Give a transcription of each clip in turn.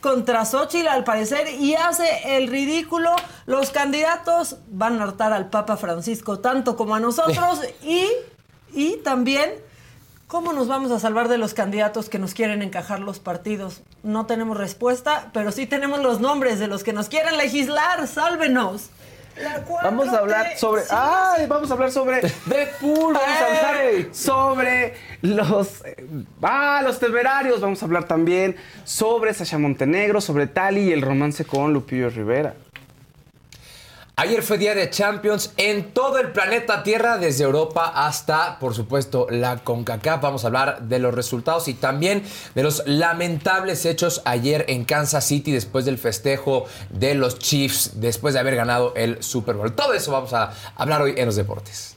contra Xochitl al parecer y hace el ridículo. Los candidatos van a hartar al Papa Francisco tanto como a nosotros y, y también cómo nos vamos a salvar de los candidatos que nos quieren encajar los partidos. No tenemos respuesta, pero sí tenemos los nombres de los que nos quieren legislar. Sálvenos. La 4T Vamos a hablar sobre. Vamos a hablar sobre Deadpool. Vamos a hablar sobre los. eh, Ah, los temerarios. Vamos a hablar también sobre Sasha Montenegro, sobre Tali y el romance con Lupillo Rivera. Ayer fue día de Champions en todo el planeta Tierra, desde Europa hasta, por supuesto, la CONCACAF. Vamos a hablar de los resultados y también de los lamentables hechos ayer en Kansas City después del festejo de los Chiefs, después de haber ganado el Super Bowl. Todo eso vamos a hablar hoy en los deportes.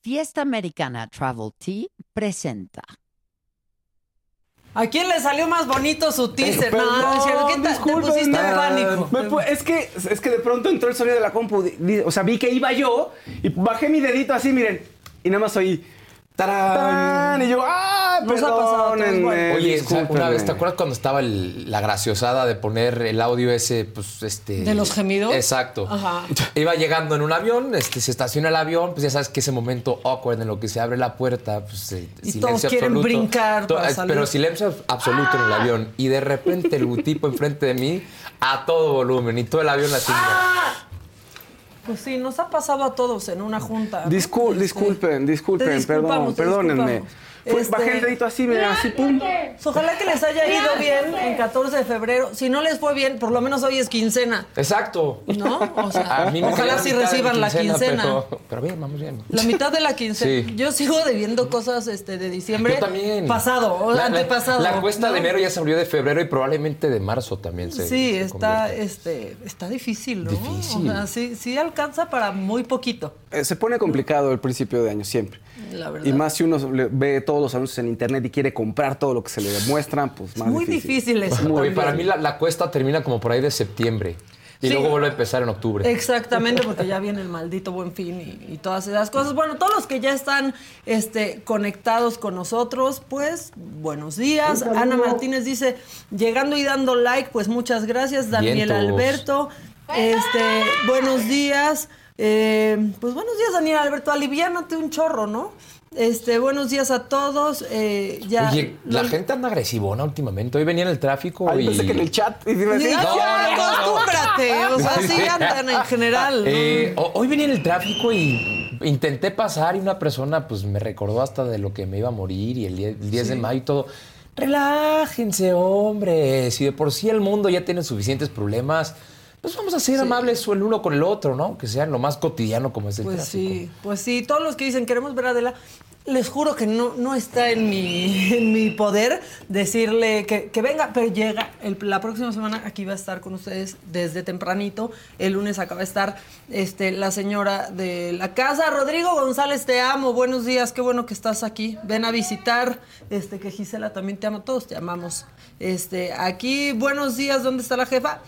Fiesta Americana Travel Tea presenta. ¿A quién le salió más bonito su teaser? Perdón, no. ¿Qué? Te discúlpenme. pusiste en pánico. Me pu- es, que, es que de pronto entró el sonido de la compu. O sea, vi que iba yo y bajé mi dedito así, miren. Y nada más oí. ¡Tarán! Y yo, ¡ah! Nos perdónenme. Oye, una vez, ¿te acuerdas cuando estaba el- la graciosada de poner el audio ese, pues, este... ¿De los gemidos? Exacto. Ajá. Iba llegando en un avión, este, se estaciona el avión, pues ya sabes que ese momento awkward en lo que se abre la puerta, pues eh, Y silencio todos quieren absoluto. brincar To- para eh, salir. Pero silencio absoluto en el avión. Y de repente el tipo enfrente de mí a todo volumen y todo el avión así. mira. Pues sí, nos ha pasado a todos en una junta. Discul- disculpen, disculpen, perdón, perdónenme. disculpamos. Fue- Este, Bajé el dedito así, miren, así, pum. Ojalá que les haya ido bien en 14 de febrero. Si no les fue bien, por lo menos hoy es quincena, Exacto. ¿no? O sea, A mí me ojalá sí reciban la quincena. Pero, pero bien, vamos bien. La mitad de la quincena. Sí. Yo sigo debiendo cosas este, de diciembre. Yo también. Pasado, o La- la- antepasado. La, cuesta ¿no? de enero ya se abrió de febrero y probablemente de marzo también se Sí, se está, convierte. este, está difícil, ¿no? Difícil. O sea, sí, sí alcanza para muy poquito, Eh, Se pone complicado el principio de año siempre. La verdad. Y más si uno ve todos los anuncios en internet y quiere comprar todo lo que se le muestran, pues más muy difícil eso. Oye, también. para mí la, la cuesta termina como por ahí de septiembre y Sí. luego vuelve a empezar en octubre. Exactamente, porque ya viene el maldito buen fin y, y todas esas cosas. Bueno, todos los que ya están este, conectados con nosotros, pues buenos días. Ana Martínez dice, llegando y dando like, pues muchas gracias. Daniel Vientos. Alberto, este, buenos días. Eh, pues buenos días, Daniel Alberto. Aliviánate un chorro, ¿no? Este, buenos días a todos. eh, ya, Oye, la lo- gente anda agresivona últimamente. Hoy venía en el tráfico Ay, y... pensé que en el chat. Y iba a decir, Sí, "Ah, ya, no, no, no. acostúmbrate. O sea, sí andan en general. ¿no? Eh, ho- hoy venía en el tráfico y intenté pasar y una persona pues me recordó hasta de lo que me iba a morir y el 10, el 10 de mayo y todo. Relájense, hombre. Si de por sí el mundo ya tiene suficientes problemas, pues vamos a ser amables el uno con el otro, ¿no? Que sean lo más cotidiano como es el Pues sí, pues sí, todos los que dicen queremos ver a Adela, les juro que no, no está en mi, en mi poder decirle que, que venga, pero llega. El- la próxima semana aquí va a estar con ustedes desde tempranito. El lunes acaba de estar este, la señora de la casa. Rodrigo González, te amo. Buenos días, qué bueno que estás aquí. Ven a visitar. Este, que Gisela también te ama. Todos te amamos. Este, aquí, buenos días, ¿dónde está la jefa?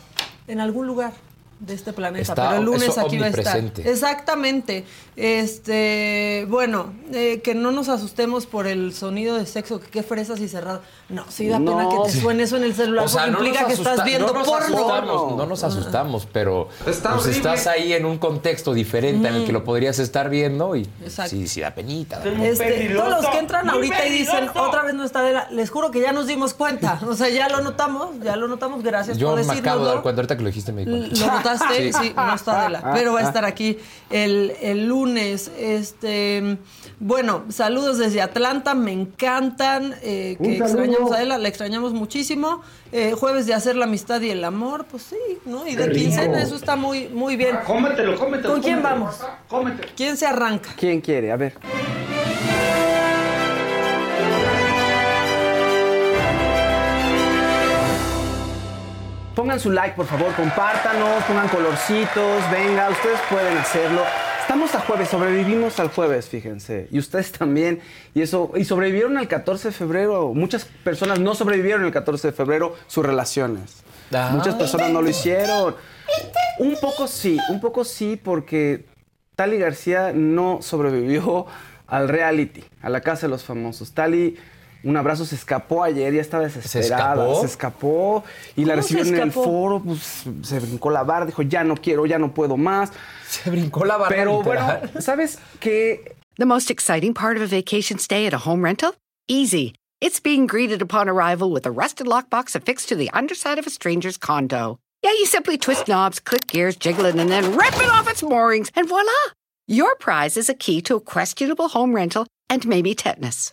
En algún lugar. De este planeta, Está- pero el lunes es aquí va a estar. Exactamente. Este, bueno, eh, que no nos asustemos por el sonido de sexo, que qué fresas y cerrado. No, sí da pena que te suene eso en el celular, O sea, no implica nos que estás viendo no nos porno. Asustamos, no nos asustamos, pero Está pues estás ahí en un contexto diferente en el que lo podrías estar viendo y Exacto. sí, sí da penita. Este, todos los que entran ahorita y dicen otra vez no está Adela, les juro que ya nos dimos cuenta. O sea, ya lo notamos, ya lo notamos. Gracias Yo por me acabo de dar cuenta, ahorita que lo dijiste me di cuenta. ¿Lo Sí, no está Adela. Ah, Pero va a estar aquí el, el lunes. Este, bueno, saludos desde Atlanta, me encantan. eh, que saludo. extrañamos a Adela, la extrañamos muchísimo. Eh, jueves de hacer la amistad y el amor, pues sí, ¿no? Y de quincena, eso está muy, muy bien. Cómetelo, cómetelo. ¿Con quién cómetelo. vamos? Cómetelo. ¿Quién se arranca? ¿Quién quiere? A ver. Pongan su like, por favor, compártanos, pongan colorcitos, venga, ustedes pueden hacerlo. Estamos a jueves, sobrevivimos al jueves, fíjense. Y ustedes también. Y eso, y sobrevivieron al 14 de febrero. Muchas personas no sobrevivieron el 14 de febrero sus relaciones. Ah. Muchas personas no lo hicieron. Un poco sí, un poco sí, porque Tali García no sobrevivió al reality, a la casa de los famosos. Tali, un abrazo, se escapó ayer, ya estaba desesperada. escapó? Se escapó y la recibió en el foro, pues se brincó la barra, dijo, ya no quiero, ya no puedo más. Se brincó la barra Pero bueno, ¿sabes qué? The most exciting part of a vacation stay at a home rental? Easy. It's being greeted upon arrival with a rusted lockbox affixed to the underside of a stranger's condo. Yeah, you simply twist knobs, click gears, jiggle it, and then rip it off its moorings, and voila! Your prize is a key to a questionable home rental and maybe tetanus.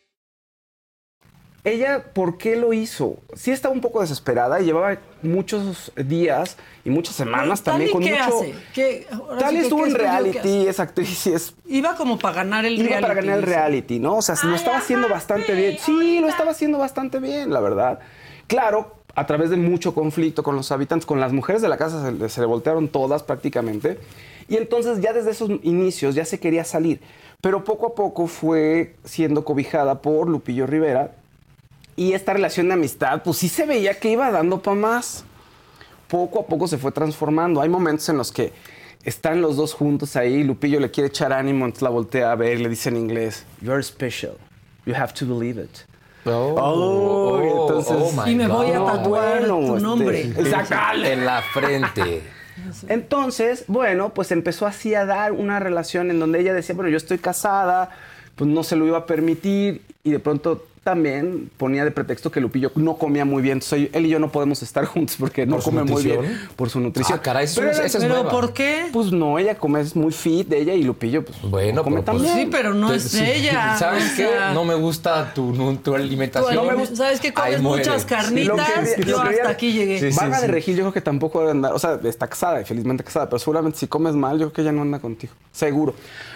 Ella, ¿por qué lo hizo? Sí estaba un poco desesperada y llevaba muchos días y muchas semanas también con ¿Qué mucho... hace? ¿Qué, ahora sí estuvo ¿qué en reality, es actriz y es Iba como para ganar el Iba reality. para ganar el reality, ¿no? O sea, lo estaba haciendo bastante bien. Sí, lo estaba haciendo bastante bien, la verdad. Claro, a través de mucho conflicto con los habitantes, con las mujeres de la casa se, le- se le voltearon todas prácticamente. Y entonces ya desde esos inicios ya se quería salir. Pero poco a poco fue siendo cobijada por Lupillo Rivera. Y esta relación de amistad, pues sí se veía que iba dando para más poco a poco se fue transformando. Hay momentos en los que están los dos juntos ahí, Lupillo le quiere echar ánimo, entonces la voltea a ver y le dice en inglés, You're special. You have to believe it. Oh, Oh, entonces- my Y me voy a tatuar tu este, nombre. En la frente. Entonces, bueno, pues empezó así a dar una relación en donde ella decía, bueno, yo estoy casada, pues no se lo iba a permitir y de pronto también ponía de pretexto que Lupillo no comía muy bien. Entonces, él y yo no podemos estar juntos porque no ¿Por su come muy bien por su nutrición. Ah, caray, Pero esa es ¿Pero nueva. por qué? Pues no, ella come, es muy fit de ella y Lupillo, pues Bueno, no come pero pues- también. Sí, pero no es sí, ella. ¿Sabes o qué? sea, No me gusta tu, tu alimentación. no me gusta- ¿Sabes que Ahí comes muchas carnitas? Que- yo hasta aquí llegué. Sí, sí, Vaga de sí. Regil, yo creo que tampoco debe andar. O sea, está casada y felizmente casada, pero seguramente si comes mal, yo creo que ella no anda contigo. Seguro.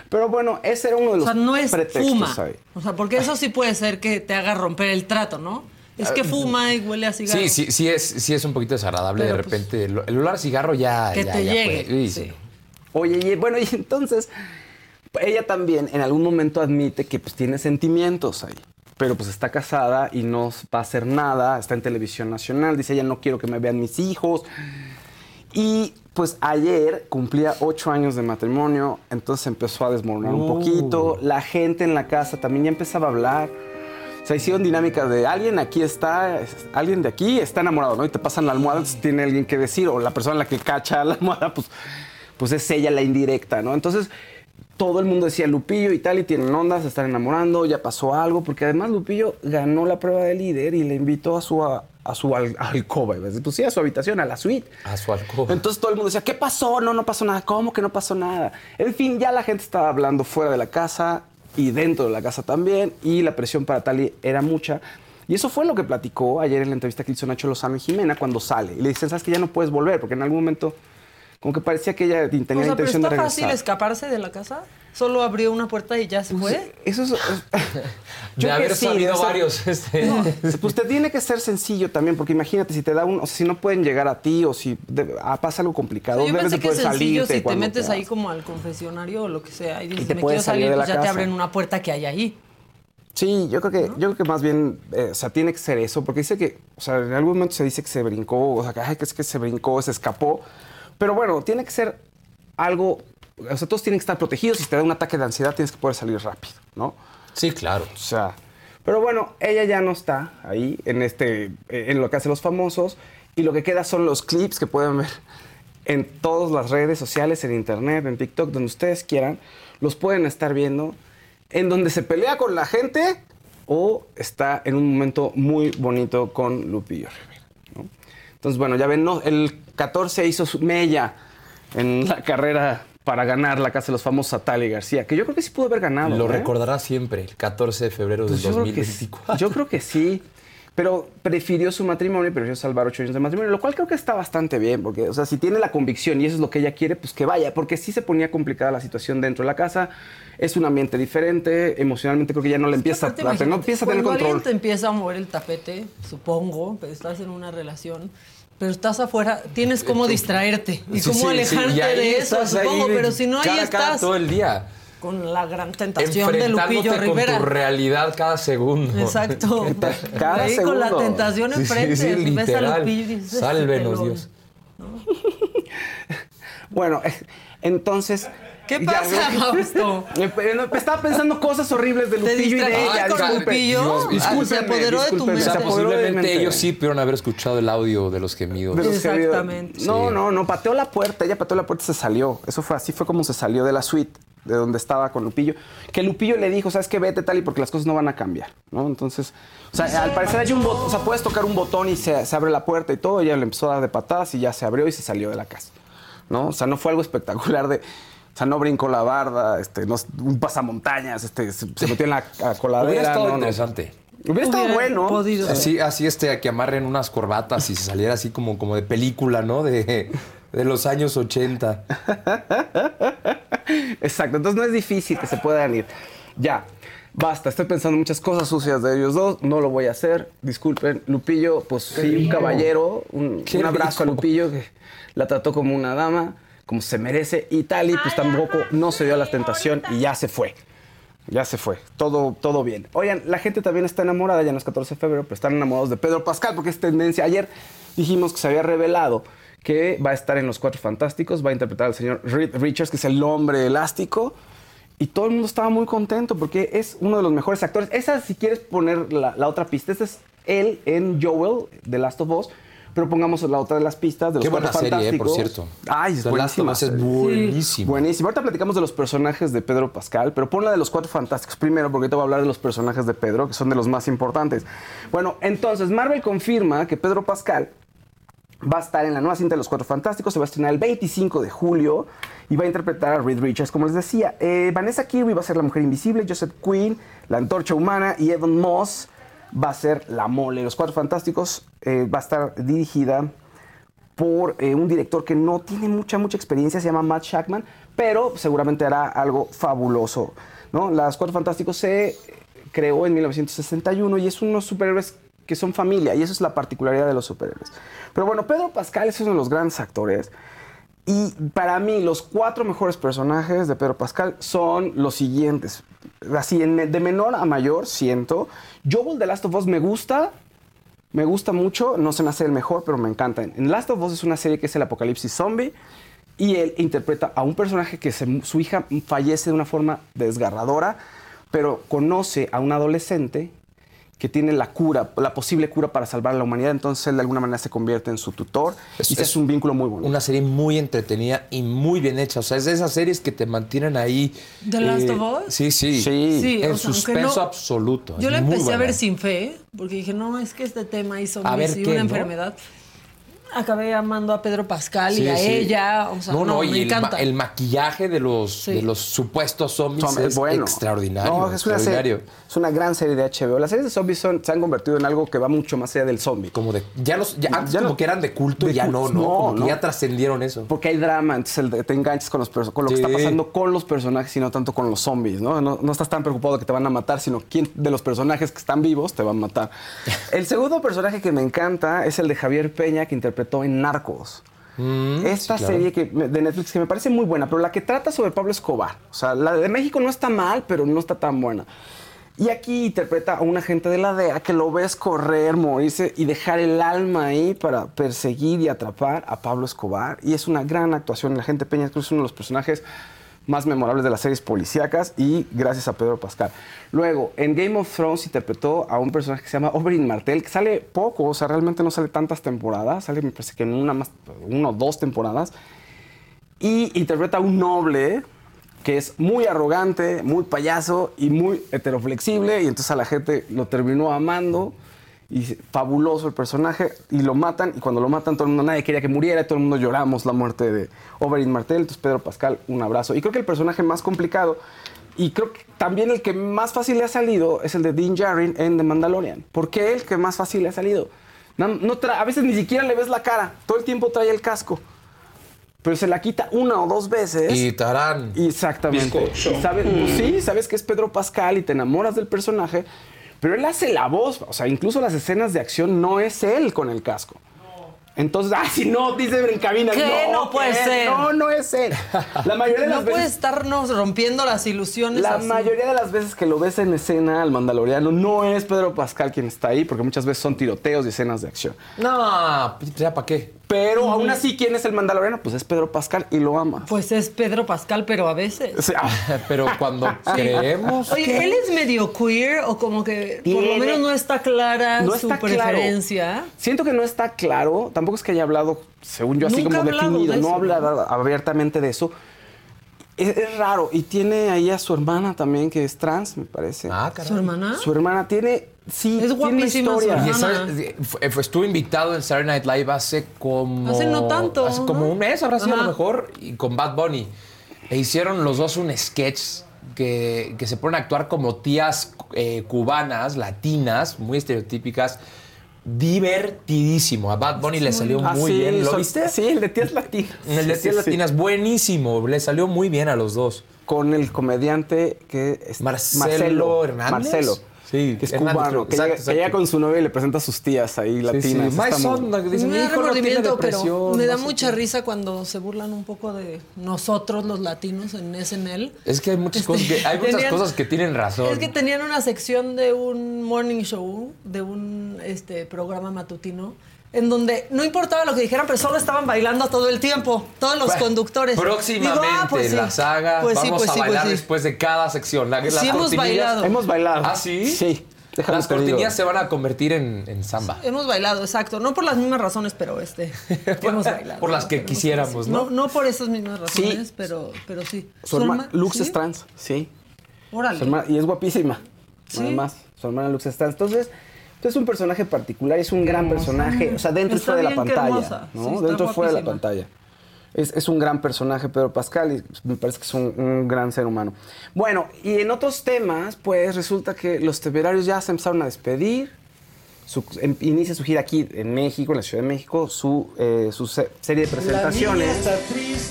Pero bueno, ese era uno de O los sea, no es pretextos fuma. ahí. O sea, porque eso sí puede ser que te haga romper el trato, ¿no? Es que fuma y huele a cigarro. Sí, sí, sí es, sí es un poquito desagradable Pero, de pues, repente. el el olor a cigarro ya. Que ya- te ya llegue. fue. Sí, sí. sí. Oye, y bueno, y entonces ella también en algún momento admite que pues tiene sentimientos ahí. Pero pues está casada y no va a hacer nada, está en televisión nacional, dice ella no quiero que me vean mis hijos. Y pues ayer cumplía ocho años de matrimonio, entonces empezó a desmoronar un poquito. La gente en la casa también ya empezaba a hablar. O sea, hicieron dinámicas de alguien aquí está, es- alguien de aquí está enamorado, ¿no? Y te pasan la almohada, entonces tiene alguien que decir, o la persona a la que cacha la almohada, pues, pues es ella la indirecta, ¿no? Entonces, todo el mundo decía Lupillo y tal, y tienen ondas, se están enamorando, ya pasó algo, porque además Lupillo ganó la prueba de líder y le invitó a su a- a su al- alcoba. Pues sí, a su habitación, a la suite. A su alcoba. Entonces todo el mundo decía, ¿qué pasó? No, no pasó nada. ¿Cómo que no pasó nada? En fin, ya la gente estaba hablando fuera de la casa y dentro de la casa también. Y la presión para Tali era mucha. Y eso fue lo que platicó ayer en la entrevista que hizo Nacho Lozano y Jimena cuando sale. Y le dicen, ¿sabes que ya no puedes volver? Porque en algún momento como que parecía que ella tenía O sea, la pero intención de está regresar. fácil escaparse de la casa. Solo abrió una puerta y ya se fue. Eso es... de Yo que haber sí, sabido debe ser- varios. este. No, pues te tiene que ser sencillo también, porque imagínate, si te da un, o sea, si no pueden llegar a ti o si de- ah, pasa algo complicado, Yo debes pensé de que es poder sencillo si te metes ahí vas. como al confesionario o lo que sea y dices, te me puedes quiero salir salir, de pues ya te casa. abren una puerta que hay ahí. Sí, yo creo que, yo creo que más bien, eh, o sea, tiene que ser eso, porque dice que, o sea, en algún momento se dice que se brincó, o sea, que, ay, que es que se brincó, se escapó, pero bueno, tiene que ser algo, o sea, todos tienen que estar protegidos, si te da un ataque de ansiedad tienes que poder salir rápido, ¿no? Sí, claro. O sea, pero bueno, ella ya no está ahí en este, eh, en lo que hacen los famosos y lo que queda son los clips que pueden ver en todas las redes sociales, en internet, en TikTok, donde ustedes quieran, los pueden estar viendo, en donde se pelea con la gente o está en un momento muy bonito con Lupillo Rivera. ¿no? Entonces, bueno, ya ven, no, el 14 hizo su mella en la carrera para ganar la Casa de los Famosos a Tali García, que yo creo que sí pudo haber ganado. Lo ¿eh? recordará siempre, el 14 de febrero Pues yo, creo que, sí. 2024. yo creo que sí. Pero prefirió su matrimonio y prefirió salvar ocho años de matrimonio, lo cual creo que está bastante bien, porque, o sea, si tiene la convicción y eso es lo que ella quiere, pues que vaya, porque sí se ponía complicada la situación dentro de la casa, es un ambiente diferente, emocionalmente creo que ya no le empieza, Aparte, a, no empieza a tener cuando control. alguien te empieza a mover el tapete, supongo, pero estás en una relación, pero estás afuera, tienes cómo distraerte y Sí, cómo sí, alejarte sí, y ahí de eso, ahí supongo, de pero si no ahí cara a cara estás todo el día. con la gran tentación de Enfrentándote Lupillo con Rivera. tu realidad cada segundo. Exacto. Cada ahí con la segundo. tentación Sí, enfrente, sí, ves a. Lupillo y dices, "Este Sálvenos, pelón". Dios. Bueno, entonces... ¿Qué pasa, que- Fausto? Eh, no, Estaba pensando cosas horribles de ¿Te Lupillo y de ella. con. Lupillo? Ah, se apoderó de tu mente. sea, se apoderó de mi posiblemente mente. ellos sí pudieron haber escuchado el audio de los gemidos. Que Exactamente. No, no, no, pateó la puerta, ella pateó la puerta y se salió. Eso fue así, fue como se salió de la suite, de donde estaba con Lupillo. Que Lupillo le dijo, ¿sabes qué? Vete tal y porque las cosas no van a cambiar, ¿no? Entonces, o sea, al parecer hay un botón, o sea, puedes tocar un botón y se, se abre la puerta y todo. Ella le empezó a dar de patadas y ya se abrió y se salió de la casa, ¿no? O sea, no fue algo espectacular de... O sea, no brincó la barda, este, no, un pasamontañas, este, se, se metió en la a coladera. Hubiera estado no, no. interesante. Hubiera estado bueno. podido. Así, así este, que amarren unas corbatas y se saliera así como, como de película, ¿no? De, de los años 80. Exacto, entonces no es difícil que se puedan ir. Ya, basta, estoy pensando muchas cosas sucias de ellos dos, no lo voy a hacer, disculpen. Lupillo, pues sí, un caballero, un, un abrazo a rico. Lupillo que la trató como una dama, como se merece. Y Tali, pues tampoco no se dio a la tentación y ya se fue. Ya se fue, todo, todo bien. Oigan, la gente también está enamorada, ya no es 14 de febrero, pero están enamorados de Pedro Pascal porque es tendencia. Ayer dijimos que se había revelado que va a estar en Los Cuatro Fantásticos, va a interpretar al señor Reed Richards, que es el hombre elástico. Y todo el mundo estaba muy contento porque es uno de los mejores actores. Esa, si quieres poner la, la otra pista, este es él en Joel, de Last of Us. Pero pongamos la otra de las pistas de los Qué Cuatro buena serie, eh, por Fantásticos. cierto. Ay, es The Last of buenísima. Us es buenísimo. Buenísimo. Ahorita platicamos de los personajes de Pedro Pascal, pero pon la de los cuatro fantásticos primero, porque te voy a hablar de los personajes de Pedro, que son de los más importantes. Bueno, entonces, Marvel confirma que Pedro Pascal va a estar en la nueva cinta de los Cuatro Fantásticos, se va a estrenar el 25 de julio y va a interpretar a Reed Richards, como les decía. Eh, Vanessa Kirby va a ser la Mujer Invisible, Joseph Quinn, la Antorcha Humana y Evan Moss va a ser la mole. Los Cuatro Fantásticos eh, va a estar dirigida por eh, un director que no tiene mucha, mucha experiencia, se llama Matt Shackman, pero seguramente hará algo fabuloso. ¿no? Las Cuatro Fantásticos se creó en 1961 y es unos superhéroes que son familia, y eso es la particularidad de los superhéroes. Pero bueno, Pedro Pascal es uno de los grandes actores. Y para mí, los cuatro mejores personajes de Pedro Pascal son los siguientes. Así, de menor a mayor, siento. Joel de Last of Us me gusta, me gusta mucho, no se me el mejor, pero me encanta. En Last of Us es una serie que es el apocalipsis zombie y él interpreta a un personaje que su hija fallece de una forma desgarradora, pero conoce a un adolescente que tiene la cura, la posible cura para salvar a la humanidad. Entonces él de alguna manera se convierte en su tutor. Es- y ese es, es un vínculo muy bueno. Una serie muy entretenida y muy bien hecha. O sea, es de esas series que te mantienen ahí. eh, ¿The Last of Us? Sí, sí. Sí. Sí, En o sea, aunque suspenso no- absoluto. Yo la empecé a ver sin fe, porque dije, no, es que este tema y A zombies ver y qué, una ¿no? enfermedad. Acabé amando a Pedro Pascal y Sí, a sí. ella. O sea, no, no, no, y me el, ma- encanta. el maquillaje de los, Sí. de los supuestos zombies es bueno. extraordinario. No, es una, extraordinario. serie, es una gran serie de HBO. Las series de zombies son- se han convertido en algo que va mucho más allá del zombie. Como de, ya los, ya, antes Ya como no- que eran de culto, de ya no, culto. ¿no? No, Como que ya trascendieron eso. Porque hay drama, entonces el de- te enganchas con, los con lo que está pasando con los personajes y no tanto con los zombies, ¿no? ¿no? no estás tan preocupado que te van a matar, sino quién de los personajes que están vivos te van a matar. El segundo personaje que me encanta es el de Javier Peña, que interpretó en Narcos. Esta sí, claro. serie que, de Netflix que me parece muy buena, pero la que trata sobre Pablo Escobar. O sea, la de México no está mal, pero no está tan buena. Y aquí interpreta a un agente de la DEA que lo ves correr, morirse y dejar el alma ahí para perseguir y atrapar a Pablo Escobar. Y es una gran actuación. La gente Peña que es uno de los personajes más memorables de las series policíacas y gracias a Pedro Pascal. Luego, en Game of Thrones interpretó a un personaje que se llama Oberyn Martell, que sale poco, o sea, realmente no sale tantas temporadas, sale me parece que en una más, una o dos temporadas. Y interpreta a un noble que es muy arrogante, muy payaso y muy heteroflexible. Y entonces a la gente lo terminó amando. Y fabuloso el personaje. Y lo matan. Y cuando lo matan, todo el mundo, nadie quería que muriera. y Todo el mundo lloramos la muerte de Oberyn Martell. Entonces, Pedro Pascal, un abrazo. Y creo que el personaje más complicado. Y creo que también el que más fácil le ha salido es el de Dean Djarin en The Mandalorian. ¿Por qué el que más fácil le ha salido? No, no tra- a veces ni siquiera le ves la cara. Todo el tiempo trae el casco. Pero se la quita una o dos veces. Y Tarán. Exactamente. Y sabes, pues sí, sabes que es Pedro Pascal y te enamoras del personaje, pero él hace la voz, o sea, incluso las escenas de acción no es él con el casco. Entonces, ah, si no, dice en cabina, ¿Qué? no, No puede ser. No, no es él. La mayoría de las No puede veces, estarnos rompiendo las ilusiones la así. mayoría de las veces que lo ves en escena al Mandaloriano no es Pedro Pascal quien está ahí, porque muchas veces son tiroteos y escenas de acción. No, ya para qué. Pero aún así, ¿quién es el Mandaloriano? Pues es Pedro Pascal y lo ama. Pues es Pedro Pascal, pero a veces. O sea, Pero cuando creemos. Oye, ¿él es medio queer o como que por lo menos no está clara no su está claro. preferencia? Siento que no está claro, tampoco es que haya hablado, según yo, así Nunca como definido, de no habla ¿no? abiertamente de eso. Es, es raro, y tiene ahí a su hermana también, que es trans, me parece. Ah, caray. ¿Su hermana? Su hermana tiene, sí, Es tiene guapísima su historia. Y hermana. sabes, fue- fue- estuvo invitado en Saturday Night Live hace como. Hace no tanto, Hace como ¿no? un mes, habrá sido a lo Ajá. mejor, y con Bad Bunny. E hicieron los dos un sketch que, que se ponen a actuar como tías eh, cubanas, latinas, muy estereotípicas. Divertidísimo. A Bad Bunny le salió Ah, muy sí, bien. ¿Lo viste? Sí, el de tías latinas. El de tías sí, sí. latinas, buenísimo. Le salió muy bien a los dos. Con el comediante que es Marcelo Hernández. Marcelo. Sí, que es cubano, que, Exacto, llega, que exacto. llega con su novia y le presenta a sus tías ahí Sí, latinas. sí. Está son, muy- dice, me mi da hijo no tiene remordimiento, pero me da no mucha qué". risa cuando se burlan un poco de nosotros los latinos en SNL. Es que hay muchas, Este, cosas, que, hay muchas tenían- cosas que tienen razón. Es que tenían una sección de un morning show, de un este, programa matutino, en donde no importaba lo que dijeran, pero solo estaban bailando todo el tiempo, todos los Bueno, conductores. Próximamente Digo, ah, pues sí. la saga Pues sí, vamos pues a sí, pues bailar sí. después de cada sección. La- las Sí hemos cortinillas- bailado. Hemos bailado. ¿Ah, sí? Sí. déjame Las cortinillas se van a convertir en, en samba. Hemos bailado, exacto. No por las mismas razones, pero este. hemos bailado. Por las que quisiéramos. ¿no? No por esas mismas razones, Sí. pero, pero sí. Su hermana, herma- Lux ¿sí? es trans, sí. Órale. Su hermana- y es guapísima. Sí. Además, su hermana Lux está. Entonces, entonces es un personaje particular, es un gran personaje. O sea, dentro Está y fuera de la qué pantalla. ¿no? Sí, dentro y fuera de la pantalla. Es, es un gran personaje, Pedro Pascal, y me parece que es un, un gran ser humano. Bueno, y en otros temas, pues resulta que los temerarios ya se empezaron a despedir. Su- em- inicia su gira aquí en México, en la Ciudad de México, su, eh, su se- serie de presentaciones.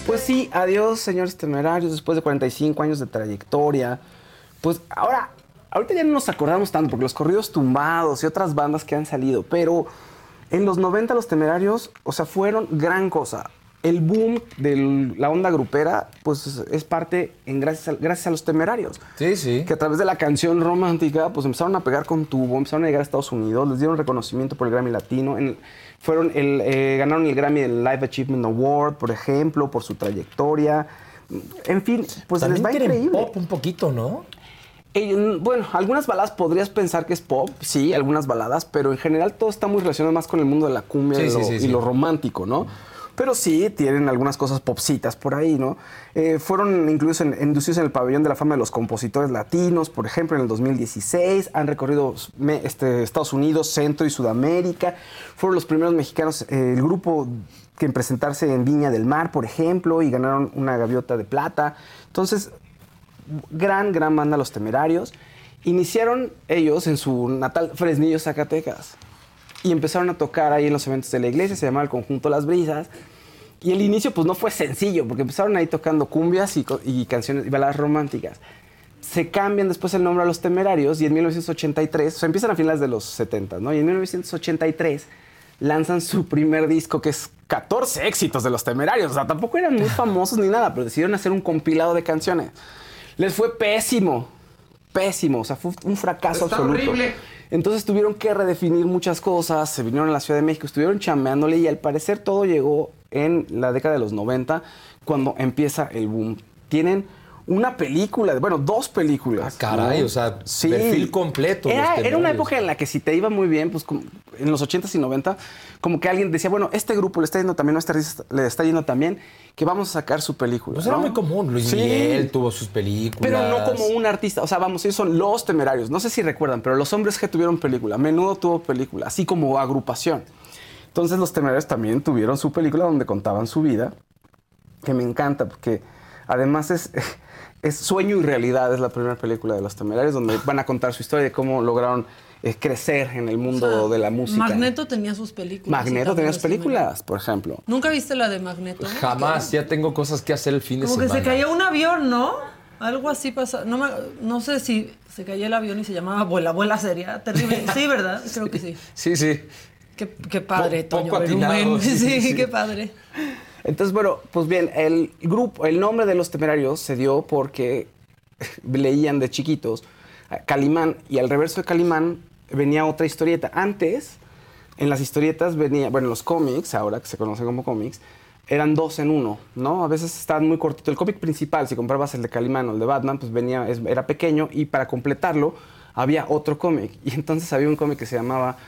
Pues sí, adiós, señores temerarios, después de 45 años de trayectoria. Pues ahora, ahorita ya no nos acordamos tanto, porque los corridos tumbados y otras bandas que han salido, pero en los 90 los temerarios, o sea, fueron gran cosa. El boom de la onda grupera, pues es parte en gracias a, gracias a los temerarios Sí, sí. que a través de la canción romántica, pues empezaron a pegar con tubo, empezaron a llegar a Estados Unidos, les dieron reconocimiento por el Grammy Latino, en- fueron el, eh, ganaron el Grammy del Live Achievement Award, por ejemplo, por su trayectoria. En fin, pues También les va increíble. pop un poquito, ¿no? Eh, bueno, algunas baladas podrías pensar que es pop, sí, algunas baladas, pero en general todo está muy relacionado más con el mundo de la cumbia Sí, y, lo, sí, y sí. lo romántico, ¿no? Pero sí, tienen algunas cosas popcitas por ahí, ¿no? Eh, fueron incluidos en, inducidos en el pabellón de la fama de los compositores latinos, por ejemplo, en el 2016. Han recorrido este, Estados Unidos, Centro y Sudamérica. Fueron los primeros mexicanos, eh, el grupo que en presentarse en Viña del Mar, por ejemplo, y ganaron una gaviota de plata. Entonces, gran, gran banda Los Temerarios. Iniciaron ellos en su natal Fresnillo, Zacatecas. Y empezaron a tocar ahí en los eventos de la iglesia, se llamaba el conjunto Las Brisas. Y el inicio pues no fue sencillo, porque empezaron ahí tocando cumbias y, y canciones y baladas románticas. Se cambian después el nombre a Los Temerarios y en 1983, o sea, empiezan a finales de los 70, ¿no? Y en 1983 lanzan su primer disco que es 14 éxitos de Los Temerarios. O sea, tampoco eran muy famosos ni nada, pero decidieron hacer un compilado de canciones. Les fue pésimo, pésimo, o sea, fue un fracaso Está absoluto. horrible. Entonces tuvieron que redefinir muchas cosas, se vinieron a la Ciudad de México, estuvieron chambeándole y al parecer todo llegó en la década de los 90 cuando empieza el boom. Tienen una película, bueno, dos películas. Ah, caray, o sea, perfil completo, Era, era una época en la que si te iba muy bien, pues como en los 80s y 90, como que alguien decía, bueno, este grupo le está yendo también, o este artista le está yendo también, que vamos a sacar su película. Pues era ¿no? muy común. Luis Sí. Miguel tuvo sus películas. Pero no como un artista, o sea, vamos, ellos son los temerarios. No sé si recuerdan, pero los hombres que tuvieron película, a menudo tuvo película, así como agrupación. Entonces los temerarios también tuvieron su película donde contaban su vida, que me encanta, porque además es, es sueño y realidad, es la primera película de los temerarios, donde van a contar su historia de cómo lograron eh, crecer en el mundo de la música. Magneto tenía sus películas. Magneto tenía sus películas, por ejemplo. ¿Nunca viste la de Magneto? Jamás, ya tengo cosas que hacer el fin de Como que semana. se cayó un avión, ¿no? Algo así pasa. No, me- no sé si se cayó el avión y se llamaba Vuela, Vuela sería terrible. Sí, ¿verdad? Creo que sí. Sí, sí. Qué, qué padre, Po- Toño poco atinado, Berumen. sí, Sí, sí. qué padre. Entonces, bueno, pues bien, el grupo, el nombre de los temerarios se dio porque leían de chiquitos Calimán y al reverso de Calimán venía otra historieta. Antes, en las historietas venía, bueno, los cómics, ahora que se conocen como cómics, eran dos en uno, ¿no? A veces estaban muy cortito. El cómic principal, si comprabas el de Calimán o el de Batman, pues venía, era pequeño y para completarlo había otro cómic. Y entonces había un cómic que se llamaba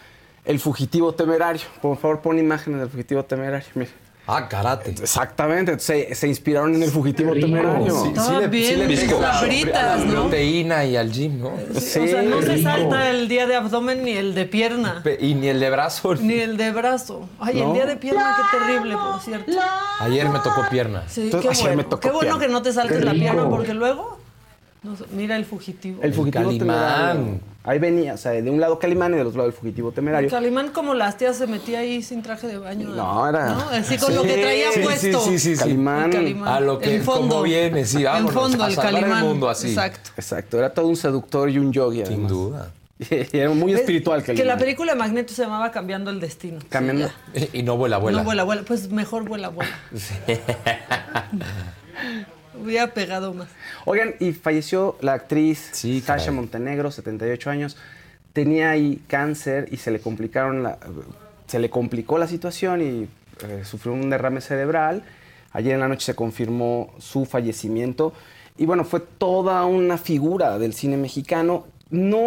El Fugitivo Temerario. Por favor, pon imágenes del Fugitivo Temerario. Mira. Ah, karate. Exactamente, se, se inspiraron en el fugitivo temerario. Sí, Estaba le- bien le sabritas, a la ¿no? proteína y al gym, ¿no? Sí, o sea, no se salta el día de abdomen ni el de pierna. Y ni el de brazo. Ni el de brazo. Ay, el día de pierna, qué terrible, por cierto. Ayer me tocó pierna. Sí, Entonces, qué ayer me bueno. tocó Qué bueno pierna. que no te saltes la pierna porque luego. no mira el fugitivo. El fugitivo Calimán. temerario. Ahí venía, o sea, de un lado Calimán y del otro lado el fugitivo temerario. Calimán como las tías se metía ahí sin traje de baño. No, era- ¿no? Así con lo Sí, que traía sí, puesto. sí, sí, sí, sí. Calimán. El Calimán. A lo que- En fondo. como viene, sí, En vámonos, fondo, a el salvar el Calimán. mundo así. Exacto. Exacto, era todo un seductor y un yogi. Sin además. duda. Y era muy espiritual Que Calimán. la película de Magneto se llamaba Cambiando el Destino. Cambiando. Sí, Y no vuela, vuela. No vuela, vuela. Pues mejor vuela, vuela. Hubiera pegado más. Oigan, y falleció la actriz Sí, Sasha caray. Montenegro, 78 años. Tenía ahí cáncer y se le complicaron la, se le complicó la situación y eh, sufrió un derrame cerebral. Ayer en la noche se confirmó su fallecimiento. Y bueno, fue toda una figura del cine mexicano, no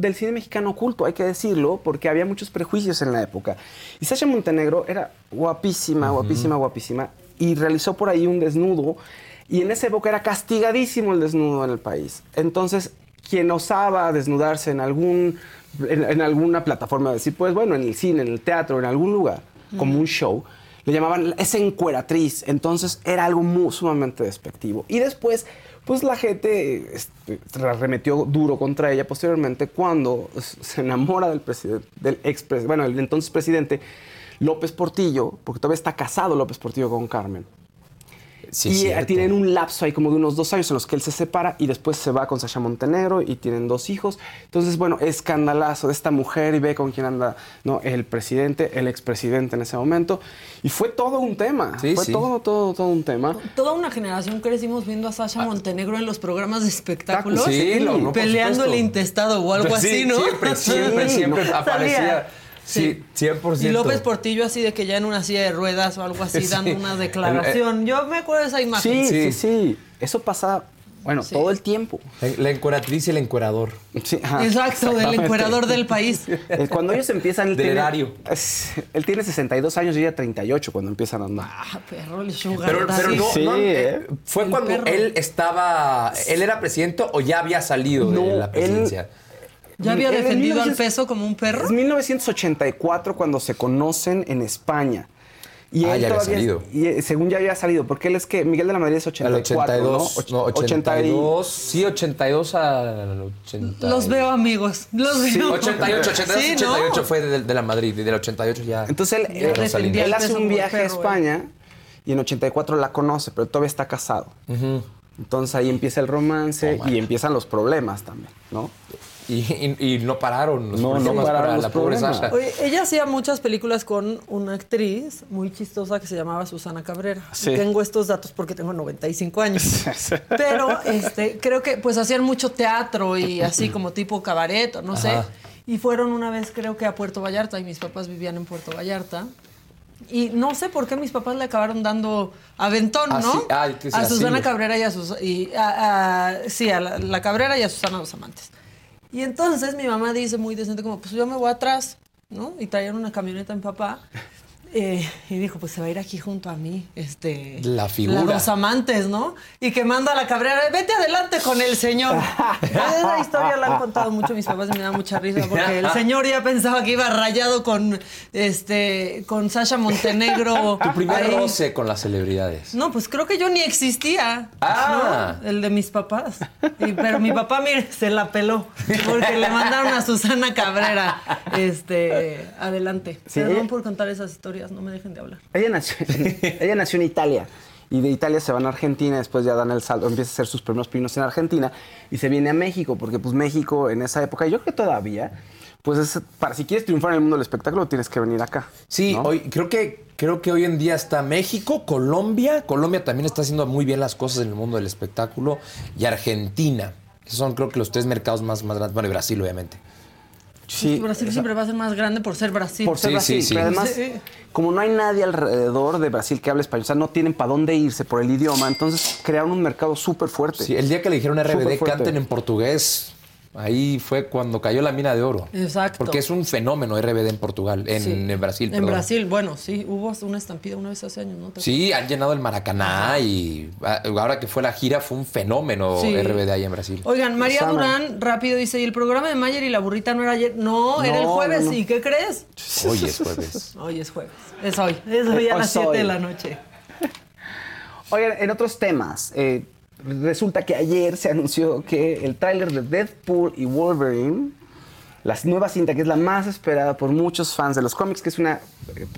del cine mexicano oculto, hay que decirlo, porque había muchos prejuicios en la época. Y Sasha Montenegro era guapísima, guapísima, guapísima, y realizó por ahí un desnudo. Y en esa época era castigadísimo el desnudo en el país. Entonces, quien osaba desnudarse en, algún, en, en alguna plataforma, decir, pues bueno, en el cine, en el teatro, en algún lugar, como un show, le llamaban esa encueratriz. Entonces era algo muy, sumamente despectivo. Y después, pues la gente este, arremetió duro contra ella posteriormente cuando se enamora del presidente, del ex bueno, el entonces presidente López Portillo, porque todavía está casado López Portillo con Carmen. Sí, y eh, cierto. tienen un lapso ahí como de unos dos años en los que él se separa y después se va con Sasha Montenegro y tienen dos hijos. Entonces, bueno, escandalazo de esta mujer y ve con quién anda ¿no? el presidente, el expresidente en ese momento. Y fue todo un tema. Sí, fue sí. todo, todo, todo un tema. Toda una generación crecimos viendo a Sasha Montenegro en los programas de espectáculos. Sí, lo- no, peleando el intestado o algo Sí, así, ¿no? Siempre, siempre, siempre aparecía. Sí, 100%. Y López Portillo así de que ya en una silla de ruedas o algo así Sí. dando una declaración. Yo me acuerdo de esa imagen. Sí, sí, Sí. sí. Eso pasa Bueno, todo el tiempo. La, la encueratriz y el encuerador. Sí, ajá, Exacto, del encuerador del país. Cuando ellos empiezan, él Del tiene, erario. es- él tiene 62 años y ella 38 cuando empiezan a andar. Ah, perro, el sugar Pero, pero no, Sí, no, ¿eh? eh, fue El cuando perro. él estaba, él era presidente o ya había salido de No, la él- presidencia. ¿Ya había defendido al 1900 peso como un perro? Es 1984 cuando se conocen en España. Y Ah, él ya había salido. Y eh, según ya había salido, porque él es que Miguel de la Madrid es Al 84, 82, ¿no? no, Och- 80 y- 82, sí, 82 al 80. Los veo, amigos. Los Sí, veo. 88, 82, Sí, ¿no? 88 fue de, de la Madrid y del 88 ya. Entonces él, Ya él- hace un viaje a ¿eh? España y en 84 la conoce, pero todavía está casado. Entonces ahí empieza el romance Oh, y empiezan los problemas también, ¿no? Y, y- y no pararon los No, no problemas pararon para los la pobre. Sasha. Oye, ella hacía muchas películas con una actriz muy chistosa que se llamaba Susana Cabrera. Sí. Tengo estos datos porque tengo 95 años. Pero este, creo que pues hacían mucho teatro y así como tipo cabaret o no sé. Y fueron una vez creo que a Puerto Vallarta y mis papás vivían en Puerto Vallarta. Y no sé por qué mis papás le acabaron dando aventón, Ah, ¿no? Ah, que a así. Susana Cabrera y a sus y a- a- sí, a la, la Cabrera y a Susana los amantes. Y entonces mi mamá dice muy decente como, pues yo me voy atrás, ¿no? Y traían una camioneta en papá. Eh, y dijo, pues se va a ir aquí junto a mí, este... La figura. Los amantes, ¿no? Y que manda a la cabrera, vete adelante con el señor. Esa historia la han contado mucho mis papás y me da mucha risa porque el señor ya pensaba que iba rayado con, este, con Sasha Montenegro. Tu primer ahí. roce con las celebridades. No, pues creo que yo ni existía. Ah. ¿no? El de mis papás. Y- pero mi papá, mire, se la peló. Porque le mandaron a Susana Cabrera. Este, adelante. Sí, Perdón por contar esas historias, no me dejen de hablar. Ella nació, ella nació en Italia y de Italia se van a Argentina, después ya dan el salto, empieza a hacer sus primeros pinos en Argentina y se viene a México, porque pues México en esa época, y yo creo que todavía, pues es, para si quieres triunfar en el mundo del espectáculo tienes que venir acá. Sí, ¿no? hoy, creo, que, creo que hoy en día está México, Colombia. Colombia también está haciendo muy bien las cosas en el mundo del espectáculo. Y Argentina. Esos son creo que los tres mercados más, más grandes. Bueno, y Brasil, obviamente. Sí, Brasil siempre va a ser más grande por ser Brasil. por ser Sí, Brasil, sí, sí. pero además, Sí. como no hay nadie alrededor de Brasil que hable español, o sea, no tienen para dónde irse por el idioma, entonces crearon un mercado súper fuerte. Sí, el día que le dijeron a RBD canten en portugués, ahí fue cuando cayó la mina de oro. Exacto. Porque es un fenómeno RBD en Portugal, en, Sí. en Brasil. En perdón. Brasil, bueno, sí, hubo una estampida una vez hace años, ¿no? ¿Te Sí, han llenado el Maracaná y ah, ahora que fue la gira fue un fenómeno Sí. RBD ahí en Brasil. Oigan, María Sana. Durán rápido dice, ¿y el programa de Mayer y la burrita no era ayer? No, era el jueves. no, no. ¿Y qué crees? Hoy es jueves. Hoy es jueves. Es hoy. Es hoy a Hoy las es 7 de la noche. Oigan, en otros temas, eh, resulta que ayer se anunció que el tráiler de Deadpool y Wolverine, la nueva cinta que es la más esperada por muchos fans de los cómics, que es una,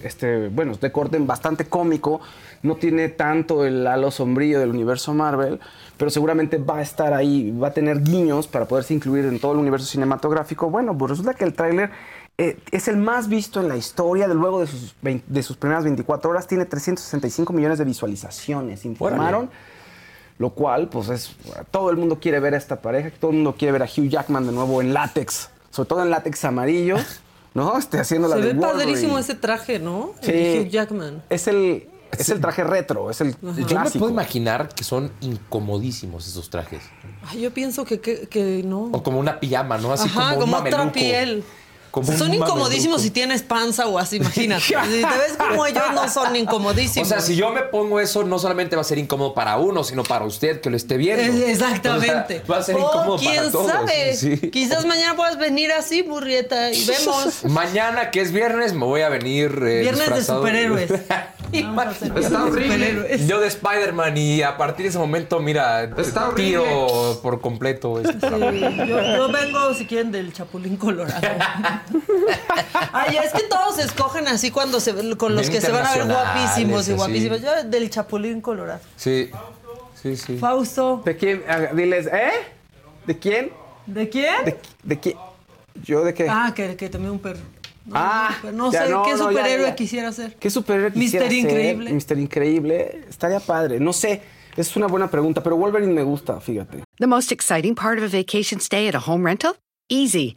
este, bueno, de corte bastante cómico, no tiene tanto el halo sombrío del universo Marvel, pero seguramente va a estar ahí, va a tener guiños para poderse incluir en todo el universo cinematográfico. Bueno, pues resulta que el tráiler eh, es el más visto en la historia, de luego de sus, 20 de sus primeras 24 horas, tiene 365 millones de visualizaciones, informaron. Lo cual, pues es. Todo el mundo quiere ver a esta pareja, todo el mundo quiere ver a Hugh Jackman de nuevo en látex, sobre todo en látex amarillo, ¿no? Este, haciendo la Se de ve Wolverine. padrísimo ese traje, ¿no? El Sí. de Hugh Jackman. Es el, es el traje retro, es el Yo me clásico. puedo imaginar que son incomodísimos esos trajes. Ay, yo pienso que, que, que no. O como una pijama, ¿no? Así Ajá, como, como, un otra mameluco. piel. Como son incomodísimos si tienes panza o así, imagínate. si te ves como ellos, no son O incomodísimos. sea, si yo me pongo eso, no solamente va a ser incómodo para uno, sino para usted que lo esté viendo. Exactamente. O sea, va a ser O incómodo quién para todos. sabe. Sí. Quizás mañana puedas venir así, burrieta, y vemos. Mañana, que es viernes, me voy a venir. eh, Viernes de superhéroes. Está viernes de horrible. superhéroes. Yo de Spider-Man y a partir de ese momento, mira, tiro por completo. este Sí, yo, yo vengo, si quieren, del Chapulín Colorado. Ay, es que todos escogen así cuando se con los que se van a ver guapísimos y guapísimos. Yo del Chapulín Colorado. Sí, sí, sí. Fausto, ¿De quién? Ah, Diles, ¿eh? ¿De quién? ¿de quién? ¿De, de quién? ¿Yo de qué? Ah, que, que también un perro. No, Ah, no, ya sé, no, ¿qué no, ya, superhéroe ya. quisiera ser? ¿Qué superhéroe quisiera Mister ser? Increíble. Mister Increíble. Estaría padre. No sé. Es una buena pregunta, pero Wolverine me gusta, fíjate. The most exciting part of a vacation stay at a home rental? Easy.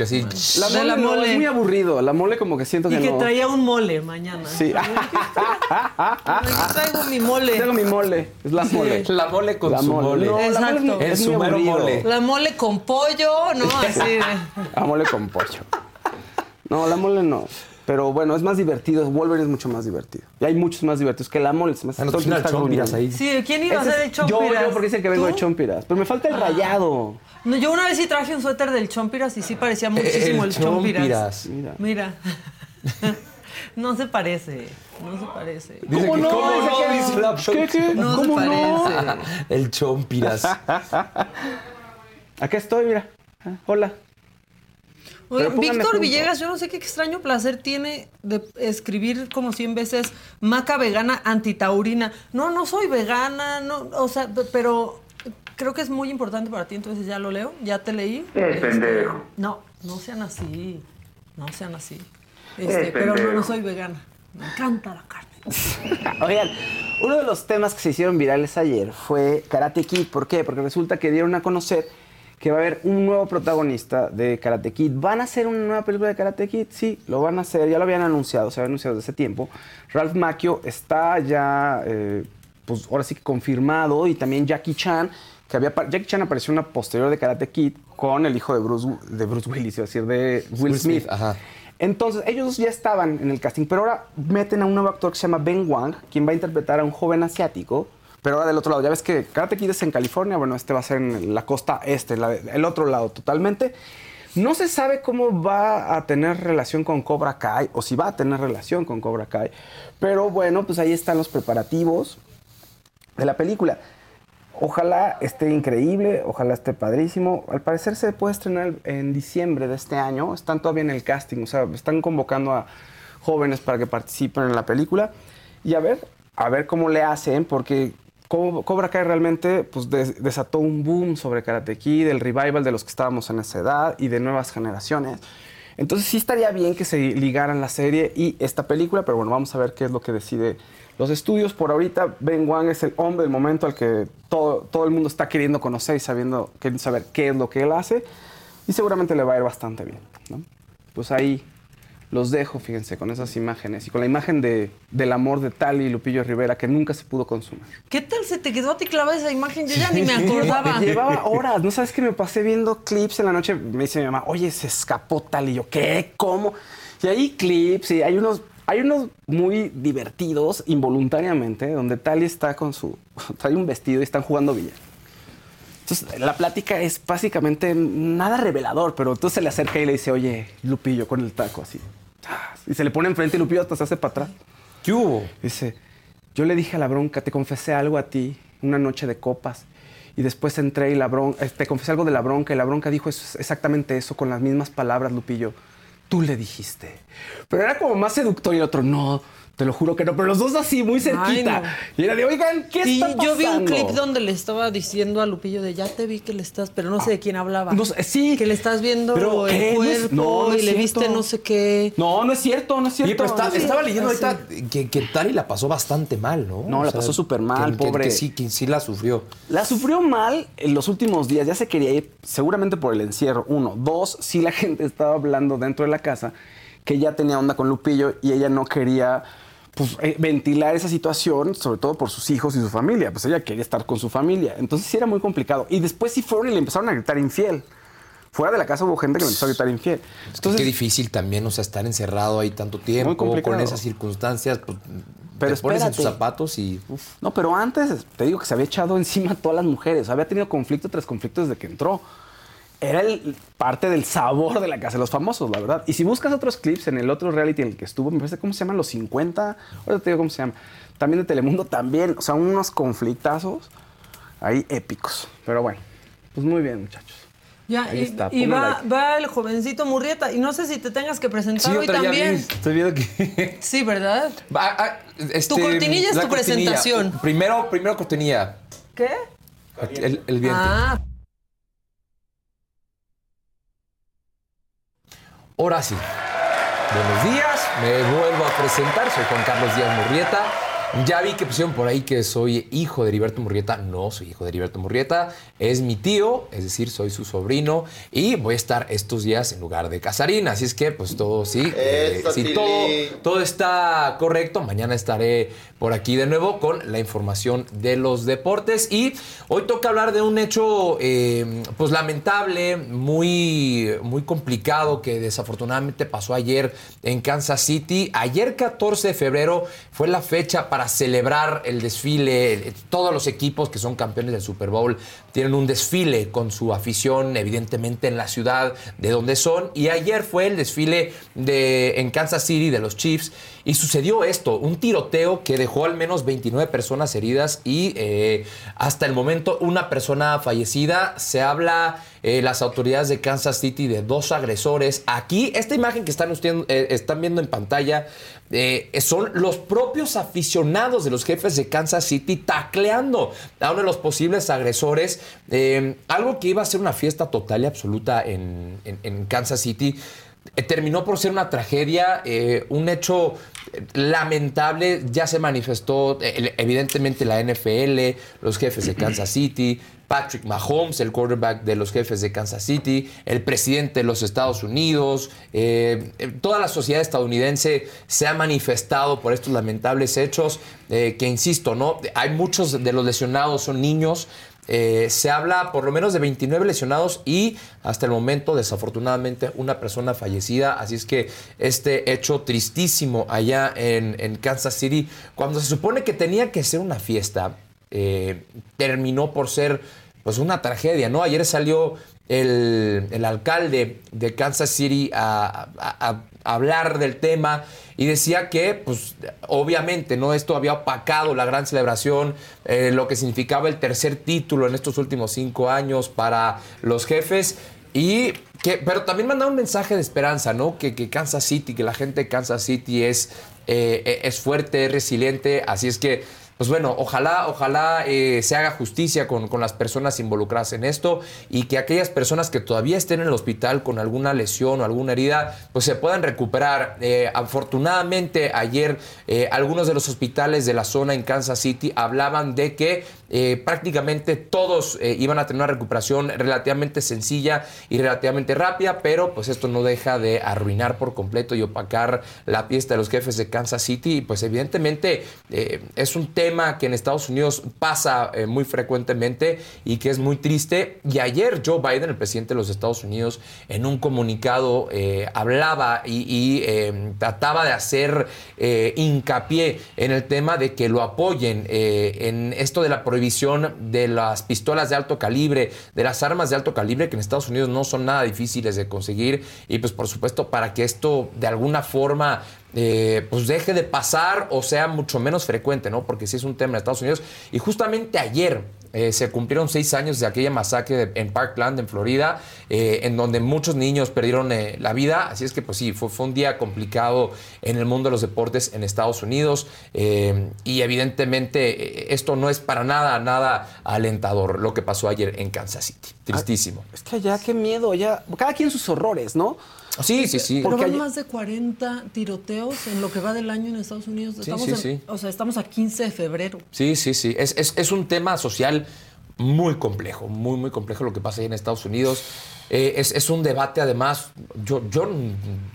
Que así, La De mole, la no, mole. es muy aburrido. La mole como que siento Y que, que no. traía un mole mañana. Sí. Traigo mi mole. Tengo mi mole. Es la mole. la mole con La su mole. mole. No, la mole Exacto. es, es mole. La mole con pollo, ¿no? Así de... La mole con pollo. No, la mole no. Pero bueno, es más divertido. Wolverine es mucho más divertido. Y hay muchos más divertidos que Ah, no, pues el está chompiras gruñendo. ahí. Sí, ¿quién iba a ser es- el chompiras? Yo, yo, porque dice que vengo de chompiras. Pero me falta el rayado. No, yo una vez sí traje un suéter del Chompiras y sí parecía muchísimo el, El Chompiras. Chompiras. Mira. Mira. no se parece. No se parece. Dice ¿Cómo que, no? ¿Cómo no? que- Dice la ¿Qué, qué? No se ¿Cómo no? parece. El chompiras. Acá estoy, mira. Ah, Hola. Víctor. Villegas, yo no sé qué extraño placer tiene de escribir como 100 veces maca vegana antitaurina. No, no soy vegana, no, o sea, pero creo que es muy importante para ti, entonces ya lo leo, ya te leí. Este, No, no sean así, no sean así. Este, pero no, no soy vegana. Me encanta la carne. Oigan, uno de los temas que se hicieron virales ayer fue Karate Kid. ¿Por qué? Porque resulta que dieron a conocer que va a haber un nuevo protagonista de Karate Kid. ¿Van a hacer una nueva película de Karate Kid? Sí, lo van a hacer. Ya lo habían anunciado, se había anunciado desde ese tiempo. Ralph Macchio está ya, eh, pues ahora sí que confirmado. Y también Jackie Chan, que había... Jackie Chan apareció en una posterior de Karate Kid con el hijo de Bruce, de Bruce Willis, iba a decir, de Will, Will Smith. Smith, ajá. Entonces, ellos ya estaban en el casting, pero ahora meten a un nuevo actor que se llama Ben Wang, quien va a interpretar a un joven asiático. Pero ahora del otro lado, ya ves que Karate Kid es en California, bueno, este va a ser en la costa este, el otro lado totalmente. No se sabe cómo va a tener relación con Cobra Kai, o si va a tener relación con Cobra Kai. Pero bueno, pues ahí están los preparativos de la película. Ojalá esté increíble, ojalá esté padrísimo. Al parecer se puede estrenar en diciembre de este año. Están todavía en el casting, o sea, están convocando a jóvenes para que participen en la película. Y a ver, a ver cómo le hacen, porque Cobra Kai realmente pues, des- desató un boom sobre Karate Kid, el revival de los que estábamos en esa edad y de nuevas generaciones. Entonces sí estaría bien que se ligaran la serie y esta película, pero bueno, vamos a ver qué es lo que decide los estudios. Por ahorita, Ben Wang es el hombre del momento al que todo, todo el mundo está queriendo conocer y sabiendo, queriendo saber qué es lo que él hace. Y seguramente le va a ir bastante bien. ¿no? Pues ahí los dejo, fíjense, con esas imágenes y con la imagen de, del amor de Tali y Lupillo Rivera que nunca se pudo consumar. ¿Qué tal se te quedó a ti clavada esa imagen? Yo ya ni me acordaba. Llevaba horas, ¿no sabes que me pasé viendo clips en la noche? Me dice mi mamá, oye, se escapó tal y yo, ¿qué? ¿Cómo? Y hay clips y hay unos, hay unos muy divertidos involuntariamente, donde Tali está con su, trae un vestido y están jugando billar. Entonces, la plática es básicamente nada revelador, pero entonces se le acerca y le dice, oye, Lupillo, con el taco así. Y se le pone enfrente y Lupillo hasta se hace para atrás. ¿Qué hubo? Dice, yo le dije a la bronca, te confesé algo a ti, una noche de copas. Y después entré y la bronca, te confesé algo de la bronca y la bronca dijo eso- exactamente eso, con las mismas palabras, Lupillo. Tú le dijiste. Pero era como más seductor y el otro, no, te lo juro que no. Pero los dos así, muy cerquita. no. Y era de, oigan, ¿qué Sí, está pasando? yo vi un clip donde le estaba diciendo a Lupillo de ya te vi que le estás, pero no sé de quién hablaba. No sé, sí. Que le estás viendo Pero, el cuerpo no, no y le cierto. viste no sé qué. No, no es cierto, no es cierto. Pero está- estaba leyendo ahorita que, que Tali la pasó bastante mal, ¿no? No, la pasó súper mal, que- que- pobre. Que, sí, que sí la sufrió. La sufrió mal en los últimos días, ya se quería ir, seguramente por el encierro. Uno. Dos, sí la gente estaba hablando dentro de la casa que ya tenía onda con Lupillo y ella no quería pues, eh, ventilar esa situación, sobre todo por sus hijos y su familia. Pues ella quería estar con su familia. Entonces sí era muy complicado. Y después sí fueron y le empezaron a gritar infiel. Fuera de la casa hubo gente que le empezó a gritar infiel. Entonces, Qué difícil también, o sea, estar encerrado ahí tanto tiempo, con esas circunstancias, pues, Pero te pones en tus espérate. zapatos y... uf. No, pero antes te digo que se había echado encima a todas las mujeres. Había tenido conflicto tras conflicto desde que entró. Era el- parte del sabor de la casa de los famosos, la verdad. Y si buscas otros clips en el otro reality en el que estuvo, me parece, ¿cómo se llaman? Los 50. Ahora te digo cómo se llama. También de Telemundo, también. O sea, unos conflictazos ahí épicos. Pero bueno, pues muy bien, muchachos. Ya, Ahí y, está, y va, like. va el jovencito Murrieta. Y no sé si te tengas que presentar Sí, hoy también. vi, Estoy viendo que... Sí, ¿verdad? Va, ah, este, Tu cortinilla es tu cortinilla. presentación. Primero, primero cortinilla. ¿Qué? El, el viento. Ah, Ahora sí. Buenos días, me vuelvo a presentar, soy Juan Carlos Díaz Murrieta. Ya vi que pusieron por ahí que soy hijo de Heriberto Murrieta. No soy hijo de Heriberto Murrieta, es mi tío, es decir, soy su sobrino y voy a estar estos días en lugar de Casarín. Así es que, pues todo sí, eh, todo, todo está correcto, mañana estaré por aquí de nuevo con la información de los deportes. Y hoy toca hablar de un hecho, eh, pues lamentable, muy, muy complicado que desafortunadamente pasó ayer en Kansas City. Ayer 14 de febrero fue la fecha para celebrar el desfile. El- Todos los equipos que son campeones del Super Bowl tienen un desfile con su afición, evidentemente en la ciudad de donde son. Y ayer fue el desfile de, en Kansas City de los Chiefs. Y sucedió esto, un tiroteo que dejó al menos 29 personas heridas y eh, hasta el momento una persona fallecida. Se habla eh, las autoridades de Kansas City de dos agresores. Aquí, esta imagen que están, usted- eh, están viendo en pantalla eh, son los propios aficionados de los jefes de Kansas City tacleando a uno de los posibles agresores. Eh, algo que iba a ser una fiesta total y absoluta en, Kansas City. eh, terminó por ser una tragedia, eh, un hecho eh, lamentable. Ya se manifestó, evidentemente, la NFL, los jefes de Kansas City, Patrick Mahomes, el quarterback de los jefes de Kansas City, el presidente de los Estados Unidos, toda la sociedad estadounidense se ha manifestado por estos lamentables hechos, que insisto, ¿no? Hay muchos de los lesionados son niños. Eh, se habla por lo menos de 29 lesionados y hasta el momento, desafortunadamente, una persona fallecida. Así es que este hecho tristísimo allá en, en Kansas City, cuando se supone que tenía que ser una fiesta, eh, terminó por ser pues una tragedia, ¿no? Ayer salió el, el alcalde de Kansas City a, hablar del tema y decía que, pues, obviamente, ¿no? Esto había opacado la gran celebración, eh, lo que significaba el tercer título en estos últimos cinco años para los jefes. Y que, pero también mandaba un mensaje de esperanza, ¿no? Que, que Kansas City, que la gente de Kansas City es, eh, es fuerte, es resiliente. Así es que, pues bueno, ojalá, ojalá eh, se haga justicia con, con las personas involucradas en esto y que aquellas personas que todavía estén en el hospital con alguna lesión o alguna herida, pues se puedan recuperar. Eh, afortunadamente, ayer eh, algunos de los hospitales de la zona en Kansas City hablaban de que eh, prácticamente todos eh, iban a tener una recuperación relativamente sencilla y relativamente rápida, pero pues esto no deja de arruinar por completo y opacar la fiesta de los jefes de Kansas City. Y pues evidentemente eh, es un tema que en Estados Unidos pasa muy frecuentemente y que es muy triste. Y ayer Joe Biden, el presidente de los Estados Unidos, en un comunicado hablaba y, y, eh, trataba de hacer hincapié en el tema de que lo apoyen en esto de la prohibición de las pistolas de alto calibre, de las armas de alto calibre, que en Estados Unidos no son nada difíciles de conseguir. Y pues por supuesto para que esto de alguna forma eh, pues deje de pasar o sea mucho menos frecuente, ¿no? Porque sí es un tema en Estados Unidos. Y justamente ayer eh, se cumplieron seis años de aquella masacre de- en Parkland, en Florida, eh, en donde muchos niños perdieron eh, la vida. Así es que, pues sí, fue, fue un día complicado en el mundo de los deportes en Estados Unidos. y evidentemente, esto no es para nada, nada alentador lo que pasó ayer en Kansas City. Tristísimo. Es que allá, qué miedo, ya. Cada quien sus horrores, ¿no? Sí, sí, sí. Porque ayer- más de 40 tiroteos en lo que va del año en Estados Unidos. Sí, Estamos sí, en- sí. O sea, estamos a 15 de febrero. Sí, sí, sí. Es, es- es un tema social muy complejo, muy, muy complejo lo que pasa ahí en Estados Unidos. Eh, es, es un debate, además, yo, yo,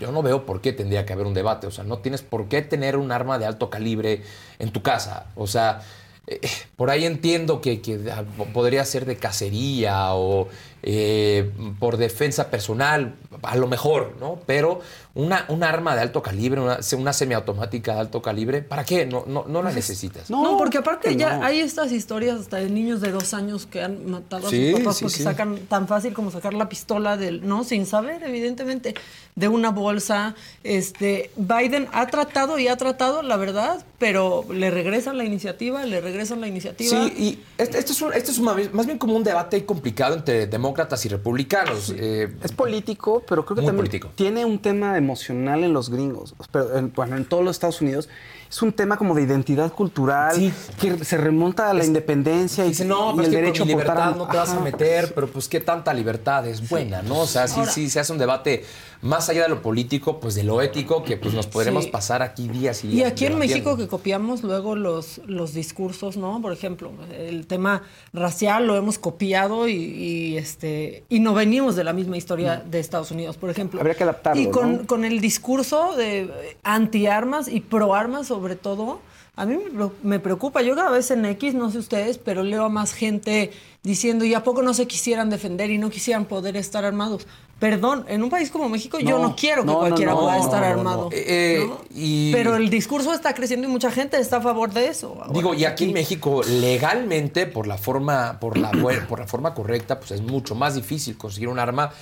yo no veo por qué tendría que haber un debate. O sea, no tienes por qué tener un arma de alto calibre en tu casa. O sea, eh, por ahí entiendo que, que ah, podría ser de cacería o eh, por defensa personal. a lo mejor, ¿no? Pero una, un arma de alto calibre, una, una semiautomática de alto calibre, ¿para qué? No, no, no la necesitas. No, porque aparte ya hay estas historias hasta de niños de dos años que han matado a Sí, sus papás sí, porque sí. sacan tan fácil como sacar la pistola del, no, sin saber, evidentemente, de una bolsa. Este, Biden ha tratado y ha tratado, la verdad, pero le regresan la iniciativa, le regresan la iniciativa. Sí, y este, este es, un- este es un- más bien como un debate complicado entre demócratas y republicanos. Eh, Es político, pero creo que también político. tiene un tema emocional en los gringos. Pero en, bueno, en todos los Estados Unidos es un tema como de identidad cultural Sí. que se remonta a la independencia y, Dice, no, y pero es el que derecho con mi a libertad no te vas a Ajá. meter, pero pues qué tanta libertad es buena, ¿no? O sea, sí, Ahora- sí se hace un debate más allá de lo político, pues de lo ético, que pues nos podremos Sí. pasar aquí días y días. Y aquí en. México que copiamos luego los, los discursos, ¿no? Por ejemplo, el tema racial lo hemos copiado y, y, este y no venimos de la misma historia de Estados Unidos, por ejemplo. Habría que adaptarlo, Y con, ¿no? con el discurso de antiarmas y proarmas sobre todo, a mí me pre- me preocupa. Yo cada vez en X, no sé ustedes, pero leo a más gente diciendo, ¿y a poco no se quisieran defender y no quisieran poder estar armados? Perdón, en un país como México yo No, quiero que no, cualquiera no, pueda no, estar no, no. armado. Eh, ¿no? y- Pero el discurso está creciendo y mucha gente está a favor de eso. Ahora, Digo, y aquí en México, legalmente, por la forma, por la, por la forma correcta, pues es mucho más difícil conseguir un arma,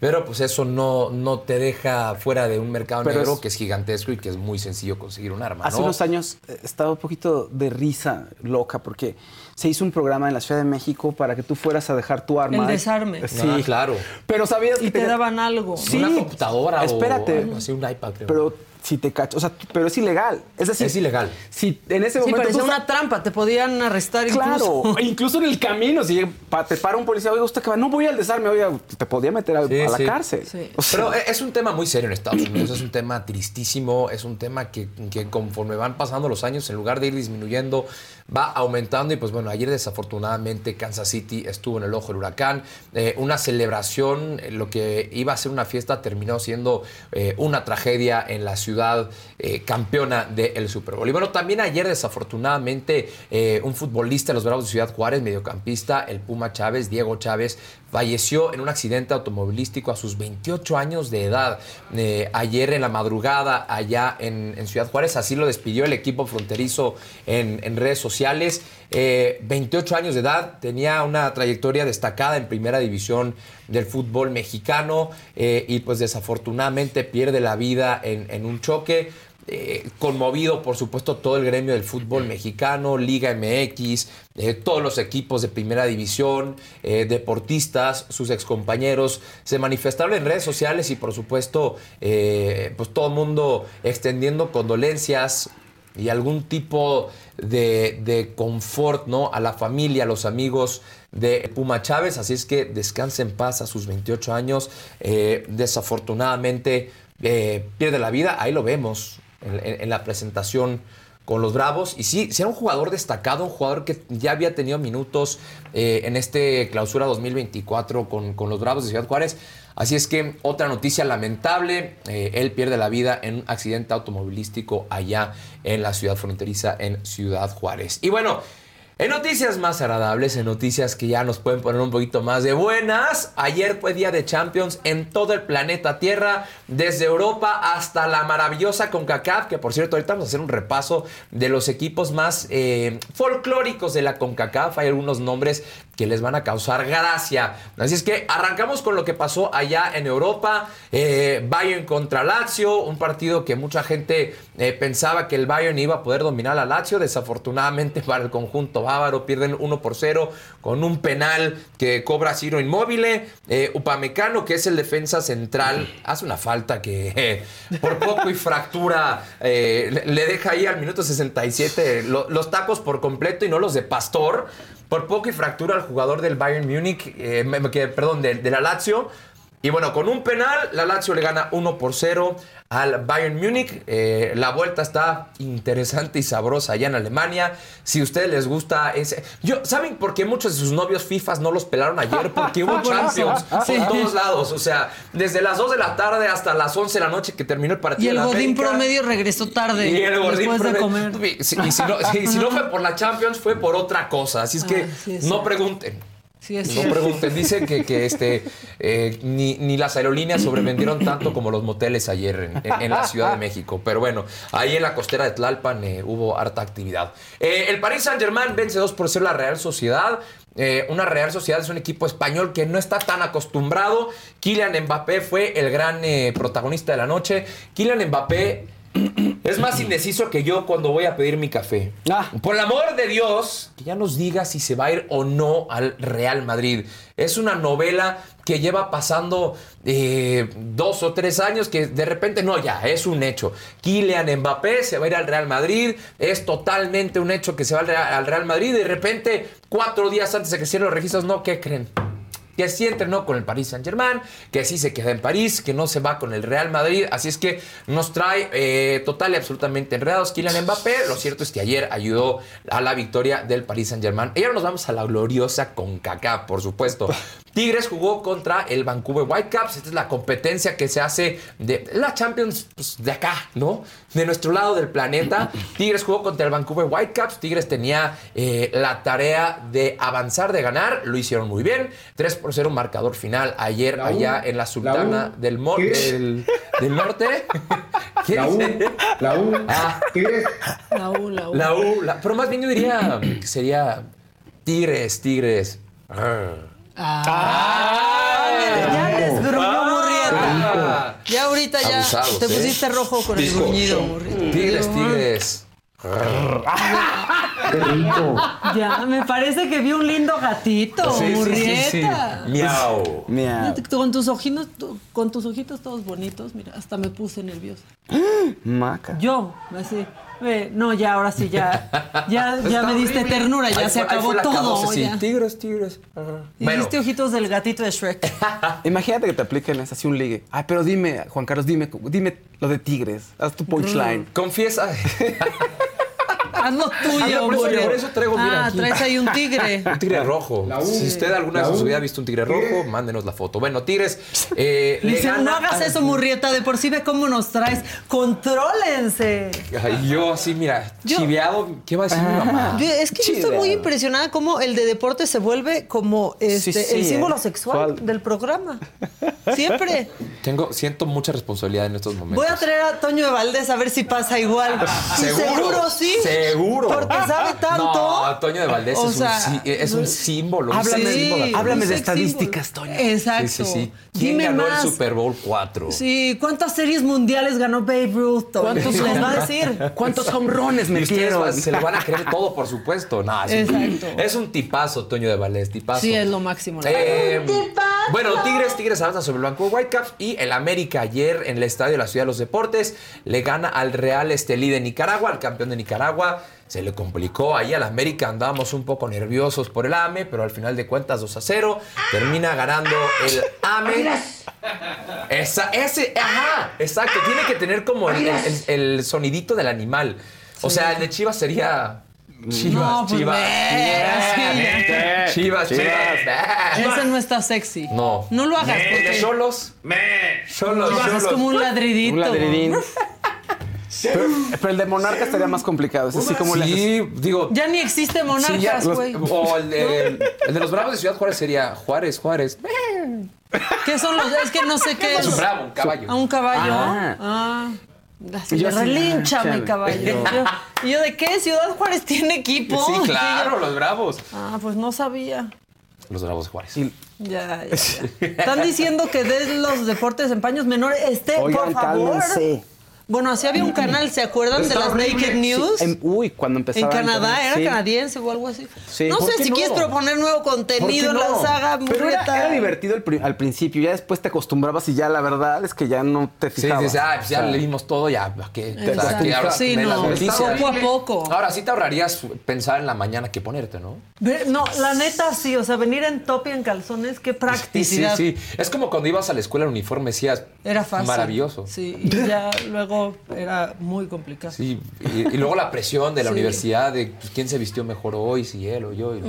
pero pues eso no, no te deja fuera de un mercado Pero negro es- que es gigantesco y que es muy sencillo conseguir un arma. Hace ¿no? unos años eh, estaba un poquito de risa loca porque se hizo un programa en la Ciudad de México para que tú fueras a dejar tu arma. El desarme. Sí, Ah, claro. Pero sabías que Y te daban algo. Sí. Una computadora Espérate. o algo así, un iPad, creo. Pero si te cacho, o sea, pero es ilegal. Es decir, Es ilegal. Si en ese Sí, momento parecía tú una trampa, te podían arrestar Claro, incluso. incluso en el camino, si te para un policía, oiga, usted que va, no voy al desarme, oiga, te podía meter a, Sí, a la sí. cárcel. Sí. O sea, Pero es un tema muy serio en Estados Unidos, es un tema tristísimo, es un tema que, que conforme van pasando los años, en lugar de ir disminuyendo, va aumentando y pues bueno, ayer desafortunadamente Kansas City estuvo en el ojo del huracán, Eh, una celebración, eh, lo que iba a ser una fiesta terminó siendo eh, una tragedia en la ciudad campeona del Super Bowl. Y bueno, también ayer desafortunadamente un futbolista de los Bravos de Ciudad Juárez, mediocampista, el Puma Chávez, Diego Chávez, falleció en un accidente automovilístico a sus 28 años de edad. Eh, ayer en la madrugada allá en, Ciudad Juárez, así lo despidió el equipo fronterizo en, redes sociales. Eh, 28 años de edad, tenía una trayectoria destacada en primera división del fútbol mexicano eh, y pues desafortunadamente pierde la vida en un choque. Eh, conmovido, por supuesto, todo el gremio del fútbol mexicano, Liga MX, eh, todos los equipos de primera división, eh, deportistas, sus excompañeros, se manifestaron en redes sociales y, por supuesto, eh, pues todo el mundo extendiendo condolencias y algún tipo de, confort ¿no? a la familia, a los amigos de Puma Chávez. Así es que descanse en paz a sus 28 años. Desafortunadamente pierde la vida. Ahí lo vemos en, la presentación con los Bravos. Y sí, sí era un jugador destacado, un jugador que ya había tenido minutos eh, en este clausura 2024 con, con los Bravos de Ciudad Juárez. Así es que otra noticia lamentable, eh, él pierde la vida en un accidente automovilístico allá en la ciudad fronteriza en Ciudad Juárez. Y bueno, en noticias más agradables, en noticias que ya nos pueden poner un poquito más de buenas, ayer fue día de Champions en todo el planeta Tierra, desde Europa hasta la maravillosa CONCACAF, que por cierto ahorita vamos a hacer un repaso de los equipos más eh, folclóricos de la CONCACAF, hay algunos nombres que les van a causar gracia. Así es que arrancamos con lo que pasó allá en Europa, eh, Bayern contra Lazio, un partido que mucha gente eh, pensaba que el Bayern iba a poder dominar a Lazio, desafortunadamente para el conjunto bávaro pierden 1 por 0 con un penal que cobra Ciro Inmóvil, eh, Upamecano que es el defensa central, hace una falta que eh, por poco y fractura eh, le- deja ahí al minuto 67 lo- los tacos por completo y no los de Pastor. Por poco y fractura al jugador del Bayern Múnich, eh, perdón, de la Lazio. Y bueno, con un penal, la Lazio le gana 1 por 0 al Bayern Múnich. Eh, la vuelta está interesante y sabrosa allá en Alemania. Si a ustedes les gusta ese... Yo, ¿Saben por qué muchos de sus novios FIFAs no los pelaron ayer? Porque hubo Champions Sí. por todos lados. O sea, desde las 2 de la tarde hasta las 11 de la noche que terminó el partido Y el de Godín promedio regresó tarde. Y el gordín después de promedio- comer. Y si, y si no, si- si no fue por la Champions, fue por otra cosa. Así es que Ah, sí, no pregunten. Sí, es No cierto. pregunten, dice que, que, este, eh, ni, ni las aerolíneas sobrevendieron tanto como los moteles ayer en, en- en la Ciudad de México. Pero bueno, ahí en la costera de Tlalpan eh, hubo harta actividad. Eh, el Paris Saint-Germain vence 2 por 0 la Real Sociedad. Una Real Sociedad es un equipo español que no está tan acostumbrado. Kylian Mbappé fue el gran protagonista de la noche. Kylian Mbappé es más indeciso que yo cuando voy a pedir mi café. Ah. Por el amor de Dios, que ya nos diga si se va a ir o no al Real Madrid. Es una novela que lleva pasando eh, dos o tres años que de repente no, ya, es un hecho. Kylian Mbappé se va a ir al Real Madrid. Es totalmente un hecho que se va al Real, al Real Madrid. De repente, cuatro días antes de que cierren los registros, no, ¿qué creen? Que sí entrenó con el Paris Saint Germain, que sí se queda en París, que no se va con el Real Madrid. Así es que nos trae eh, total y absolutamente enredados Kylian Mbappé. Lo cierto es que ayer ayudó a la victoria del Paris Saint Germain. Y ahora nos vamos a la gloriosa CONCACAF, por supuesto. Tigres jugó contra el Vancouver Whitecaps. Esta es la competencia que se hace de la Champions pues, de acá, ¿no? De nuestro lado del planeta. Tigres jugó contra el Vancouver Whitecaps. Tigres tenía eh, la tarea de avanzar, de ganar. Lo hicieron muy bien. 3 por 0 marcador final ayer La U, allá en la Sultana la U, del, del, del Norte. ¿Qué La U, la U, Ah. Tigres, La U, la U. La U, la- pero más bien yo diría que sería Tigres, Tigres. Ah, mira, ya les gruñó Murrieta. Ah. Ya ahorita ya Abusados, te ¿eh? pusiste rojo con el gruñido, Murrieta. Tigres, Tigres. Qué rico. Ya, me parece que vi un lindo gatito, Sí, sí, sí, Murrieta. sí. Miau. Mira, Con tus ojitos, con tus ojitos todos bonitos, mira, hasta me puse nerviosa. maca. Yo, así, no, ya, ahora sí, ya, ya, ya me diste horrible. ternura, ya Ahí se fue- acabó todo. sí. ya. Tigres, Tigres. Ajá. Y Bueno, Viste ojitos del gatito de Shrek. Imagínate que te apliquen es así un ligue. Ay, pero dime, Juan Carlos, dime, dime lo de Tigres. Haz tu punchline. confiesa. Haz lo Ah, tuyo, no, por eso- por eso traigo, mira, Ah, aquí. traes ahí un tigre. Un tigre rojo. Si usted alguna vez en su U. vida ha visto un tigre rojo, mándenos la foto. Bueno, Tigres. Eh, le Dice, gana no hagas eso, Murrieta, de por sí ve cómo nos traes. Contrólense. Ay, yo así, mira, Yo- chiveado. ¿Qué va a decir mi mamá? Yo- es que yo estoy muy impresionada cómo el de deporte se vuelve como este, Sí, sí, el símbolo ¿eh? sexual del programa. Siempre. Tengo, siento mucha responsabilidad en estos momentos. Voy a traer a Toño de Valdés a ver si pasa igual. Y Seguro, sí. seguro. Porque sabe tanto. No, Toño de Valdés O es, sea, un, es un símbolo. un Háblame- símbolo. Sí, háblame un de estadísticas. Toño. Exacto. Sí, sí, sí. ¿Quién Dime ganó más. el Super Bowl 4? Sí, ¿cuántas series mundiales ganó Babe Ruth? Toño? ¿Cuántos les va a decir? ¿Cuántos home runs Y ustedes metieron? se lo van a creer todo, por supuesto. No, es, un, Exacto. es un tipazo, Toño de Valdés, tipazo. Sí, es lo máximo. Eh, bueno, Tigres, Tigres avanza sobre el Vancouver Whitecaps y el América ayer en el estadio de la Ciudad de los Deportes le gana al Real Estelí de Nicaragua, al campeón de Nicaragua. Se le complicó ahí al América, andábamos un poco nerviosos por el AME, pero al final de cuentas 2 a 0. Termina ganando el AME. Esa, ese, ajá, exacto. Tiene que tener como el, el- el sonidito del animal. O sea, el de Chivas sería. Chivas, No, pues, Chivas. ve, Chivas, Chivas, Chivas. Ese no está sexy. No. No lo hagas de porque lo hagas Cholos. como un ladridito. Un ladridín. Pero, pero el de Monarca estaría más complicado. Es así como le. Sí, digo. Ya ni existe monarcas, güey. o el de, el de los Bravos de Ciudad Juárez sería Juárez, Juárez. ¿Qué son los? Es que no sé qué Es un es. bravo, un caballo. A un caballo. Ah. Ah. Así Yo relincha ah, caballo. Yo- ¿Y yo de qué? Ciudad Juárez tiene equipo. Sí, claro, los Bravos. Ah, pues no sabía. Los Bravos de Juárez. Y- Ya, ya, ya. Están diciendo que de los deportes en paños menores. Este, Oigan, por favor. cálmense. Bueno, así había un canal, ¿se acuerdan de las horrible. Naked News? En- uy, cuando en empezaba. Canadá, internet, era sí. canadiense o algo así. Sí. No ¿Por sé qué si no? quieres proponer nuevo ¿Por contenido en qué la no? saga Pero era, divertido al, pri- al principio, ya después te acostumbrabas y ya la verdad es que ya no te Sí, fijabas. dices, ah, pues ya O sea, leímos todo, ya, ¿para qué? ¿Para qué ahora Sí, no, poco a poco. Ahora sí te ahorrarías pensar en la mañana que ponerte, ¿no? No, la neta sí, o sea, venir en top y en calzones, qué Sí, practicidad. sí, sí. Es como cuando ibas a la escuela en uniforme, decías, Era fácil. Maravilloso. Sí, y ya luego era muy complicado. Sí, y, y luego la presión de la Sí. universidad de pues, quién se vistió mejor hoy, si él o yo. y-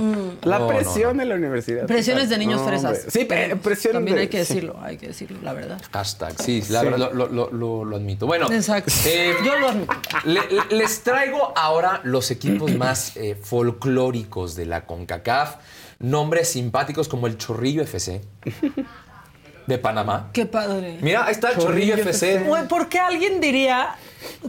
La No, presión no. en la universidad. Presiones de niños No, fresas. hombre. Sí, pe- presión También de- hay que sí. decirlo, hay que decirlo, la verdad. Hashtag, sí, la Sí. verdad, lo, lo- lo- lo admito. Bueno, Exacto. eh, Yo lo admito. le- le- les traigo ahora los equipos más eh, folclóricos de la CONCACAF. nombres simpáticos como el Chorrillo FC de Panamá. Qué padre. Mira, ahí está el Chorrillo, FC. Güey, ¿por qué alguien diría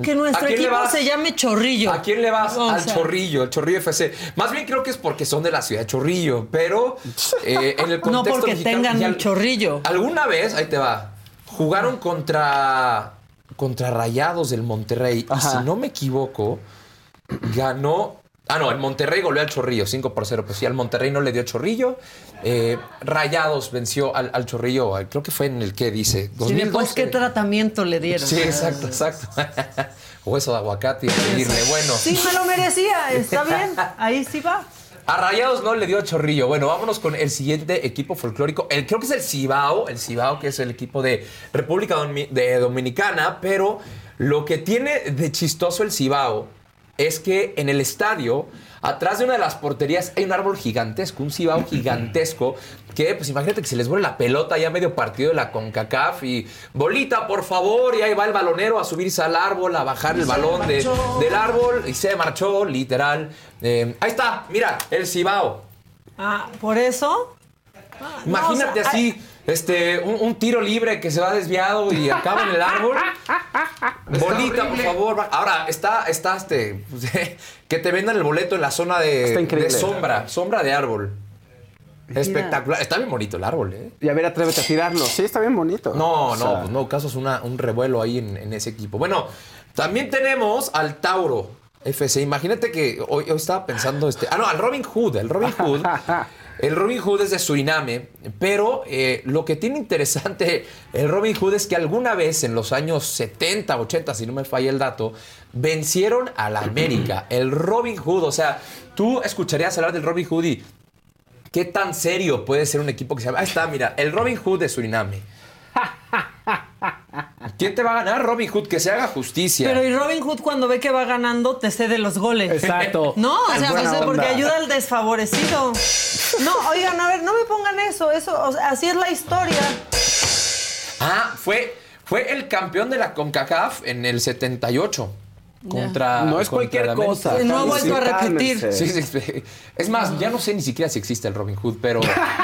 que nuestro ¿A quién le equipo vas? se llame Chorrillo? ¿A quién le vas? O Al sea, Chorrillo, el Chorrillo FC. Más bien creo que es porque son de la ciudad de Chorrillo, pero eh, en el No contexto porque mexicano- tengan un chorrillo. Alguna vez, ahí te va, jugaron contra, contra Rayados del Monterrey. Y Ajá. si no me equivoco, ganó... Ah, no, el Monterrey goleó al Chorrillo, 5 por 0. Pues sí, al Monterrey no le dio Chorrillo. Eh, Rayados venció al, al Chorrillo, creo que fue en el que dice, Sí, 2012. ¿qué tratamiento le dieron? Sí, exacto, exacto. Hueso de aguacate y pedirle, bueno. Sí, me lo merecía. Está bien. Ahí sí va. A Rayados no le dio chorrillo. Bueno, vámonos con el siguiente equipo folclórico. El, creo que es el Cibao, el Cibao, que es el equipo de República de Dominicana, pero lo que tiene de chistoso el Cibao es que en el estadio, atrás de una de las porterías, hay un árbol gigantesco, un Cibao gigantesco, que pues imagínate que se les vuelve la pelota ya medio partido de la CONCACAF y bolita, por favor, y ahí va el balonero a subirse al árbol, a bajar el balón de- del árbol y se marchó, literal. Eh, ahí está, mira, el Cibao. Ah, por eso. Ah, no, Imagínate o sea, así, este, un, un tiro libre que se va desviado y acaba en el árbol. Bolita, por favor. Ahora, está, está este, que te vendan el boleto en la zona de, de sombra, sombra de árbol. Espectacular. Está bien bonito el árbol, ¿eh? Y a ver, atrévete a tirarlo. Sí, está bien bonito. No, O no, sea, pues no, caso es una, un revuelo ahí en, en ese equipo. Bueno, también tenemos al Tauro FC. Imagínate que hoy, hoy estaba pensando este. Ah, no, al Robin Hood. El Robin Hood. El Robin Hood es de Suriname, pero eh, lo que tiene interesante el Robin Hood es que alguna vez en los años 70, 80, si no me falla el dato, vencieron a la América. El Robin Hood, o sea, tú escucharías hablar del Robin Hood y ¿Qué tan serio puede ser un equipo que se llama? Ahí está, mira, el Robin Hood de Suriname. ¿Quién te va a ganar, Robin Hood? Que se haga justicia. Pero y Robin Hood cuando ve que va ganando te cede los goles. Exacto. No, o sea, buena pues, porque ayuda al desfavorecido. No, oigan, a ver, no me pongan eso, eso, o sea, así es la historia. Ah, fue, fue el campeón de la CONCACAF en el 78. Contra, No es contra cualquier América. cosa. Y no ha vuelto a repetir. cálmense. Sí, sí, sí. Es más, ya no sé ni siquiera si existe el Robin Hood, pero,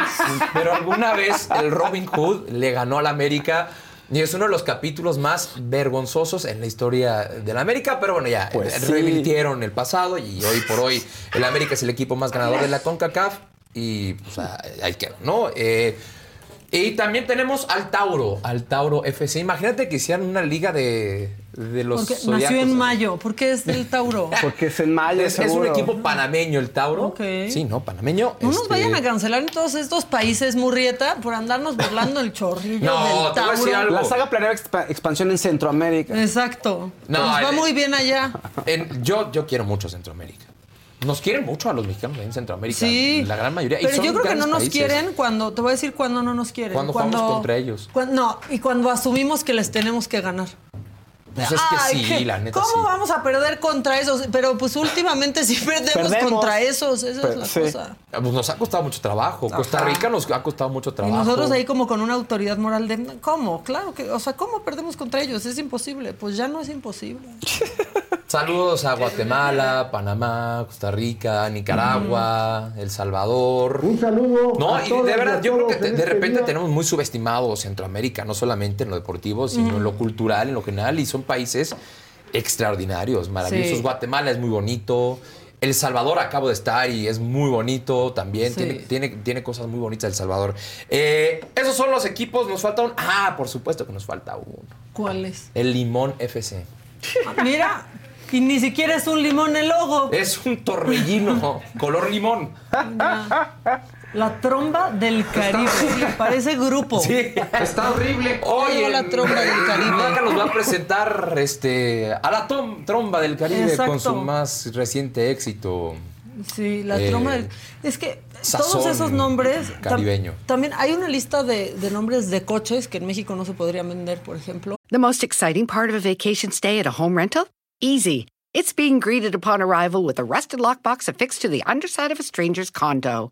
pero alguna vez el Robin Hood le ganó al América. Y es uno de los capítulos más vergonzosos en la historia de la América, pero bueno, ya Pues sí. revirtieron el pasado y hoy por hoy el América es el equipo más ganador de la CONCACAF y pues ah, ahí quedó, ¿no? Eh, y también tenemos al Tauro, al Tauro FC. Imagínate que hicieran una liga de, de los Porque zodiacos. nació en mayo, ¿por qué es del Tauro? Porque es en mayo, Es, es un equipo panameño el Tauro. Sí, no, panameño. No nos este- vayan a cancelar en todos estos países, Murrieta, por andarnos burlando el chorrillo No, del te voy a decir Tauro. algo. La saga planea expa- expansión en Centroamérica. Exacto. No, Nos va el- muy bien allá. En- yo, yo quiero mucho Centroamérica. Nos quieren mucho a los mexicanos en Centroamérica. Sí. La gran mayoría. Y Pero son yo creo que no nos países. quieren cuando, te voy a decir cuando no nos quieren. Cuando jugamos contra ellos. no, y cuando asumimos que les tenemos que ganar. Pues es que Ay, sí, la neta ¿Cómo sí. vamos a perder contra esos? Pero pues últimamente sí perdemos, Perdemos. contra esos, esa es la sí. cosa. Ah, Pues nos ha costado mucho trabajo. Costa. Rica nos ha costado mucho Y trabajo. nosotros ahí como con una autoridad moral de ¿cómo? Claro que, o sea, ¿cómo perdemos contra ellos? Es imposible. Pues ya no es imposible. Saludos a Guatemala, Panamá, Costa Rica, Nicaragua, El Salvador. Un saludo. No, a y de verdad, yo creo que de este repente día. tenemos muy subestimado Centroamérica, no solamente en lo deportivo, sino en lo cultural, en lo general, y son países extraordinarios, maravillosos. Sí. Guatemala es muy bonito. El Salvador acabo de estar y es muy bonito también. Sí. Tiene, tiene, tiene cosas muy bonitas El Salvador. Eh, esos son los equipos. Nos falta un. Ah, por supuesto que nos falta uno. ¿Cuál es? El Limón FC. Ah, Mira, y ni siquiera es un limón el logo. Es un torbellino color limón. La tromba del Caribe. Parece grupo. Sí, está horrible. Oye, la tromba del Caribe. Maca nos va a presentar este, a la tom- tromba del Caribe Exacto. con su más reciente éxito. Sí, la Eh, tromba del... Es que sazón todos esos nombres... tam- caribeño. también hay una lista de, de nombres de coches que en México no se podrían vender, por ejemplo. The most exciting part of a vacation stay at a home rental? Easy. It's being greeted upon arrival with a rusted lockbox affixed to the underside of a stranger's condo.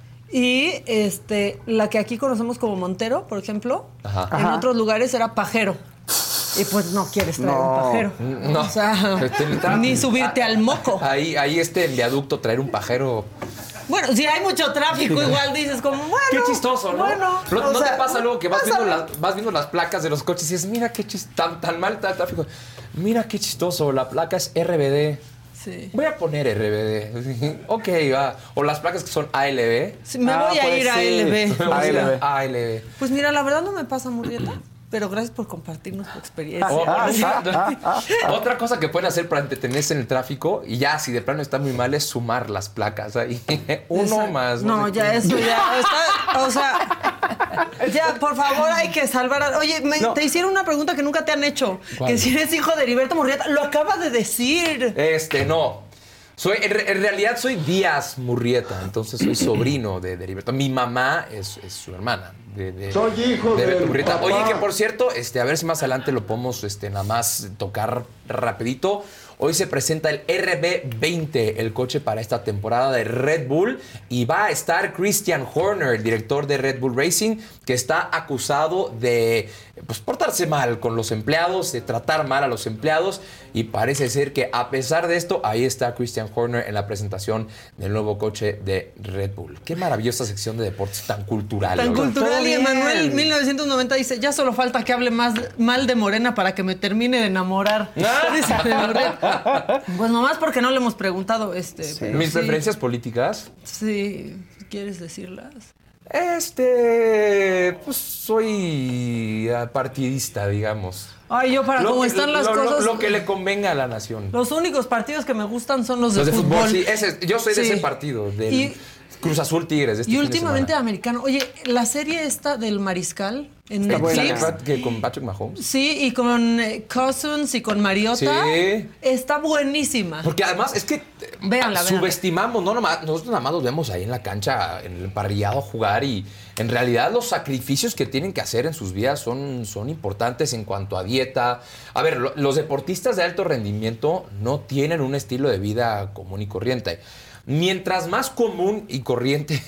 Y este, la que aquí conocemos como Montero, por ejemplo, Ajá. en otros lugares era Pajero. Y pues no quieres traer un pajero. No. O sea, Este, ni subirte ah, al moco. Ahí, ahí este viaducto traer un pajero. Bueno, si hay mucho tráfico, igual dices como, bueno. Qué chistoso, ¿no? Bueno, ¿No, o no sea, te pasa luego que vas viendo, las, vas viendo las placas de los coches y dices, mira qué chis tan, tan mal está el tráfico. Mira qué chistoso, la placa es RBD. Sí. Voy a poner RBD. ok, va. O las placas que son ALB. Sí, me Ah, voy a pues ir a. ALB. ALB. Pues mira, la verdad no me pasa, Murrieta. Pero gracias por compartirnos tu experiencia. O- Ah, o- otra cosa que pueden hacer para entretenerse en el tráfico, y ya si de plano está muy mal, es sumar las placas ahí. Uno Exacto. más. No, sé ya qué. eso ya está. O sea, ya, por favor, hay que salvar a. Oye, me- No. te hicieron una pregunta que nunca te han hecho. ¿Cuál? Que si eres hijo de Heriberto Murrieta. Lo acaba de decir. Este, no. Soy, en, re- en realidad soy Díaz Murrieta, entonces soy sobrino de, de Heriberto. Mi mamá es, es su hermana. De, de- Soy hijo de Murrieta. papá. Oye, que por cierto, este, a ver si más adelante lo podemos este, nada más tocar rapidito. Hoy se presenta el RB20, el coche para esta temporada de Red Bull, y va a estar Christian Horner, el director de Red Bull Racing, que está acusado de pues, portarse mal con los empleados, de tratar mal a los empleados, y parece ser que a pesar de esto, ahí está Christian Horner en la presentación del nuevo coche de Red Bull. Qué maravillosa sección de deportes tan cultural. Tan cultural y. Emanuel 1990 dice, ya solo falta que hable más mal de Morena para que me termine de enamorar. Morena. Pues nomás porque no le hemos preguntado este. pero Mis sí, preferencias políticas. Sí, ¿quieres decirlas? Este, pues soy eh, partidista, digamos. Ay, yo para Lo cómo que- están las lo- lo- cosas. Lo, que le convenga a la nación. Los únicos partidos que me gustan son los de, Los de fútbol, sí. Ese, yo soy de ese partido, del Y- Cruz Azul Tigres. este Y últimamente americano. Oye, la serie esta del Mariscal en Está buena, Netflix. que con Patrick Mahomes. Sí, y con eh, Cousins y con Mariota. Sí. Está buenísima. Porque además es que Véanla, véanla. subestimamos, no nomás, nosotros nada más los vemos ahí en la cancha, en el parrillado jugar y en realidad los sacrificios que tienen que hacer en sus vidas son, son importantes en cuanto a dieta. A ver, lo- los deportistas de alto rendimiento no tienen un estilo de vida común y corriente. Mientras más común y corriente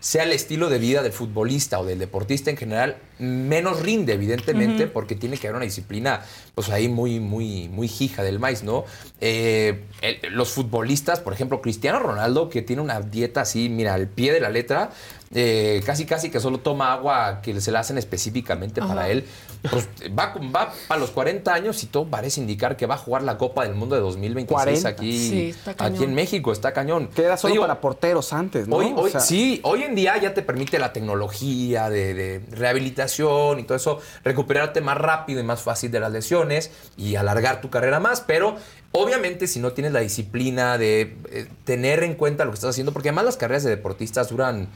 sea el estilo de vida del futbolista o del deportista en general, menos rinde, evidentemente, porque tiene que haber una disciplina, pues ahí muy, muy, muy hija del maíz, ¿no? Eh, el- los futbolistas, por ejemplo, Cristiano Ronaldo, que tiene una dieta así, mira, al pie de la letra, eh, casi casi que solo toma agua que se la hacen específicamente para él, pues va, va a los 40 años y todo parece indicar que va a jugar la Copa del Mundo de 2026 40. aquí, Sí, aquí en México, está cañón. Que era solo para porteros antes, ¿no? Hoy, O hoy- sea, sí, hoy en día ya te permite la tecnología de, de rehabilitación y todo eso, recuperarte más rápido y más fácil de las lesiones y alargar tu carrera más, pero obviamente si no tienes la disciplina de eh, tener en cuenta lo que estás haciendo, porque además las carreras de deportistas duran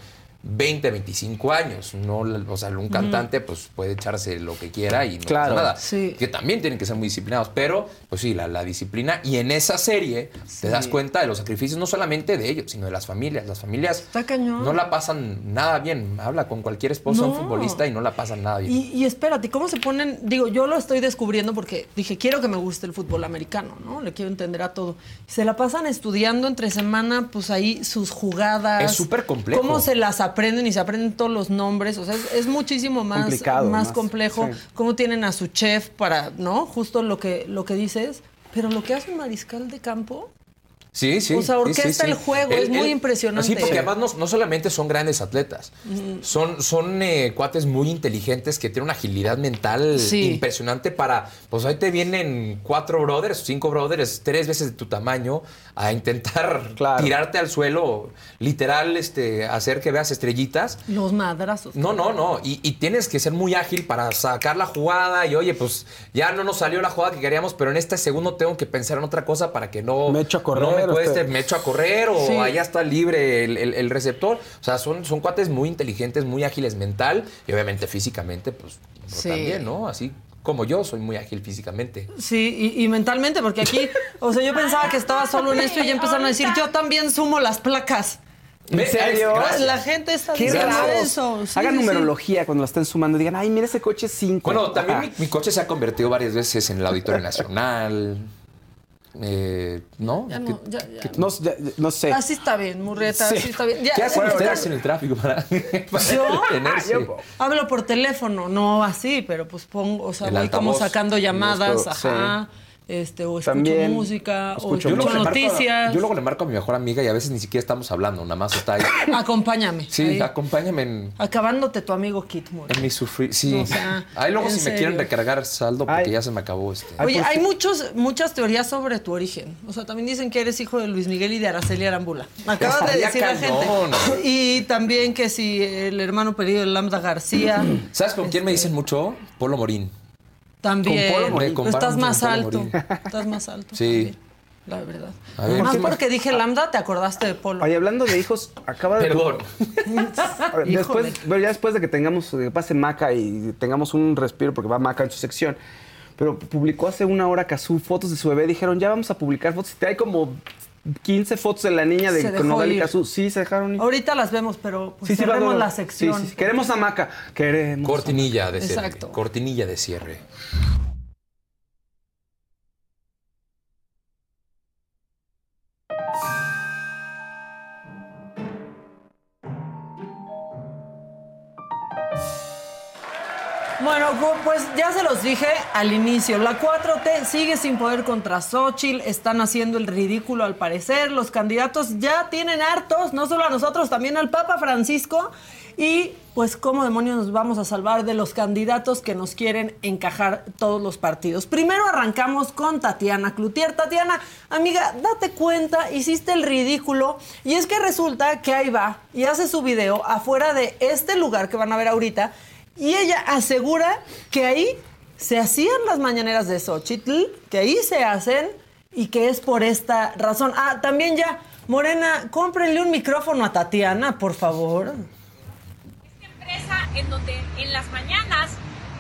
20, 25 años, no, o sea, un cantante pues puede echarse lo que quiera y no Claro. pasa nada, Sí. que también tienen que ser muy disciplinados, pero pues sí, la, la disciplina y en esa serie te das cuenta de los sacrificios no solamente de ellos, sino de las familias, las familias Está cañón. no la pasan nada bien. Habla con cualquier No. un futbolista y no la pasan nada bien. Y, y espérate, ¿cómo se ponen? Digo, yo lo estoy descubriendo porque dije, quiero que me guste el fútbol americano, ¿no? Le quiero entender a todo. Se la pasan estudiando entre semana, pues ahí sus jugadas. Es súper complejo. Cómo se las aprenden y se aprenden todos los nombres. O sea, es, es muchísimo más, Complicado, más más, complejo. sí. Cómo tienen a su chef para, ¿no? Justo lo que, lo que dices. Pero lo que hace un mariscal de campo, Sí, sí. O sea, sí, orquesta sí, sí. el juego, es muy impresionante. Sí, porque Sí. además no, no solamente son grandes atletas, son, son eh, cuates muy inteligentes que tienen una agilidad mental Sí. impresionante para, pues ahí te vienen cuatro brothers, cinco brothers, tres veces de tu tamaño a intentar Claro. tirarte al suelo, literal, este, hacer que veas estrellitas. Los madrazos. No, no, no. Y, y tienes que ser muy ágil para sacar la jugada. Y oye, pues ya no nos salió la jugada que queríamos, pero en este segundo tengo que pensar en otra cosa para que no Me echo a correr, No me cueste, este- me echo a correr o Sí. allá está libre el, el- el receptor. O sea, son, son cuates muy inteligentes, muy ágiles mental y obviamente físicamente, pues pues, Sí. también, ¿no? Así como yo soy muy ágil físicamente. Sí, y, y mentalmente, porque aquí, o sea, yo pensaba que estaba solo en esto y ya empezaron a decir, yo también sumo las placas. ¿En serio? Gracias. La gente está Qué diciendo raro. eso. Sí, Hagan sí, sí. numerología cuando la estén sumando. Digan, ay, mira ese coche 5. Bueno, también mi, mi coche se ha convertido varias veces en el Auditorio Nacional. Eh, ¿No? Ya no, ya, ya. No, no sé. Así está bien, Murrieta, Sí. así está bien. Ya, ¿Qué hacen bueno, ustedes ya- en el tráfico para, para ¿Yo? entretenerse? Yo- Hablo por teléfono, no así, pero pues pongo, o sea, voy como sacando llamadas, Busco, ajá, este, o escucho También música, escucho o Yo escucho le marco, noticias. yo luego le marco a mi mejor amiga y a veces ni siquiera estamos hablando, nada más está ahí. Acompáñame. Sí, ahí. acompáñame en, Acabándote tu amigo Kit Moore. en mi sufrir. Sí. O sea, ahí luego si me quieren recargar saldo porque Ay. ya se me acabó este. Oye, pues hay muchos, muchas teorías sobre tu origen. O sea, también dicen que eres hijo de Luis Miguel y de Araceli Arambula. Me acabas de decir la gente. Y también que si el hermano perdido de Lambda García. ¿Sabes con quién me dicen mucho? Polo Morín. También. Con. Pero Me comparan estás más alto. Estás más alto. Sí. también, La verdad. A ver, Más ¿qué más? porque dije Lambda, te acordaste de Polo. Oye, hablando de hijos, acaba de. Perdón. Ver, después, bueno, ya después de que tengamos, que pase Maca y tengamos un respiro, porque va Maca en su sección, pero publicó hace una hora Cazú fotos de su bebé. Dijeron, ya vamos a publicar fotos. Y hay como 15 fotos de la niña de dejó con Nodal y. Cazú. Sí, se dejaron ir. Ahorita las vemos, pero pues Sí, sí, va, cerremos la sección. Sí, sí, sí. Queremos a Maca. Queremos. Cortinilla de cierre. Exacto. Cortinilla de cierre. Bueno, pu- pues ya se los dije al inicio. La 4T sigue sin poder contra Xochitl. Están haciendo el ridículo al parecer. Los candidatos ya tienen hartos, no solo a nosotros, también al Papa Francisco. Y pues, ¿cómo demonios nos vamos a salvar de los candidatos que nos quieren encajar todos los partidos? Primero arrancamos con Tatiana Cloutier. Tatiana, amiga, date cuenta, hiciste el ridículo. Y es que resulta que ahí va y hace su video afuera de este lugar que van a ver ahorita. Y ella asegura que ahí se hacían las mañaneras de Xochitl, que ahí se hacen y que es por esta razón. Ah, también ya, Morena, cómprenle un micrófono a Tatiana, por favor. empresa en donde en las mañanas,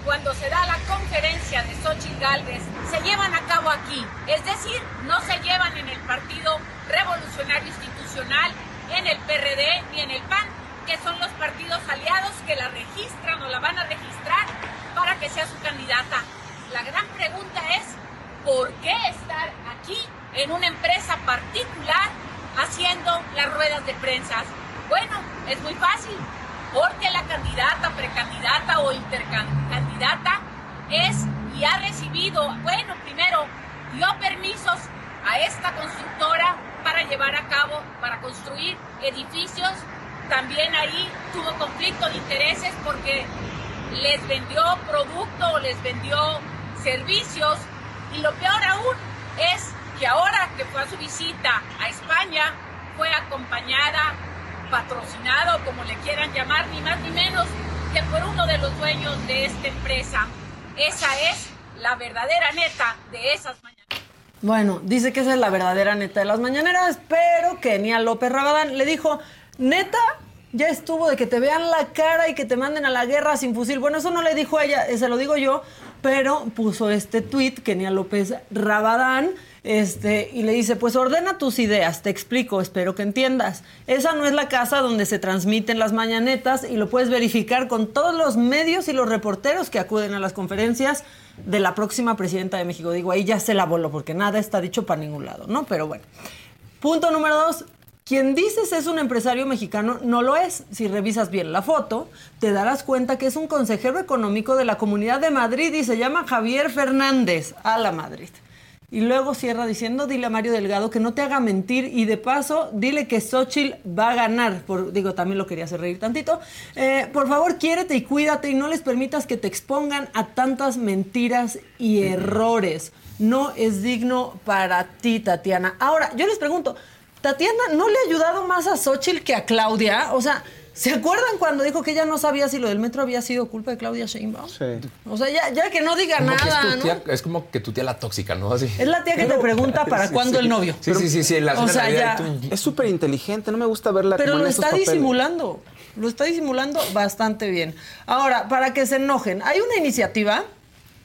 cuando se da la conferencia de Xochitl Galvez, se llevan a cabo aquí. Es decir, no se llevan en el Partido Revolucionario Institucional, en el PRD ni en el PAN, que son los partidos aliados que la registran o la van a registrar para que sea su candidata. La gran pregunta es, ¿por qué estar aquí en una empresa particular haciendo las ruedas de prensa? Bueno, es muy fácil, porque la candidata, precandidata o intercandidata es y ha recibido, bueno, primero dio permisos a esta constructora para llevar a cabo, para construir edificios. También ahí tuvo conflicto de intereses porque les vendió producto les vendió servicios. Y lo peor aún es que ahora que fue a su visita a España, fue acompañada, patrocinado, como le quieran llamar, ni más ni menos que por uno de los dueños de esta empresa. Esa es la verdadera neta de esas mañanas. Bueno, dice que esa es la verdadera neta de las mañaneras, pero Kenia López Rabadán le dijo, neta, ya estuvo de que te vean la cara y que te manden a la guerra sin fusil. Bueno, eso no le dijo ella, eh, se lo digo yo, pero puso este tuit, Kenia López Rabadán, este, y le dice, pues ordena tus ideas, te explico, espero que entiendas. Esa no es la casa donde se transmiten las mañanetas y lo puedes verificar con todos los medios y los reporteros que acuden a las conferencias de la próxima presidenta de México. Digo, ahí ya se la voló porque nada está dicho para ningún lado, ¿no? Pero bueno. Punto número dos. Quien dices es un empresario mexicano no lo es. Si revisas bien la foto, te darás cuenta que es un consejero económico de la Comunidad de Madrid y se llama Javier Fernández, a la Madrid. Y luego cierra diciendo, dile a Mario Delgado que no te haga mentir y de paso dile que Xochitl va a ganar. Por, digo, también lo quería hacer reír tantito. Eh, por favor, quiérete y cuídate y no les permitas que te expongan a tantas mentiras y errores. No es digno para ti, Tatiana. Ahora, yo les pregunto, ¿Tatiana no le ha ayudado más a Xochitl que a Claudia? O sea, ¿Se acuerdan cuando dijo que ella no sabía si lo del metro había sido culpa de Claudia Sheinbaum? Sí. O sea, ya, ya que no diga Como que nada, es, tu ¿no? es como que tu tía la tóxica, ¿no? Así. Es la tía que te pregunta para cuándo el novio. Sí, sí, sí, sí. La O sea, ya- tú- Es súper inteligente, no me gusta verla Pero como lo en está papeles. disimulando. Lo está disimulando bastante bien. Ahora, para que se enojen, hay una iniciativa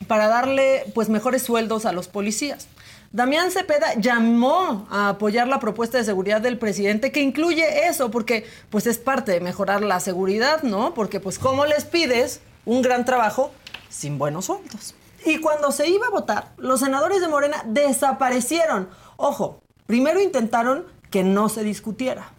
para darle pues mejores sueldos a los policías. Damián Cepeda llamó a apoyar la propuesta de seguridad del presidente que incluye eso, porque pues es parte de mejorar la seguridad, ¿no? Porque pues cómo les pides un gran trabajo sin buenos sueldos. Y cuando se iba a votar, los senadores de Morena desaparecieron. Ojo, primero intentaron que no se discutiera.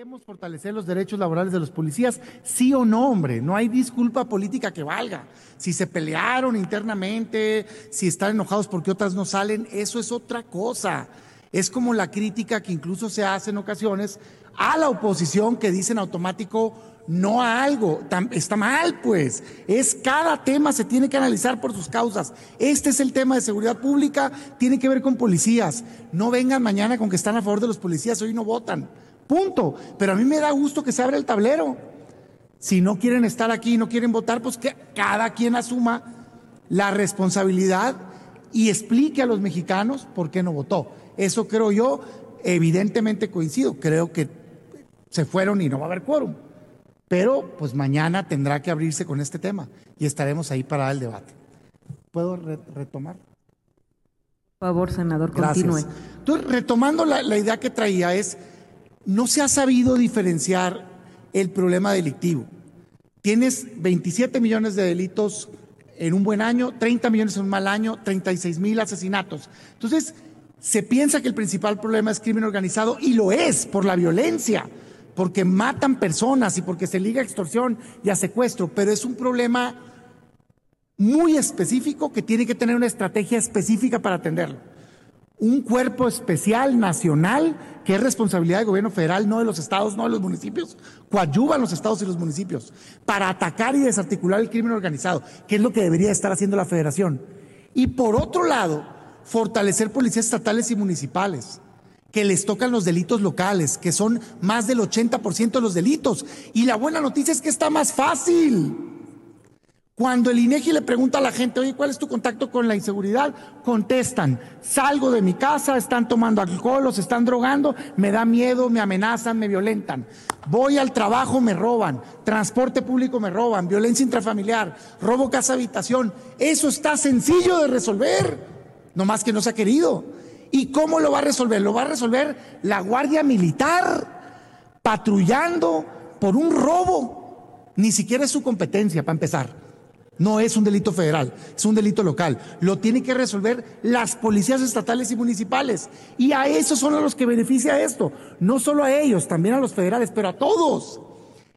Queremos fortalecer los derechos laborales de los policías, sí o no, hombre. No hay disculpa política que valga. Si se pelearon internamente, si están enojados porque otras no salen, eso es otra cosa. Es como la crítica que incluso se hace en ocasiones a la oposición que dicen automático no a algo. Está mal, pues. Es cada tema se tiene que analizar por sus causas. Este es el tema de seguridad pública, tiene que ver con policías. No vengan mañana con que están a favor de los policías, hoy no votan. Punto. Pero a mí me da gusto que se abra el tablero. Si no quieren estar aquí y no quieren votar, pues que cada quien asuma la responsabilidad y explique a los mexicanos por qué no votó. Eso creo yo, evidentemente coincido. Creo que se fueron y no va a haber quórum. Pero pues mañana tendrá que abrirse con este tema y estaremos ahí para el debate. ¿Puedo re- retomar? Por favor, senador, continúe. Entonces, retomando la, la idea que traía es, no se ha sabido diferenciar el problema delictivo. Tienes 27 millones de delitos en un buen año, 30 millones en un mal año, 36 mil asesinatos. Entonces, se piensa que el principal problema es crimen organizado y lo es por la violencia, porque matan personas y porque se liga a extorsión y a secuestro, pero es un problema muy específico que tiene que tener una estrategia específica para atenderlo. Un cuerpo especial nacional que es responsabilidad del gobierno federal, no de los estados, no de los municipios, coadyuvan los estados y los municipios para atacar y desarticular el crimen organizado, que es lo que debería estar haciendo la federación. Y por otro lado, fortalecer policías estatales y municipales que les tocan los delitos locales, que son más del 80% de los delitos. Y la buena noticia es que está más fácil. Cuando el INEGI le pregunta a la gente, oye, ¿cuál es tu contacto con la inseguridad? Contestan, salgo de mi casa, están tomando alcohol, los están drogando, me da miedo, me amenazan, me violentan. Voy al trabajo, me roban, transporte público me roban, violencia intrafamiliar, robo casa habitación. Eso está sencillo de resolver, nomás que no se ha querido. ¿Y cómo lo va a resolver? Lo va a resolver la Guardia Militar patrullando por un robo. Ni siquiera es su competencia, para empezar. No es un delito federal, es un delito local. Lo tienen que resolver las policías estatales y municipales. Y a esos son a los que beneficia esto. No solo a ellos, también a los federales, pero a todos.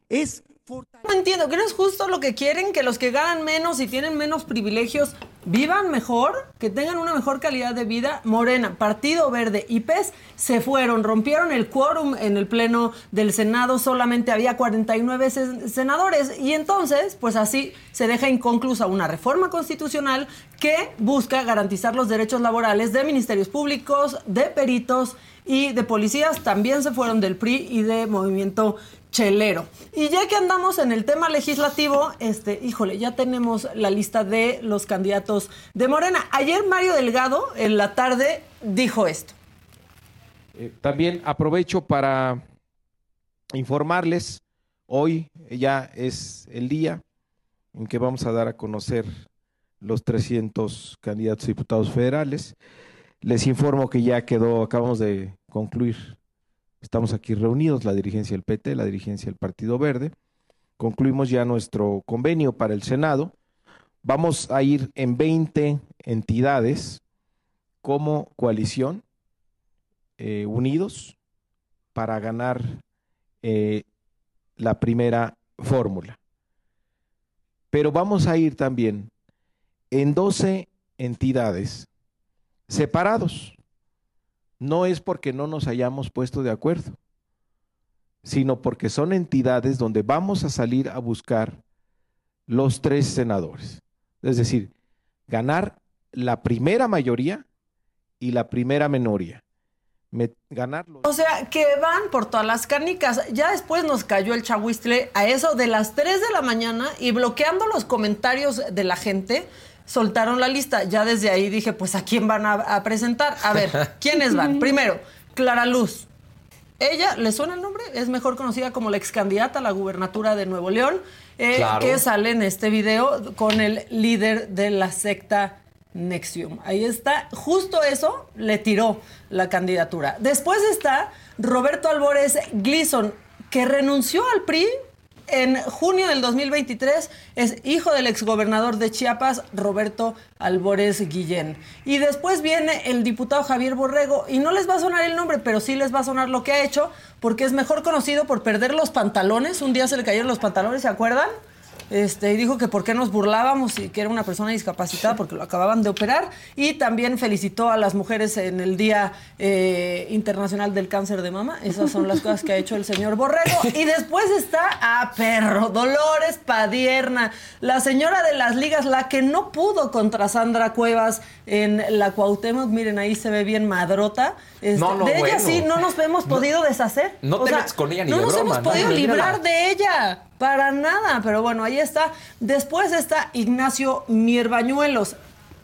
Es No entiendo, ¿que no es justo lo que quieren? Que los que ganan menos y tienen menos privilegios vivan mejor, que tengan una mejor calidad de vida. Morena, Partido Verde y PES se fueron, rompieron el quórum en el Pleno del Senado, solamente había 49 sen- senadores y entonces, pues así se deja inconclusa una reforma constitucional que busca garantizar los derechos laborales de ministerios públicos, de peritos y de policías. También se fueron del PRI y de Movimiento chelero. Y ya que andamos en el tema legislativo, este, híjole, ya tenemos la lista de los candidatos de Morena. Ayer Mario Delgado en la tarde dijo esto. Eh, también aprovecho para informarles, hoy ya es el día en que vamos a dar a conocer los 300 candidatos a diputados federales. Les informo que ya quedó, acabamos de concluir, estamos aquí reunidos, la dirigencia del PT, la dirigencia del Partido Verde, concluimos ya nuestro convenio para el Senado. Vamos a ir en 20 entidades como coalición eh, unidos para ganar eh, la primera fórmula. Pero vamos a ir también en 12 entidades separados. No es porque no nos hayamos puesto de acuerdo, sino porque son entidades donde vamos a salir a buscar los tres senadores. Es decir, ganar la primera mayoría y la primera minoría. Ganarlo. O sea, que van por todas las canicas. Ya después nos cayó el chahuistle a eso de las 3 de la mañana y bloqueando los comentarios de la gente, soltaron la lista. Ya desde ahí dije, pues a quién van a, a presentar. A ver, ¿quiénes van? Primero, Clara Luz. Ella, ¿le suena el nombre? Es mejor conocida como la ex candidata a la gubernatura de Nuevo León, eh, Claro. que sale en este video con el líder de la secta Nexium. Ahí está, justo eso le tiró la candidatura. Después está Roberto Albores Gleason, que renunció al PRI en junio del 2023. Es hijo del exgobernador de Chiapas, Roberto Albores Guillén. Y después viene el diputado Javier Borrego, y no les va a sonar el nombre, pero sí les va a sonar lo que ha hecho, porque es mejor conocido por perder los pantalones. Un día se le cayeron los pantalones, ¿se acuerdan? Este, y dijo que por qué nos burlábamos y que era una persona discapacitada porque lo acababan de operar. Y también felicitó a las mujeres en el Día eh, Internacional del Cáncer de Mama. Esas son las cosas que ha hecho el señor Borrego. Y después está a perro, Dolores Padierna, la señora de las ligas, la que no pudo contra Sandra Cuevas en la Cuauhtémoc. Miren, ahí se ve bien madrota. Este, No, no, de ella sí no nos hemos podido deshacer. no te metes con ella ni no de nos broma, hemos podido librar de ella. Para nada, pero bueno, ahí está. Después está Ignacio Mierbañuelos,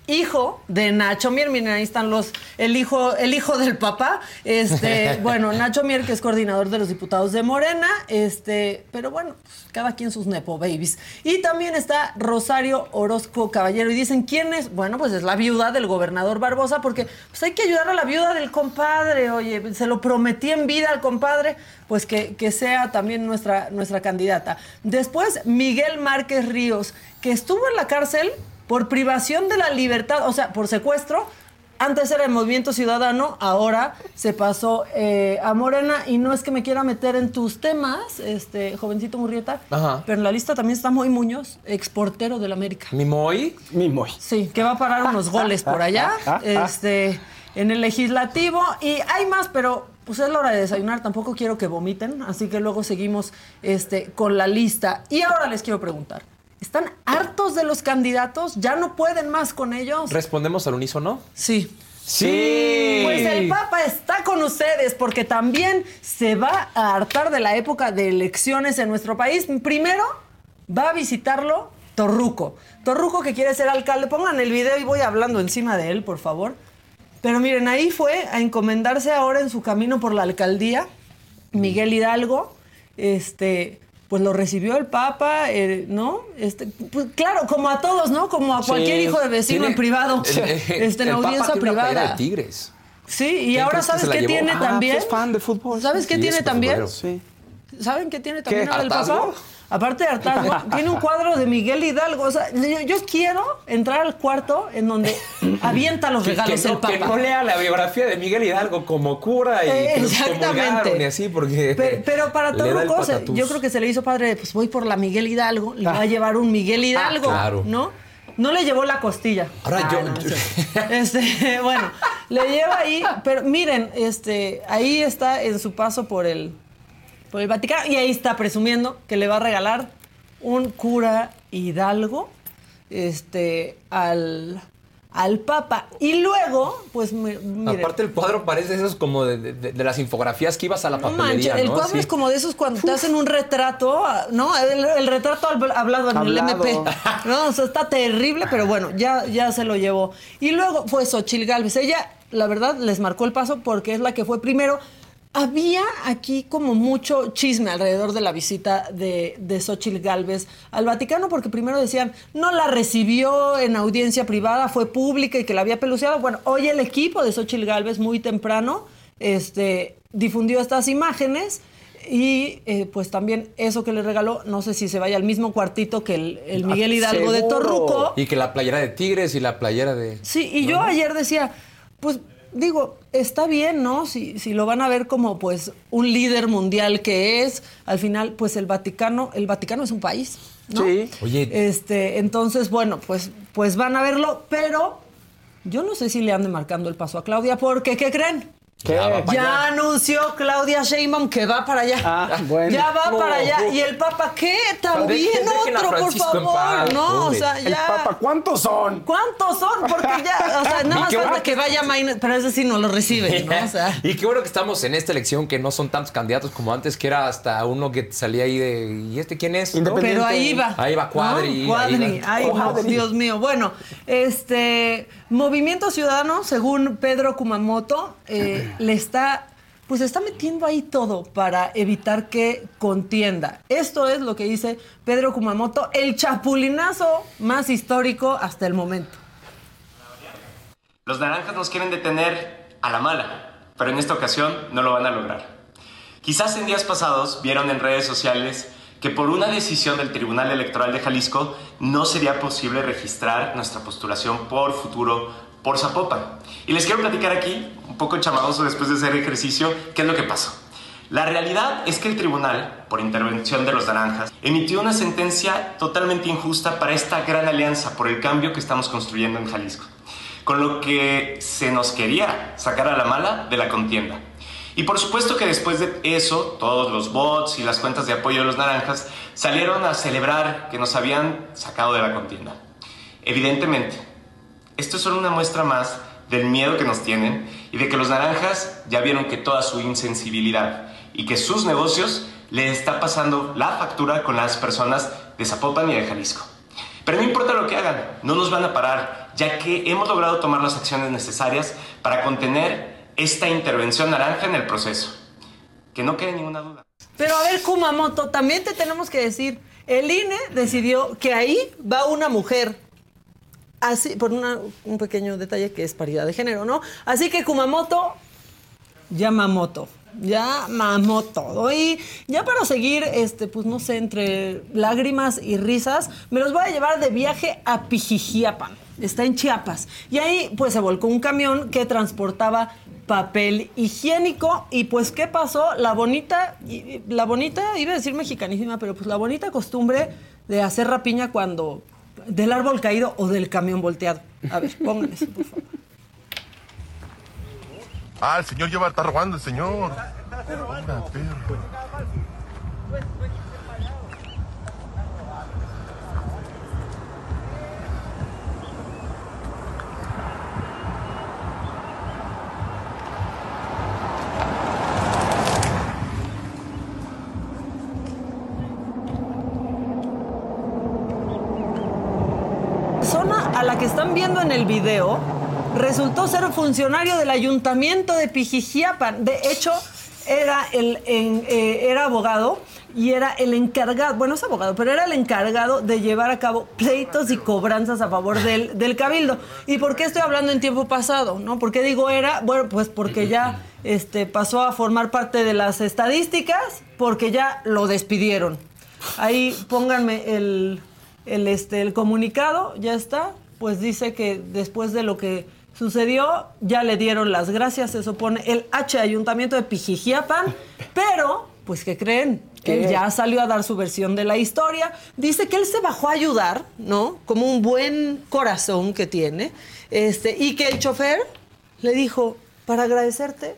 hijo de Nacho Mier. Miren, ahí están los, el hijo, el hijo del papá. Este, bueno, Nacho Mier, que es coordinador de los diputados de Morena. Este, pero bueno, pues, cada quien sus nepo babies. Y también está Rosario Orozco Caballero. Y dicen, ¿quién es? Bueno, pues es la viuda del gobernador Barbosa, porque pues hay que ayudar a la viuda del compadre. Oye, se lo prometí en vida al compadre, pues que, que sea también nuestra, nuestra candidata. Después, Miguel Márquez Ríos, que estuvo en la cárcel por privación de la libertad, o sea, por secuestro. Antes era el Movimiento Ciudadano, ahora se pasó eh, a Morena y no es que me quiera meter en tus temas, este jovencito Murrieta, Ajá. pero en la lista también está Moy Muñoz, exportero del América. ¿Mimoy? Mimoy. Sí, que va a parar unos goles por allá, este, en el legislativo. Y hay más, pero pues es la hora de desayunar, tampoco quiero que vomiten, así que luego seguimos este, con la lista. Y ahora les quiero preguntar, ¿están hartos de los candidatos? ¿Ya no pueden más con ellos? ¿Respondemos al unísono? Sí. Sí. Pues el Papa está con ustedes porque también se va a hartar de la época de elecciones en nuestro país. Primero va a visitarlo Torruco. Torruco que quiere ser alcalde. Pongan el video y voy hablando encima de él, por favor. Pero miren, ahí fue a encomendarse ahora en su camino por la alcaldía Miguel Hidalgo. Este, pues lo recibió el Papa, eh, ¿no? Este, pues claro, como a todos, ¿no? Como a cualquier Sí. hijo de vecino Tiene- en privado, el- el- este, en el Papa audiencia una playera privada. de Tigres. Sí, y ¿Quién ahora que ¿sabes se la qué tiene Ah, también? es fan de fútbol. ¿Sabes qué Sí, tiene también? Sí. ¿Saben qué tiene también ¿Qué? ahora el papá? Aparte de hartazgo, tiene un cuadro de Miguel Hidalgo. O sea, yo, yo quiero entrar al cuarto en donde avienta los Que, regalos que el no, que Papa. no lea la biografía de Miguel Hidalgo como cura y Eh, que exactamente. y así porque Pe- Pero, para Torruco, yo creo que se le hizo padre, pues voy por la Miguel Hidalgo, le va a llevar un Miguel Hidalgo, Ah, claro. ¿no? No le llevó la costilla. Ahora Ah, yo- no, yo-. Este, bueno, le lleva ahí, pero miren, este, ahí está en su paso por el, por el Vaticano y ahí está presumiendo que le va a regalar un cura Hidalgo, este, al, al Papa. Y luego, pues, mi- miren. Aparte el cuadro parece esos como de, de- de las infografías que ibas a la No papelería, el ¿no? cuadro es como de esos cuando te hacen un retrato, ¿no? El, el retrato habl- hablado en Hablado. el MP. No, o sea, está terrible, pero bueno, ya, ya se lo llevó. Y luego fue Xochil Gálvez. Ella, la verdad, les marcó el paso porque es la que fue primero. Había aquí como mucho chisme alrededor de la visita de, de Xochil Gálvez al Vaticano, porque primero decían, no la recibió en audiencia privada, fue pública y que la había peluceado. Bueno, hoy el equipo de Xochil Gálvez, muy temprano, este, difundió estas imágenes y eh, pues también eso que le regaló, no sé si se vaya al mismo cuartito que el, el Miguel Hidalgo de. Torruco. Y que la playera de Tigres y la playera de... Sí, y yo ayer decía, pues digo, está bien, ¿no? Si, si lo van a ver como pues un líder mundial que es, al final pues el Vaticano, el Vaticano es un país, ¿no? Sí. Oye. Este, entonces, bueno, pues, pues van a verlo, pero Yo no sé si le ande marcando el paso a Claudia, porque ¿qué creen? ¿Qué? Ya anunció Claudia Sheinbaum que va para allá. Ah, bueno. Ya va No. para allá. ¿Y el Papa qué? También dejen otro, por favor. paz, no, o sea, El ya. Papa, ¿cuántos son? ¿Cuántos son? Porque ya, o sea, nada más falta que vaya Maine, pero ese sí no lo recibe, ¿no? O sea. y qué bueno que estamos en esta elección, que no son tantos candidatos como antes, que era hasta uno que salía ahí de. ¿Y este quién es? Independiente. Pero ahí va. Ahí va Cuadri, ¿no? Cuadri. ahí va. Ay. Dios mío. Bueno, este Movimiento Ciudadano, según Pedro Kumamoto, eh, le está, pues está metiendo ahí todo para evitar que contienda. Esto es lo que dice Pedro Kumamoto, el chapulinazo más histórico hasta el momento. Los naranjas nos quieren detener a la mala, pero en esta ocasión no lo van a lograr. Quizás en días pasados vieron en redes sociales que por una decisión del Tribunal Electoral de Jalisco no sería posible registrar nuestra postulación por futuro por Zapopan. Y les quiero platicar aquí, un poco chamadoso después de hacer ejercicio, qué es lo que pasó. La realidad es que el tribunal, por intervención de los naranjas, emitió una sentencia totalmente injusta para esta gran alianza por el cambio que estamos construyendo en Jalisco, con lo que se nos quería sacar a la mala de la contienda. Y por supuesto que después de eso, todos los bots y las cuentas de apoyo de los naranjas salieron a celebrar que nos habían sacado de la contienda. Evidentemente, esto es solo una muestra más del miedo que nos tienen y de que los naranjas ya vieron que toda su insensibilidad y que sus negocios le está pasando la factura con las personas de Zapopan y de Jalisco. Pero no importa lo que hagan, no nos van a parar, ya que hemos logrado tomar las acciones necesarias para contener esta intervención naranja en el proceso. Que no quede ninguna duda. Pero a ver, Kumamoto, también te tenemos que decir, el INE decidió que ahí va una mujer. Así, por un pequeño detalle que es paridad de género, ¿no? Así que Kumamoto, Yamamoto. Yamamoto. Y ya para seguir, este, pues no sé, entre lágrimas y risas, me los voy a llevar de viaje a Pijijiapan. Está en Chiapas. Y ahí, pues se volcó un camión que transportaba papel higiénico. Y pues, ¿qué pasó? La bonita, la bonita, iba a decir mexicanísima, pero pues la bonita costumbre de hacer rapiña cuando. del árbol caído o del camión volteado. A ver, pongan eso, por favor. Ah, el señor lleva, está robando el señor. Perro. persona a la que están viendo en el video resultó ser funcionario del ayuntamiento de Pijijiapan. De hecho, era, el, eh, era abogado y era el encargado, bueno, es abogado, pero era el encargado de llevar a cabo pleitos y cobranzas a favor del, del cabildo. ¿Y por qué estoy hablando en tiempo pasado? ¿no? ¿Por qué digo era? Bueno, pues porque ya este, pasó a formar parte de las estadísticas, porque ya lo despidieron. Ahí pónganme el, el, este, el comunicado, ya está, pues dice que después de lo que sucedió, ya le dieron las gracias, se supone, el H Ayuntamiento de Pijijiapan, pero, pues, ¿qué creen? ¿Qué? Él ya salió a dar su versión de la historia, dice que él se bajó a ayudar, ¿no? Como un buen corazón que tiene, este, y que el chofer le dijo, para agradecerte,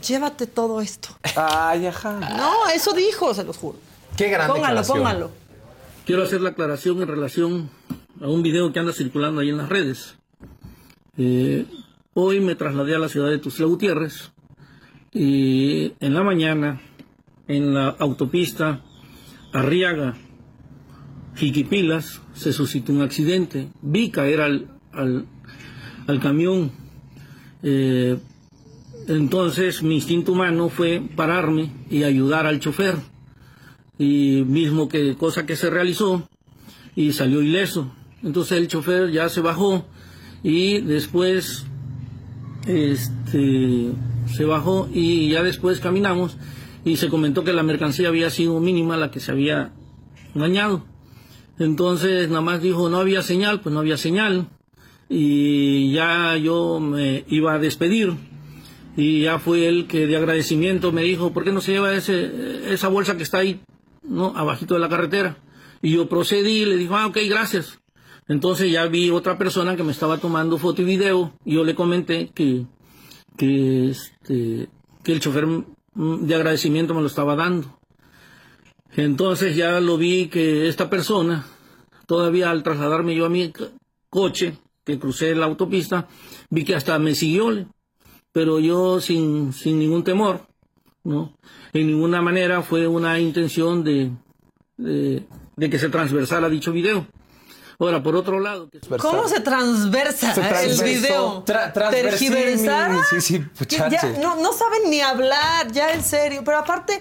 llévate todo esto. Ay, ajá. No, eso dijo, se los juro. Qué gran Póngalo, declaración. póngalo. Quiero hacer la aclaración en relación a un video que anda circulando ahí en las redes. Eh, hoy me trasladé a la ciudad de Tuxtla Gutiérrez y en la mañana en la autopista Arriaga Jiquipilas se suscitó un accidente. Vi caer al, al, al camión. Eh, entonces mi instinto humano fue pararme y ayudar al chofer y mismo que cosa que se realizó y salió ileso. Entonces el chofer ya se bajó y después este se bajó y ya después caminamos y se comentó que la mercancía había sido mínima la que se había dañado. Entonces nada más dijo no había señal, pues no había señal y ya yo me iba a despedir y ya fue él que de agradecimiento me dijo, ¿por qué no se lleva ese, esa bolsa que está ahí, no, abajito de la carretera? Y yo procedí y le dijo, ah, ok, gracias. Entonces ya vi otra persona que me estaba tomando foto y video y yo le comenté que, que, este, el chofer mm, de agradecimiento me lo estaba dando. Entonces ya lo vi que esta persona, todavía al trasladarme yo a mi coche, que crucé la autopista, vi que hasta me siguió, pero yo sin, sin ningún temor, ¿no? En ninguna manera fue una intención de, de, de que se transversara dicho video. Ahora, por otro lado... que- ¿Cómo se transversa Se el video? Tra- ¿Tergiversar? Sí, sí, Que ya no, no saben ni hablar, ya en serio. Pero aparte,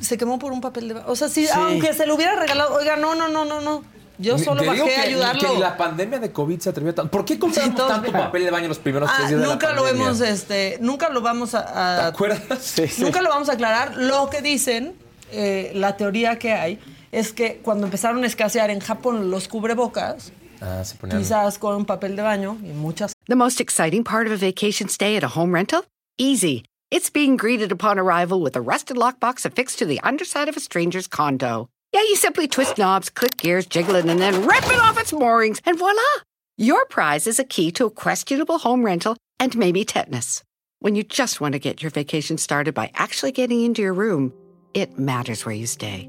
se quemó por un papel de... ba- O sea, si, Sí. aunque se lo hubiera regalado, oiga, no, no, no, no, no. Yo solo bajé a ayudarlo. Que la pandemia de COVID se atrevió tanto. ¿Por qué compramos tanto papel de baño los primeros Ah, tres días de la nunca lo pandemia? hemos, este, nunca lo vamos a, a- ¿Te acuerdas? Nunca lo vamos a aclarar. Lo que dicen, eh, la teoría que hay, es que cuando empezaron a escasear en Japón los cubrebocas, Ah, se ponían... quizás con papel de baño y muchas The most exciting part of a vacation stay at a home rental? Easy. It's being greeted upon arrival with a rusted lockbox affixed to the underside of a stranger's condo. Yeah, you simply twist knobs, click gears, jiggle it, and then rip it off its moorings, and voila! Your prize is a key to a questionable home rental and maybe tetanus. When you just want to get your vacation started by actually getting into your room, it matters where you stay.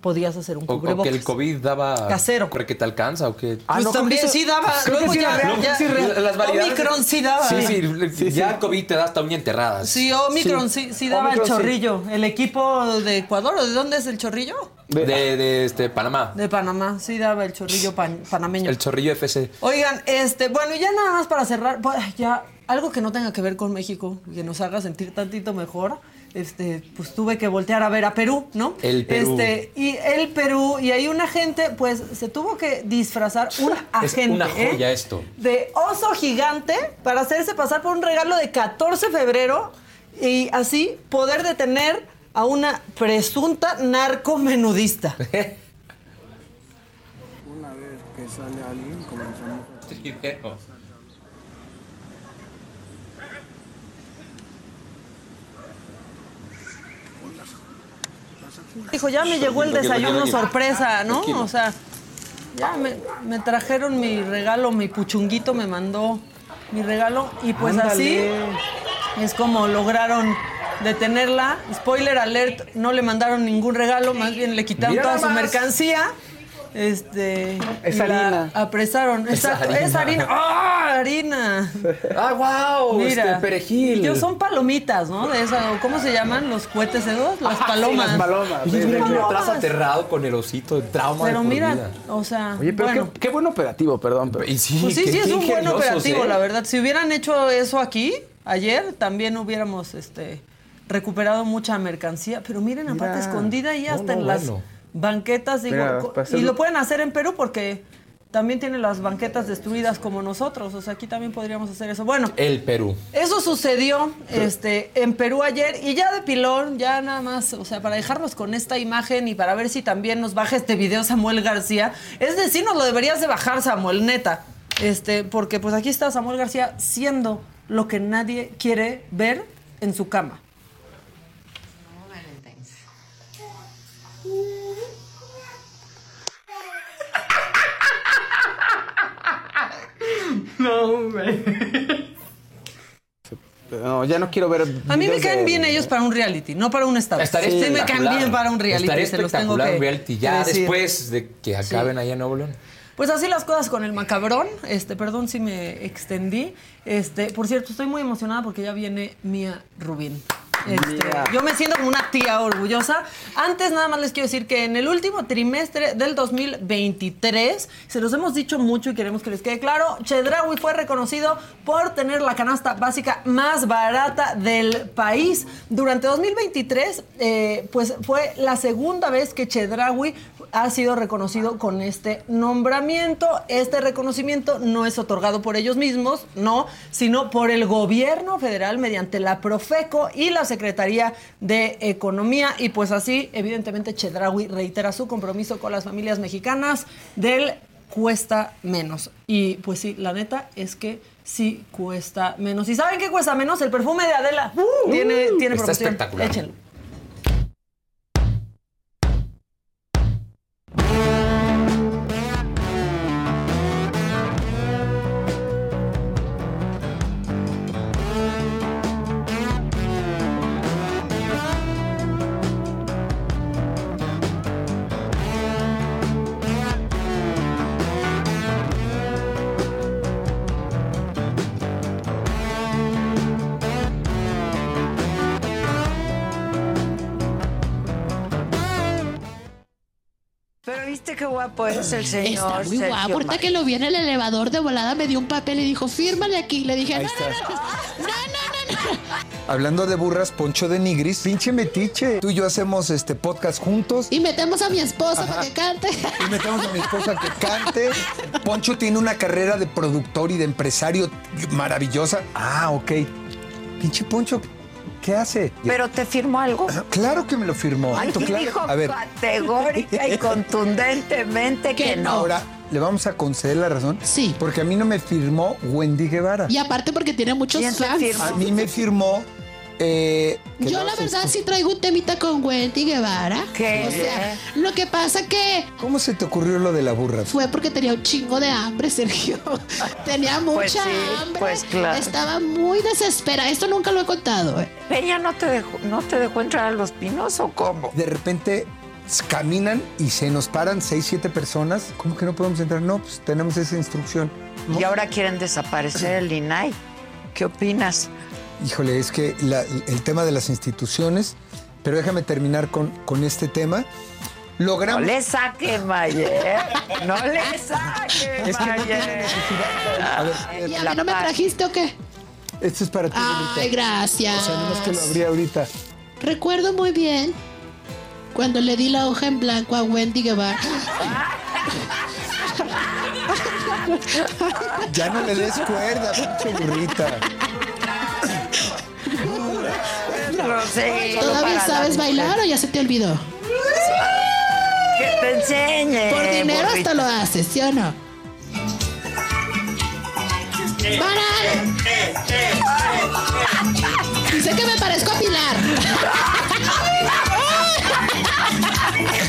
podías hacer un O, o cubrebocas. que el COVID daba... Casero. ¿Cree que te alcanza o qué? Pues también sí daba. Luego ya, No, ya- sí, las variedades- Omicron sí daba. Sí, sí, ya el COVID te da hasta uña enterrada. Sí, Omicron sí, sí daba Omicron el sí. chorrillo. El equipo de Ecuador, ¿o de dónde es el chorrillo? De, de, este, Panamá. De Panamá, sí daba el chorrillo pan- panameño. El chorrillo FC. Oigan, este, bueno, ya nada más para cerrar, pues, ya algo que no tenga que ver con México, que nos haga sentir tantito mejor. Este, pues tuve que voltear a ver a Perú, ¿no? El Perú. Este, y el Perú, y ahí una gente, pues, se tuvo que disfrazar, un Es agente, una ¿eh? joya esto. de oso gigante para hacerse pasar por un regalo de 14 de febrero y así poder detener a una presunta narcomenudista. Una vez que sale alguien, comenzamos a... Dijo, ya me llegó el desayuno sorpresa, ¿no? O sea, ya me, me trajeron mi regalo, mi puchunguito me mandó mi regalo y pues Ándale. así es como lograron detenerla. Spoiler alert, no le mandaron ningún regalo, más bien le quitaron Mira toda su más. mercancía. Este, Es y harina. apresaron. Es Exacto, harina. es harina. ¡Ah, harina! ¡Ah, wow! Mira, Este, perejil. Yo son palomitas, ¿no? De esa, ¿cómo se llaman? Los cohetes esos, las palomas. Oye, mira que Palomas. atrás aterrado con el osito de trauma Pero de mira, vida. o sea, Oye, pero bueno, qué, qué buen operativo, perdón. Pero... Y sí, pues sí, qué- sí es un buen ingeniosos, operativo, ¿eh? la verdad. Si hubieran hecho eso aquí ayer, también hubiéramos este recuperado mucha mercancía. Pero miren, aparte Mira. escondida ahí No, hasta no, en las bueno. Banquetas, digo, Mira, hacer- y lo pueden hacer en Perú porque también tienen las banquetas destruidas como nosotros. O sea, aquí también podríamos hacer eso. Bueno, El Perú. eso sucedió este, en Perú ayer y ya de pilón, ya nada más, o sea, para dejarnos con esta imagen y para ver si también nos baja este video Samuel García. Es decir, nos lo deberías de bajar, Samuel, neta. Este, porque pues aquí está Samuel García siendo lo que nadie quiere ver en su cama. No, hombre. No, ya no quiero ver. A mí me caen de- bien ellos para un reality, no para un estado. Estaría sí, me caen bien para un reality, Estaría se los tengo espectacular que un reality ya decir. después de que acaben allá en Nuevo León. Pues así las cosas con el macabrón. Este, perdón si me extendí. Este, por cierto, estoy muy emocionada porque ya viene Mía Rubín. Este, yo me siento como una tía orgullosa. Antes nada más les quiero decir que en el último trimestre del 2023, se los hemos dicho mucho y queremos que les quede claro, Chedraui fue reconocido por tener la canasta básica más barata del país. Durante 2023, eh, pues fue la segunda vez que Chedraui ha sido reconocido con este nombramiento. Este reconocimiento no es otorgado por ellos mismos, no, sino por el gobierno federal mediante la Profeco y la Secretaría de Economía. Y pues así, evidentemente, Chedraui reitera su compromiso con las familias mexicanas del cuesta menos. Y pues sí, la neta es que sí cuesta menos. ¿Y saben qué cuesta menos? El perfume de Adela. tiene, tiene Está promoción. espectacular. Échenlo. Guapo es el señor. Está muy Sergio guapo. Ahorita Mayer. que lo vi en el elevador de volada, me dio un papel y dijo, fírmale aquí. Le dije, no, no, está. no, Hablando de burras, Poncho de Nigris, pinche metiche. Tú y yo hacemos este podcast juntos Y metemos a mi esposa para que cante. y metemos a mi esposa que cante. Poncho tiene una carrera de productor y de empresario maravillosa. Ah, ok. Pinche Poncho, ¿qué hace? Pero te firmó algo. Claro que me lo firmó. Aquí Claro. dijo A ver, categórica y contundentemente que, no. ahora le vamos a conceder la razón. Sí. Porque a mí no me firmó Wendy Guevara. Y aparte porque tiene muchos ¿Quién te fans. A mí me firmó. Eh, Yo no la verdad si- sí traigo un temita con Wendy Guevara. ¿Qué? O sea, lo que pasa que ¿Cómo se te ocurrió lo de la burra? fue porque tenía un chingo de hambre, Sergio. tenía mucha Pues sí, hambre. pues claro. Estaba muy desesperada. Esto nunca lo he contado. ¿eh? Peña no te dejó, no te dejó entrar a los pinos o cómo? De repente caminan y se nos paran seis, siete personas. ¿Cómo que no podemos entrar? No, pues tenemos esa instrucción. Y ahora quieren desaparecer el INAI. ¿Qué opinas? Híjole, es que la- el tema de las instituciones, pero déjame terminar con, con este tema. No Logramos... le saque, Mayer. No le saque, Es que no Mayer. ver, ¿Y a no me trajiste o qué? esto es para ti. Ay, Lolita. gracias. O sea, nomás que lo abrí ahorita. Recuerdo muy bien cuando le di la hoja en blanco a Wendy Guevara. Ya no le des cuerda, pinche burrita. ¿Todavía para sabes la- bailar o ya se te olvidó? Que te enseñe. Por dinero burrita. hasta lo haces, ¿sí o no? ¡Para! Dice que me parezco a Pilar.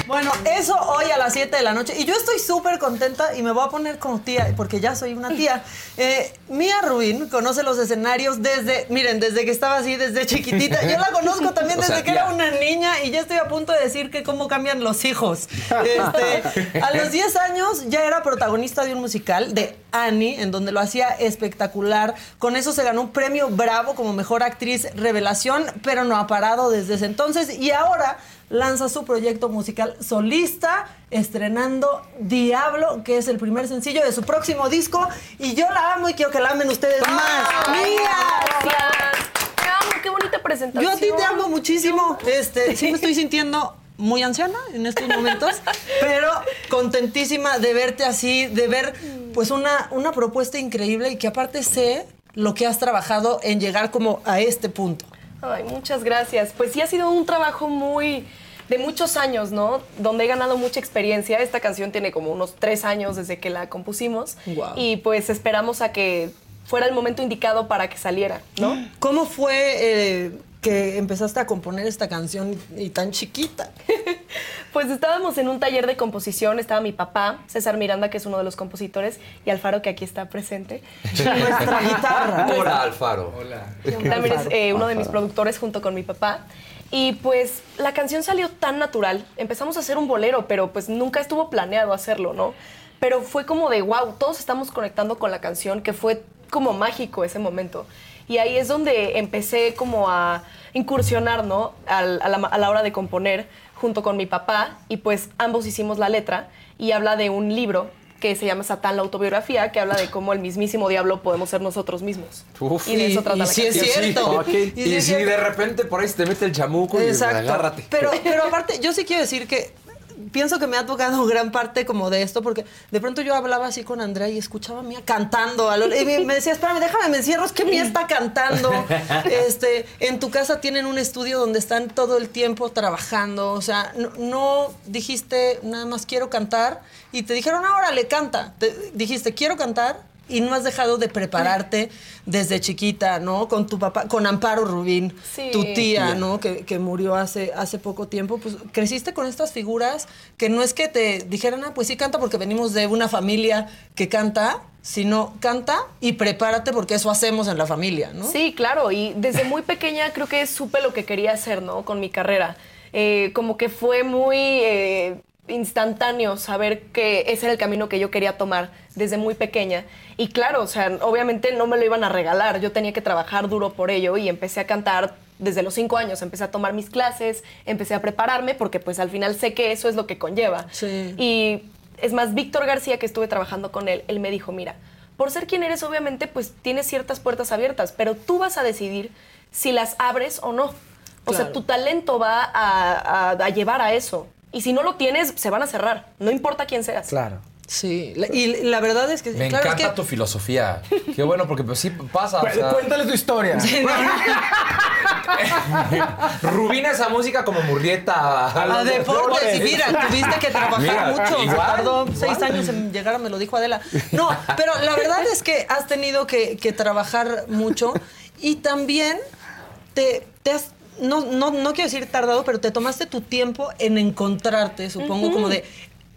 Bueno, eso hoy a las 7 de la noche. Y yo estoy súper contenta y me voy a poner como tía, porque ya soy una tía. Eh, Mía Rubín conoce los escenarios desde, miren, desde que estaba así, desde chiquitita. Yo la conozco también O desde sea, que ya. era una niña y ya estoy a punto de decir que cómo cambian los hijos. Este, a los 10 años ya era protagonista de un musical de Annie, en donde lo hacía espectacular. Con eso se ganó un premio Bravo como mejor actriz revelación, pero no ha parado desde ese entonces. Y ahora lanza su proyecto musical solista, estrenando Diablo, que es el primer sencillo de su próximo disco. Y yo la amo y quiero que la amen ustedes más. ¡Mía! Te amo, qué bonita presentación. Yo a ti te amo muchísimo. Este, sí me estoy sintiendo muy anciana en estos momentos, pero contentísima de verte así, de ver pues una, una propuesta increíble y que aparte sé lo que has trabajado en llegar como a este punto. Ay, muchas gracias. Pues sí ha sido un trabajo muy de muchos años, ¿no? Donde he ganado mucha experiencia. Esta canción tiene como unos tres años desde que la compusimos. Guau. Y pues esperamos a que fuera el momento indicado para que saliera, ¿no? ¿Cómo fue eh, que empezaste a componer esta canción y tan chiquita? Pues estábamos en un taller de composición, estaba mi papá, César Miranda, que es uno de los compositores, y Alfaro, que aquí está presente. Nuestra guitarra. Hola, Alfaro. También es eh, uno de mis productores junto con mi papá. Y pues la canción salió tan natural. Empezamos a hacer un bolero, pero pues nunca estuvo planeado hacerlo, ¿no? Pero fue como de wow, todos estamos conectando con la canción, que fue como mágico ese momento. Y ahí es donde empecé como a incursionar, ¿no? Al- a, la, a la hora de componer junto con mi papá y pues ambos hicimos la letra y habla de un libro que se llama Satán, la autobiografía, que habla de cómo el mismísimo diablo podemos ser nosotros mismos. Uf. Y de eso trata la. Y Y, sí es si cierto. de repente por ahí se te mete el chamuco y Exacto. agárrate. Pero, pero aparte, yo sí quiero decir que pienso que me ha tocado gran parte como de esto, porque de pronto yo hablaba así con Andrea y escuchaba a Mía cantando. a lo- y me decía, espérame, déjame, me encierro, es que Mía está cantando. Este, en tu casa tienen un estudio donde están todo el tiempo trabajando. O sea, no, no dijiste nada más quiero cantar y te dijeron, ahora le canta. Te- dijiste, quiero cantar. Y no has dejado de prepararte desde chiquita, ¿no? Con tu papá, con Amparo Rubín, Sí. tu tía, Tía. ¿no? Que, que murió hace, hace poco tiempo, pues creciste con estas figuras que no es que te dijeran, ah, pues sí canta porque venimos de una familia que canta, sino canta y prepárate porque eso hacemos en la familia, ¿no? Sí, claro, y desde muy pequeña creo que supe lo que quería hacer, ¿no? Con mi carrera. Eh, como que fue muy eh, instantáneo saber que ese era el camino que yo quería tomar desde muy pequeña. Y claro, o sea, obviamente no me lo iban a regalar, yo tenía que trabajar duro por ello y empecé a cantar desde los cinco años, empecé a tomar mis clases, empecé a prepararme porque pues al final sé que eso es lo que conlleva. Sí. Y es más, Víctor García, que estuve trabajando con él, él me dijo, mira, por ser quien eres, obviamente, pues tienes ciertas puertas abiertas, pero tú vas a decidir si las abres o no. O sea, Claro. tu talento va a, a- a llevar a eso. Y si no lo tienes, se van a cerrar. No importa quién seas. Claro. Sí, la- y la verdad es que... Me claro, es encanta que- tu filosofía. Qué bueno, porque pues sí pasa. o Cu- sea, Cuéntale tu historia. Sí, no, Rubina esa música como Murrieta. A deportes, y mira, tuviste que trabajar Mira, mucho. Igual, tardó igual. seis años en llegar, me lo dijo Adela. No, pero la verdad es que has tenido que, que trabajar mucho y también te, te has. No, no, no quiero decir tardado, pero te tomaste tu tiempo en encontrarte, supongo, como de,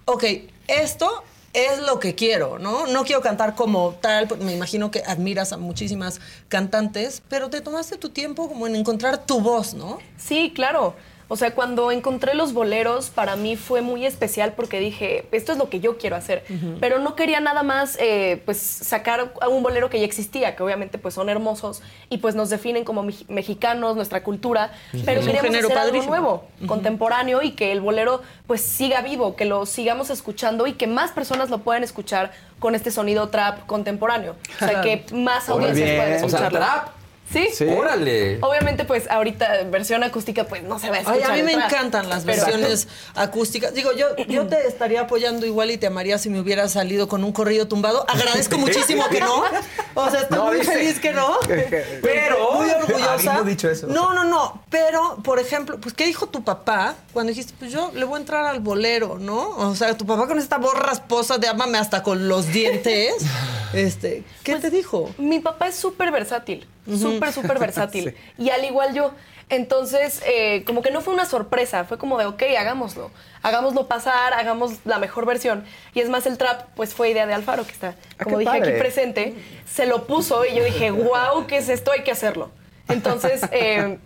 ok, esto es lo que quiero, ¿no? No quiero cantar como tal, porque me imagino que admiras a muchísimas cantantes, pero te tomaste tu tiempo como en encontrar tu voz, ¿no? Sí, claro. O sea, cuando encontré los boleros, para mí fue muy especial porque dije, esto es lo que yo quiero hacer. Pero no quería nada más, eh, pues, sacar a un bolero que ya existía, que obviamente, pues, son hermosos y, pues, nos definen como mex- mexicanos, nuestra cultura. Pero Es un queríamos género hacer padrísimo. algo nuevo, contemporáneo y que el bolero, pues, siga vivo, que lo sigamos escuchando y que más personas lo puedan escuchar con este sonido trap contemporáneo. O sea, que más audiencias puedan O sea, escucharlo. trap. ¿Sí? Sí. Órale. Obviamente, pues ahorita versión acústica, pues no se va a Ay, escuchar. a mí me encantan las Pero- versiones acústicas. Digo, yo, yo te estaría apoyando igual y te amaría si me hubiera salido con un corrido tumbado. Agradezco muchísimo que no. O sea, estoy No, muy dice- feliz que no. Pero- Muy orgullosa. Habiendo dicho eso. No, no, no. Pero, por ejemplo, pues, ¿qué dijo tu papá cuando dijiste, pues yo le voy a entrar al bolero, ¿no? O sea, tu papá con esta voz rasposa de ámame hasta con los dientes. Este, ¿qué te dijo? Mi papá es súper versátil, Ujú. súper, súper versátil. Y al igual yo. Entonces, eh, como que no fue una sorpresa, fue como de, ok, hagámoslo. Hagámoslo pasar, hagamos la mejor versión. Y es más, el trap, pues fue idea de Alfaro, que está, como qué dije padre. aquí presente. Se lo puso y yo dije, wow, ¿qué es esto? Hay que hacerlo. Entonces, eh,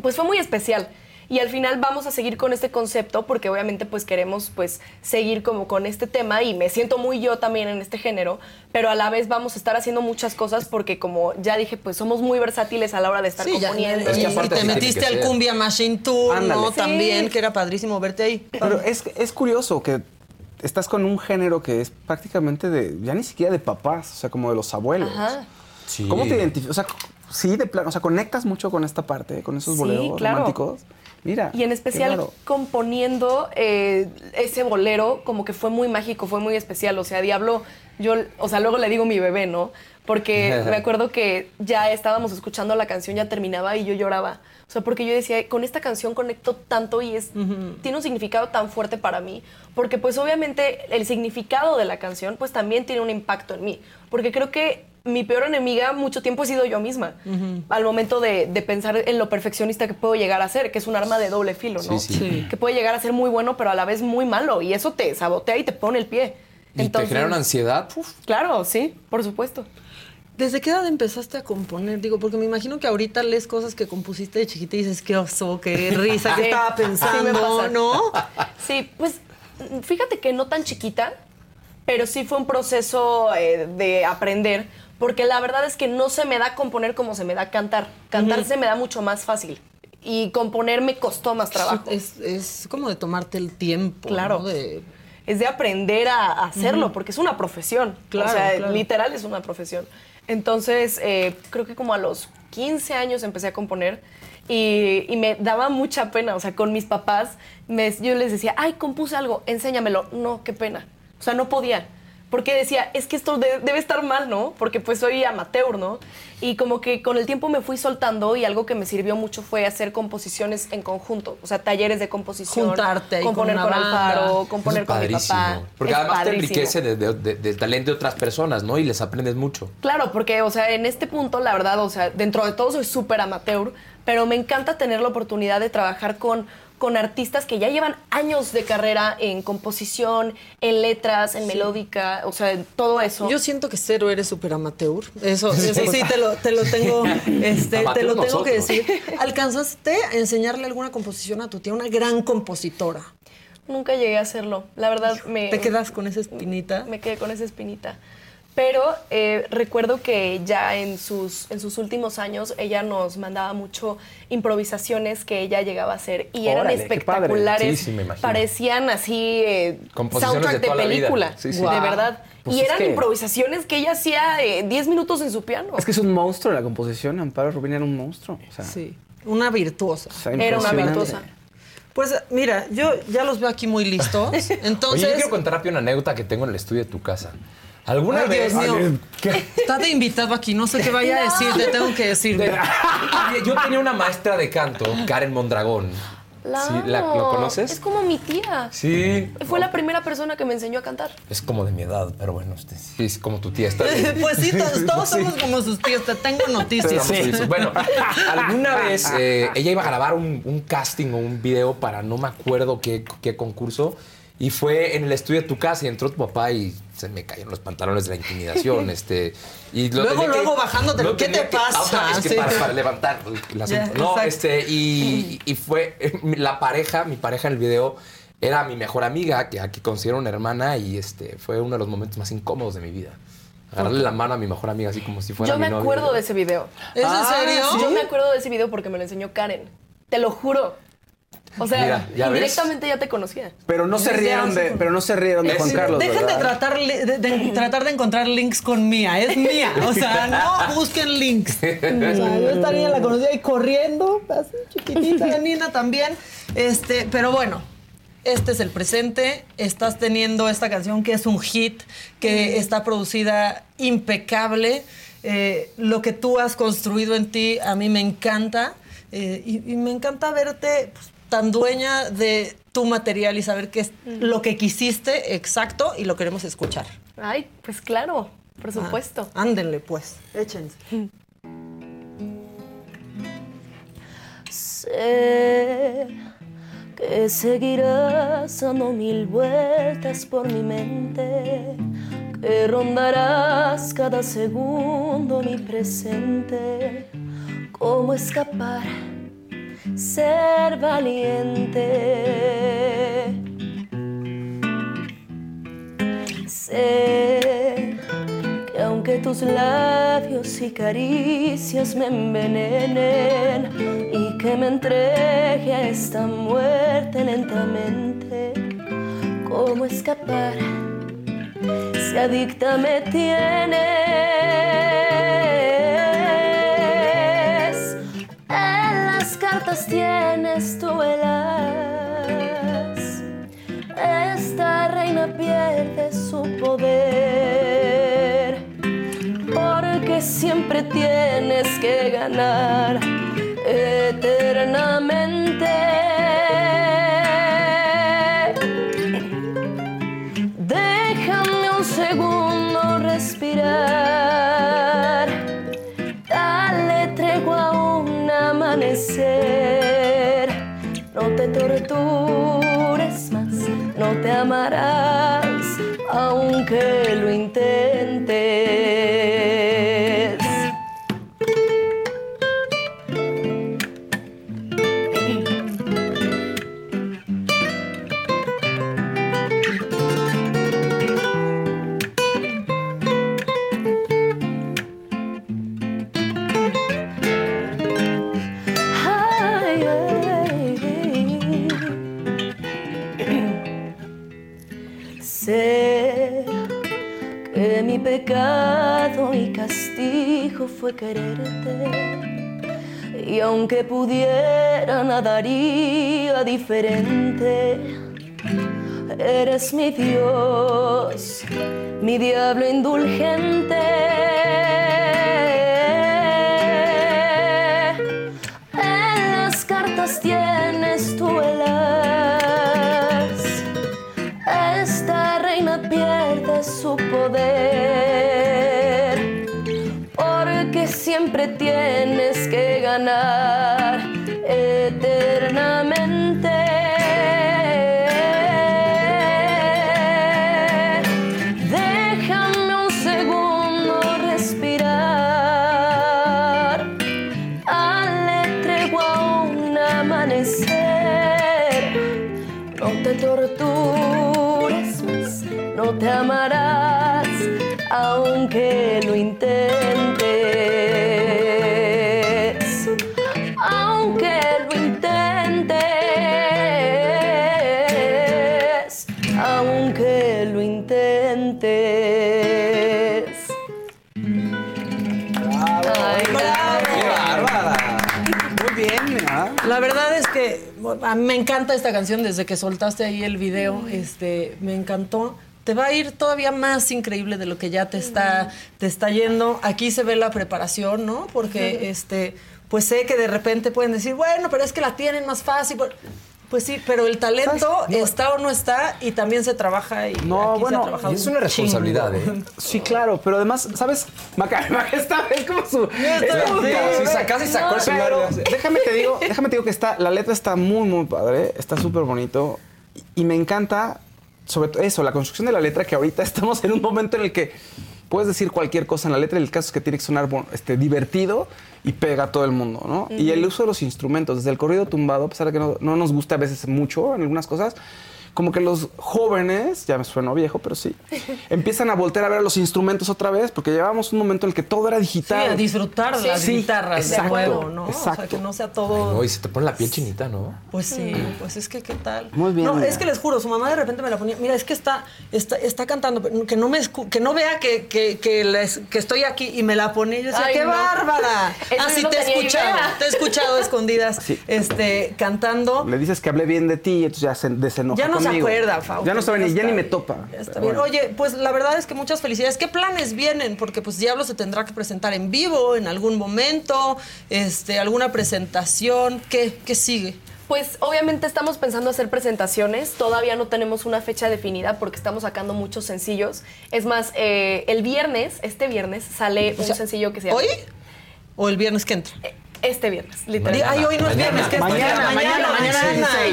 pues fue muy especial. Y al final vamos a seguir con este concepto porque obviamente pues queremos pues seguir como con este tema y me siento muy yo también en este género, pero a la vez vamos a estar haciendo muchas cosas porque como ya dije pues somos muy versátiles a la hora de estar Sí, ya, componiendo. y, que y te metiste al. Cumbia Machine Tour, Ándale. ¿no? Sí. También, que era padrísimo verte ahí. Pero es, es curioso que estás con un género que es prácticamente de, ya ni siquiera de papás, o sea, como de los abuelos. Ajá. Sí. ¿Cómo te identificas? O sea, sí, de plano, o sea, conectas mucho con esta parte, con esos Sí, boleros claro. románticos. Mira. Y en especial componiendo eh, ese bolero, como que fue muy mágico, fue muy especial. O sea, Diablo, yo, o sea, luego le digo mi bebé, ¿no? Porque me acuerdo que ya estábamos escuchando la canción, ya terminaba y yo lloraba. O sea, porque yo decía, con esta canción conecto tanto y es, tiene un significado tan fuerte para mí. Porque pues obviamente el significado de la canción pues también tiene un impacto en mí. Porque creo que mi peor enemiga mucho tiempo he sido yo misma. Al momento de, de pensar en lo perfeccionista que puedo llegar a ser, que es un arma de doble filo, ¿no? Sí, sí. Que puede llegar a ser muy bueno, pero a la vez muy malo. Y eso te sabotea y te pone el pie. ¿Y te genera una ansiedad? Uf. Claro, sí, por supuesto. ¿Desde qué edad empezaste a componer? Digo, porque me imagino que ahorita lees cosas que compusiste de chiquita y dices, qué oso, qué risa, qué estaba pensando. ¿no? Sí, pues fíjate que no tan chiquita, pero sí fue un proceso eh, de aprender, porque la verdad es que no se me da componer como se me da cantar. Cantar se me da mucho más fácil. Y componer me costó más trabajo. Es, es como de tomarte el tiempo. Claro. ¿no? De- Es de aprender a, hacerlo, porque es una profesión. Claro, o sea, claro. literal es una profesión. Entonces, eh, creo que como a los 15 años empecé a componer y, y me daba mucha pena. O sea, con mis papás, me- yo les decía, ay, compuse algo, enséñamelo. No, qué pena. O sea, no podía. Porque decía, es que esto de- debe estar mal, ¿no? Porque pues soy amateur, ¿no? Y como que con el tiempo me fui soltando y algo que me sirvió mucho fue hacer composiciones en conjunto. O sea, talleres de composición. Juntarte con componer una con, banda. Alfaro, componer con mi papá. padrísimo. Porque Es además te enriquece de- de- de- del talento de otras personas, ¿no? Y les aprendes mucho. Claro, porque, o sea, en este punto, la verdad, o sea, dentro de todo soy súper amateur, pero me encanta tener la oportunidad de trabajar con, con artistas que ya llevan años de carrera en composición, en letras, en melódica, o sea, en todo eso. Yo siento que cero eres súper amateur. Eso, eso sí te lo, te lo tengo, este, te lo tengo que decir. ¿Alcanzaste a enseñarle alguna composición a tu tía, una gran compositora? Nunca llegué a hacerlo. La verdad, me. ¿Te quedas con esa espinita? Me quedé con esa espinita. Pero eh, recuerdo que ya en sus, en sus últimos años ella nos mandaba mucho improvisaciones que ella llegaba a hacer y eran Órale, espectaculares. Sí, sí, me imagino. Parecían así eh, soundtrack de de, toda la vida. película, Sí, sí. de verdad. Pues y eran que- improvisaciones que ella hacía eh, 10 minutos en su piano. Es que es un monstruo la composición. Amparo Rubín era un monstruo. O sea, Sí, una virtuosa. o sea, Era una virtuosa. Pues mira, yo ya los veo aquí muy listos. Entonces, Oye, yo quiero contar rápido una anécdota que tengo en el estudio de tu casa. ¿Alguna Ay, vez? Dios mío. ¿Qué? está de invitado aquí, no sé qué vaya a decir, te tengo que decir. De- yo tenía una maestra de canto, Karen Mondragón. La Sí. ¿Lo conoces? Es como mi tía. Sí. Fue la primera persona que me enseñó a cantar. Es como de mi edad, pero bueno, este, sí, es como tu tía. Está. Pues sí, todos, todos Sí. somos como sus tíos, te tengo noticias. Listos. Bueno, alguna vez eh, ella iba a grabar un, un casting o un video para no me acuerdo qué, qué concurso y fue en el estudio de tu casa y entró tu papá y se me cayeron los pantalones de la intimidación. Este, y lo Luego, que- luego bajándote, lo ¿qué te que- ah, pasa? es que Sí. para, para levantar el asunto. Ya, no, exacto. este, y, y fue la pareja, mi pareja en el video era mi mejor amiga, que aquí considero una hermana y este fue uno de los momentos más incómodos de mi vida. Agarrarle la mano a mi mejor amiga así como si fuera Yo mi me novia. acuerdo de ese video. ¿Es en Ah, serio? Yo me acuerdo de ese video porque me lo enseñó Karen. Te lo juro. O sea, Mira, ¿ya ves? indirectamente ya te conocía. Pero no se rieron de, pero no se rieron de Juan Carlos. Dejen de tratar, de, de tratar de encontrar links con mía, es mía. O sea, no busquen links. O sea, yo esta niña la conocía ahí corriendo, así chiquitita, Nina también. Este, pero bueno, este es el presente. Estás teniendo esta canción que es un hit, que está producida impecable. Eh, lo que tú has construido en ti a mí me encanta. Eh, y, y me encanta verte pues, tan dueña de tu material y saber qué es lo que quisiste exacto y lo queremos escuchar. Ay, pues claro, por supuesto. Ah, ándenle pues, échense. Sé que seguirás dando mil vueltas por mi mente, que rondarás cada segundo mi presente. ¿Cómo escapar? Ser valiente. Sé que aunque tus labios y caricias me envenenen y que me entregue a esta muerte lentamente, ¿cómo escapar si adicta me tienes? Cartas tienes tu velas. Esta reina pierde su poder. Porque siempre tienes que ganar eternamente. Déjame un segundo respirar. Te amarás, aunque lo intentes. Fue quererte. Y aunque pudiera, nadaría diferente. Eres mi Dios, mi diablo indulgente. Tienes a mí me encanta esta canción desde que soltaste ahí el video, este, me encantó. Te va a ir todavía más increíble de lo que ya te está, te está yendo. Aquí se ve la preparación, ¿no? Porque este, pues sé que de repente pueden decir, bueno, pero es que la tienen más fácil. Pues sí, pero el talento está o no está y también se trabaja y No, aquí se bueno, ha trabajado y es una un responsabilidad. ¿eh? Sí, claro, pero además, ¿sabes? Maca, Maca está, es como su. si sacas y sacó el Pero déjame te digo, déjame te digo que está, la letra está muy, muy padre, está súper bonito y, y me encanta, sobre todo eso, la construcción de la letra, que ahorita estamos en un momento en el que puedes decir cualquier cosa en la letra, y el caso es que tiene que sonar este, divertido y pega a todo el mundo, ¿no? Y el uso de los instrumentos, desde el corrido tumbado, a pesar de que no, no nos gusta a veces mucho en algunas cosas, como que los jóvenes, ya me sueno viejo, pero sí, empiezan a voltear a ver los instrumentos otra vez, porque llevábamos un momento en el que todo era Sí, digital. a disfrutar las Sí, guitarras de exacto, nuevo, ¿no? O sea, exacto. que no sea todo... No, y se te pone la piel chinita, ¿no? Pues sí, pues es que qué tal. Muy bien, No, mira. es que les juro, su mamá de repente me la ponía. Mira, es que está, está, está cantando, pero que no me escu- que no vea que, que, que, les- que estoy aquí y me la ponía. y Yo decía, Ay, ¡qué no. bárbara! Así no te he escuchado, idea. te he escuchado a escondidas, este, cantando. Le dices que hablé bien de ti y entonces ya se desenoja Ya no se acuerda, Fausto, Ya no sabe ya ni, ya ni me topa. Ya está bien. bueno. Oye, pues la verdad es que muchas felicidades. ¿Qué planes vienen? Porque pues Diablo se tendrá que presentar en vivo en algún momento, este, alguna presentación. ¿Qué, qué sigue? Pues obviamente estamos pensando hacer presentaciones, todavía no tenemos una fecha definida porque estamos sacando muchos sencillos. Es más, eh, el viernes, este viernes, sale un sea, sencillo que se llama... ¿Hoy? ¿O el viernes que entra? Este viernes, literal. Di- Ay, hoy no es viernes, que es Mañana, mañana, mañana,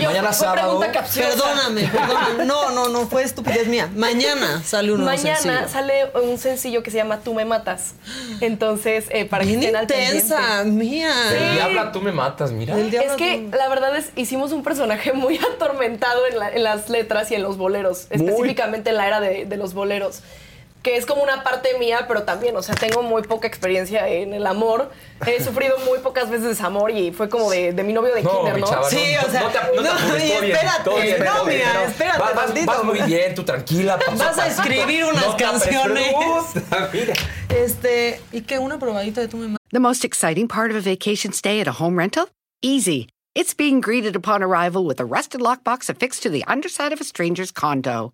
mañana. Sábado. Perdóname, perdóname. No, no, no, fue estupidez mía. Mañana sale un Mañana sencillo. sale un sencillo que se llama Tú me matas. Entonces, eh, para que estén al intensa, pendiente. mía. El diablo, tú me matas, mira. El diablo Es que la verdad es, hicimos un personaje muy atormentado en, la- en las letras y en los boleros, específicamente en la era de, de los boleros, que es como una parte mía, pero también, o sea, tengo muy poca experiencia en el amor. He sufrido muy pocas veces desamor y fue como de, de mi novio de No, kinder, ¿no? chava, Sí, no, o sea, no te, no te no, apures, todo bien, espérate, todo bien, no, todo bien, mira, no. espérate Vas, vas- vas muy bien, tú tranquila. paso Vas a paso. escribir unas No te canciones. mira. Este, ¿y qué? Una probadita de me matas. The most exciting part of a vacation stay at a home rental? Easy. It's being greeted upon arrival with a rusted lockbox affixed to the underside of a stranger's condo.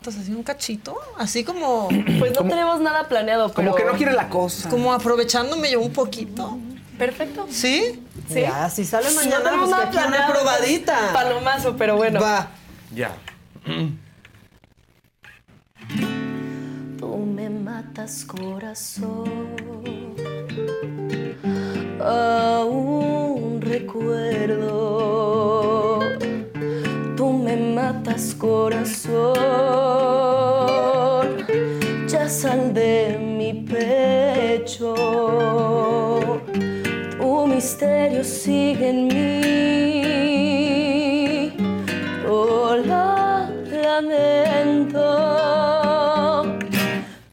Entonces, así un cachito, así como, Pues no tenemos nada planeado, pero... Como que no quiere la cosa. como aprovechándome yo un poquito. Perfecto. ¿Sí? Sí. Ya, si sale No mañana, tenemos pues una planeado, probadita. Palomazo, pero bueno. Va. Ya. Tú me matas corazón. Aún recuerdo. Matas corazón. Ya sal de mi pecho. Tu misterio sigue en mí. Yo la lamento.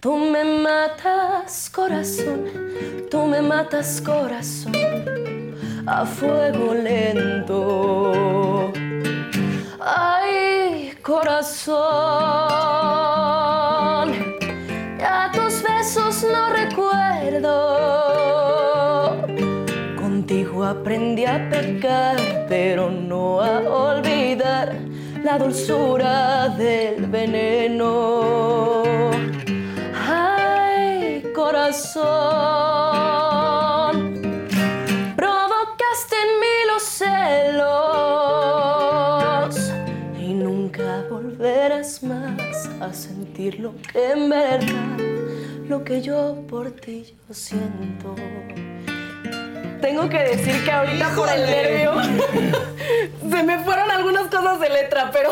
Tú me matas corazón, tú me matas corazón a fuego lento. Ay, corazón, ya tus besos no recuerdo. Contigo aprendí a pecar, pero no a olvidar la dulzura del veneno. Ay, corazón, provocaste en mí los celos volverás más a sentir lo que en verdad, lo que yo por ti yo siento. Tengo que decir que ahorita por el nervio se me fueron algunas cosas de letra, pero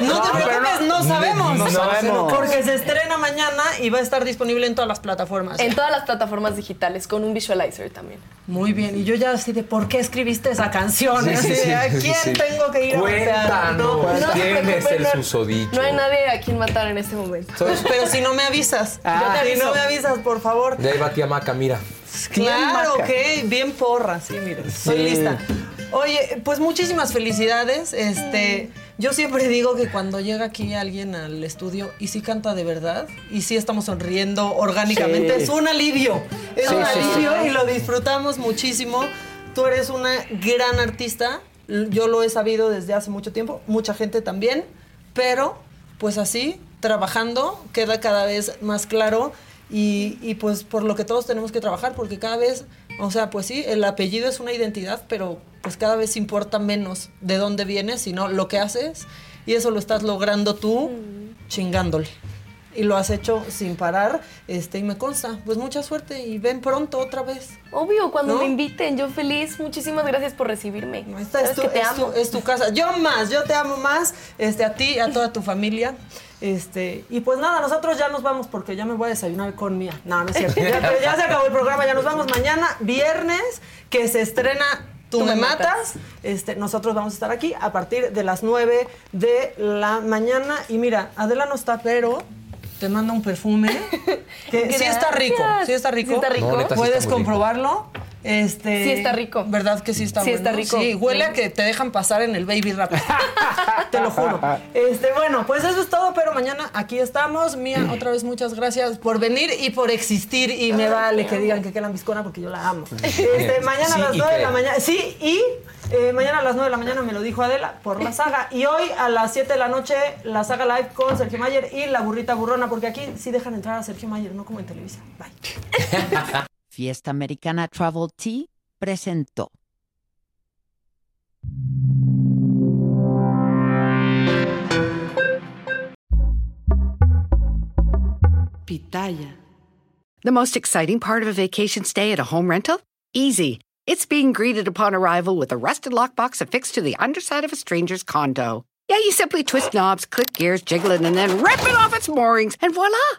No te preocupes, no, sabemos. no sabemos. Porque se estrena mañana y va a estar disponible en todas las plataformas. en todas las plataformas digitales con un visualizer también. Muy bien, y yo ya así de por qué escribiste esa canción. Sí, Así sí, de, sí, ¿A quién sí. tengo que ir a No, ¿quién es el susodicho? No hay nadie a quien matar en este momento. Pero si no me avisas. Ah. Yo te te si no aviso. me avisas, por favor. De ahí va tía Maca, mira. Claro, Maca. ok, bien porra, sí, mira, estoy Sí. lista. Oye, pues muchísimas felicidades. Este, yo siempre digo que cuando llega aquí alguien al estudio y sí canta de verdad y sí estamos sonriendo orgánicamente, Sí. es un alivio. Es Sí, un alivio y lo disfrutamos muchísimo. Tú eres una gran artista. Yo lo he sabido desde hace mucho tiempo, mucha gente también, pero pues así, trabajando, queda cada vez más claro y, y, pues por lo que todos tenemos que trabajar, porque cada vez, o sea, pues sí, el apellido es una identidad, pero pues cada vez importa menos de dónde vienes, sino lo que haces y eso lo estás logrando tú chingándole. Y lo has hecho sin parar, este, y me consta. Pues mucha suerte y ven pronto otra vez. Obvio, cuando ¿No? me inviten, yo feliz. Muchísimas gracias por recibirme. Esta es tu, que te es amo. tu- es tu casa. Yo más, yo te amo más, este, a ti, a toda tu familia. Este, y pues nada, nosotros ya nos vamos porque ya me voy a desayunar con mía. No, no es cierto. Ya, pero ya se acabó el programa, ya nos vamos mañana, viernes, que se estrena Tú, me, matas. Este, nosotros vamos a estar aquí a partir de las 9 de la mañana. Y mira, Adela no está, pero te manda un perfume que sí está rico. Sí está rico. Sí está rico. No, neta, sí Puedes está rico. Este, Sí está rico. ¿Verdad que sí está Sí bueno? está rico. Sí, huele a que te dejan pasar en el baby rap. te lo juro. Este, bueno, pues eso es todo, pero mañana aquí estamos. Mía, otra vez muchas gracias por venir y por existir. Y me vale que digan que qué lambiscona porque yo la amo. Este, mañana Sí, a las ¿y 9 de la mañana. Sí, y eh, mañana a las 9 de la mañana me lo dijo Adela por la saga. Y hoy a las 7 de la noche, la saga live con Sergio Mayer y la burrita burrona, porque aquí sí dejan entrar a Sergio Mayer, no como en Televisa. Bye. Fiesta Americana Travel Tea presentó. Pitaya. The most exciting part of a vacation stay at a home rental? Easy. It's being greeted upon arrival with a rusted lockbox affixed to the underside of a stranger's condo. Yeah, you simply twist knobs, click gears, jiggle it, and then rip it off its moorings, and voila!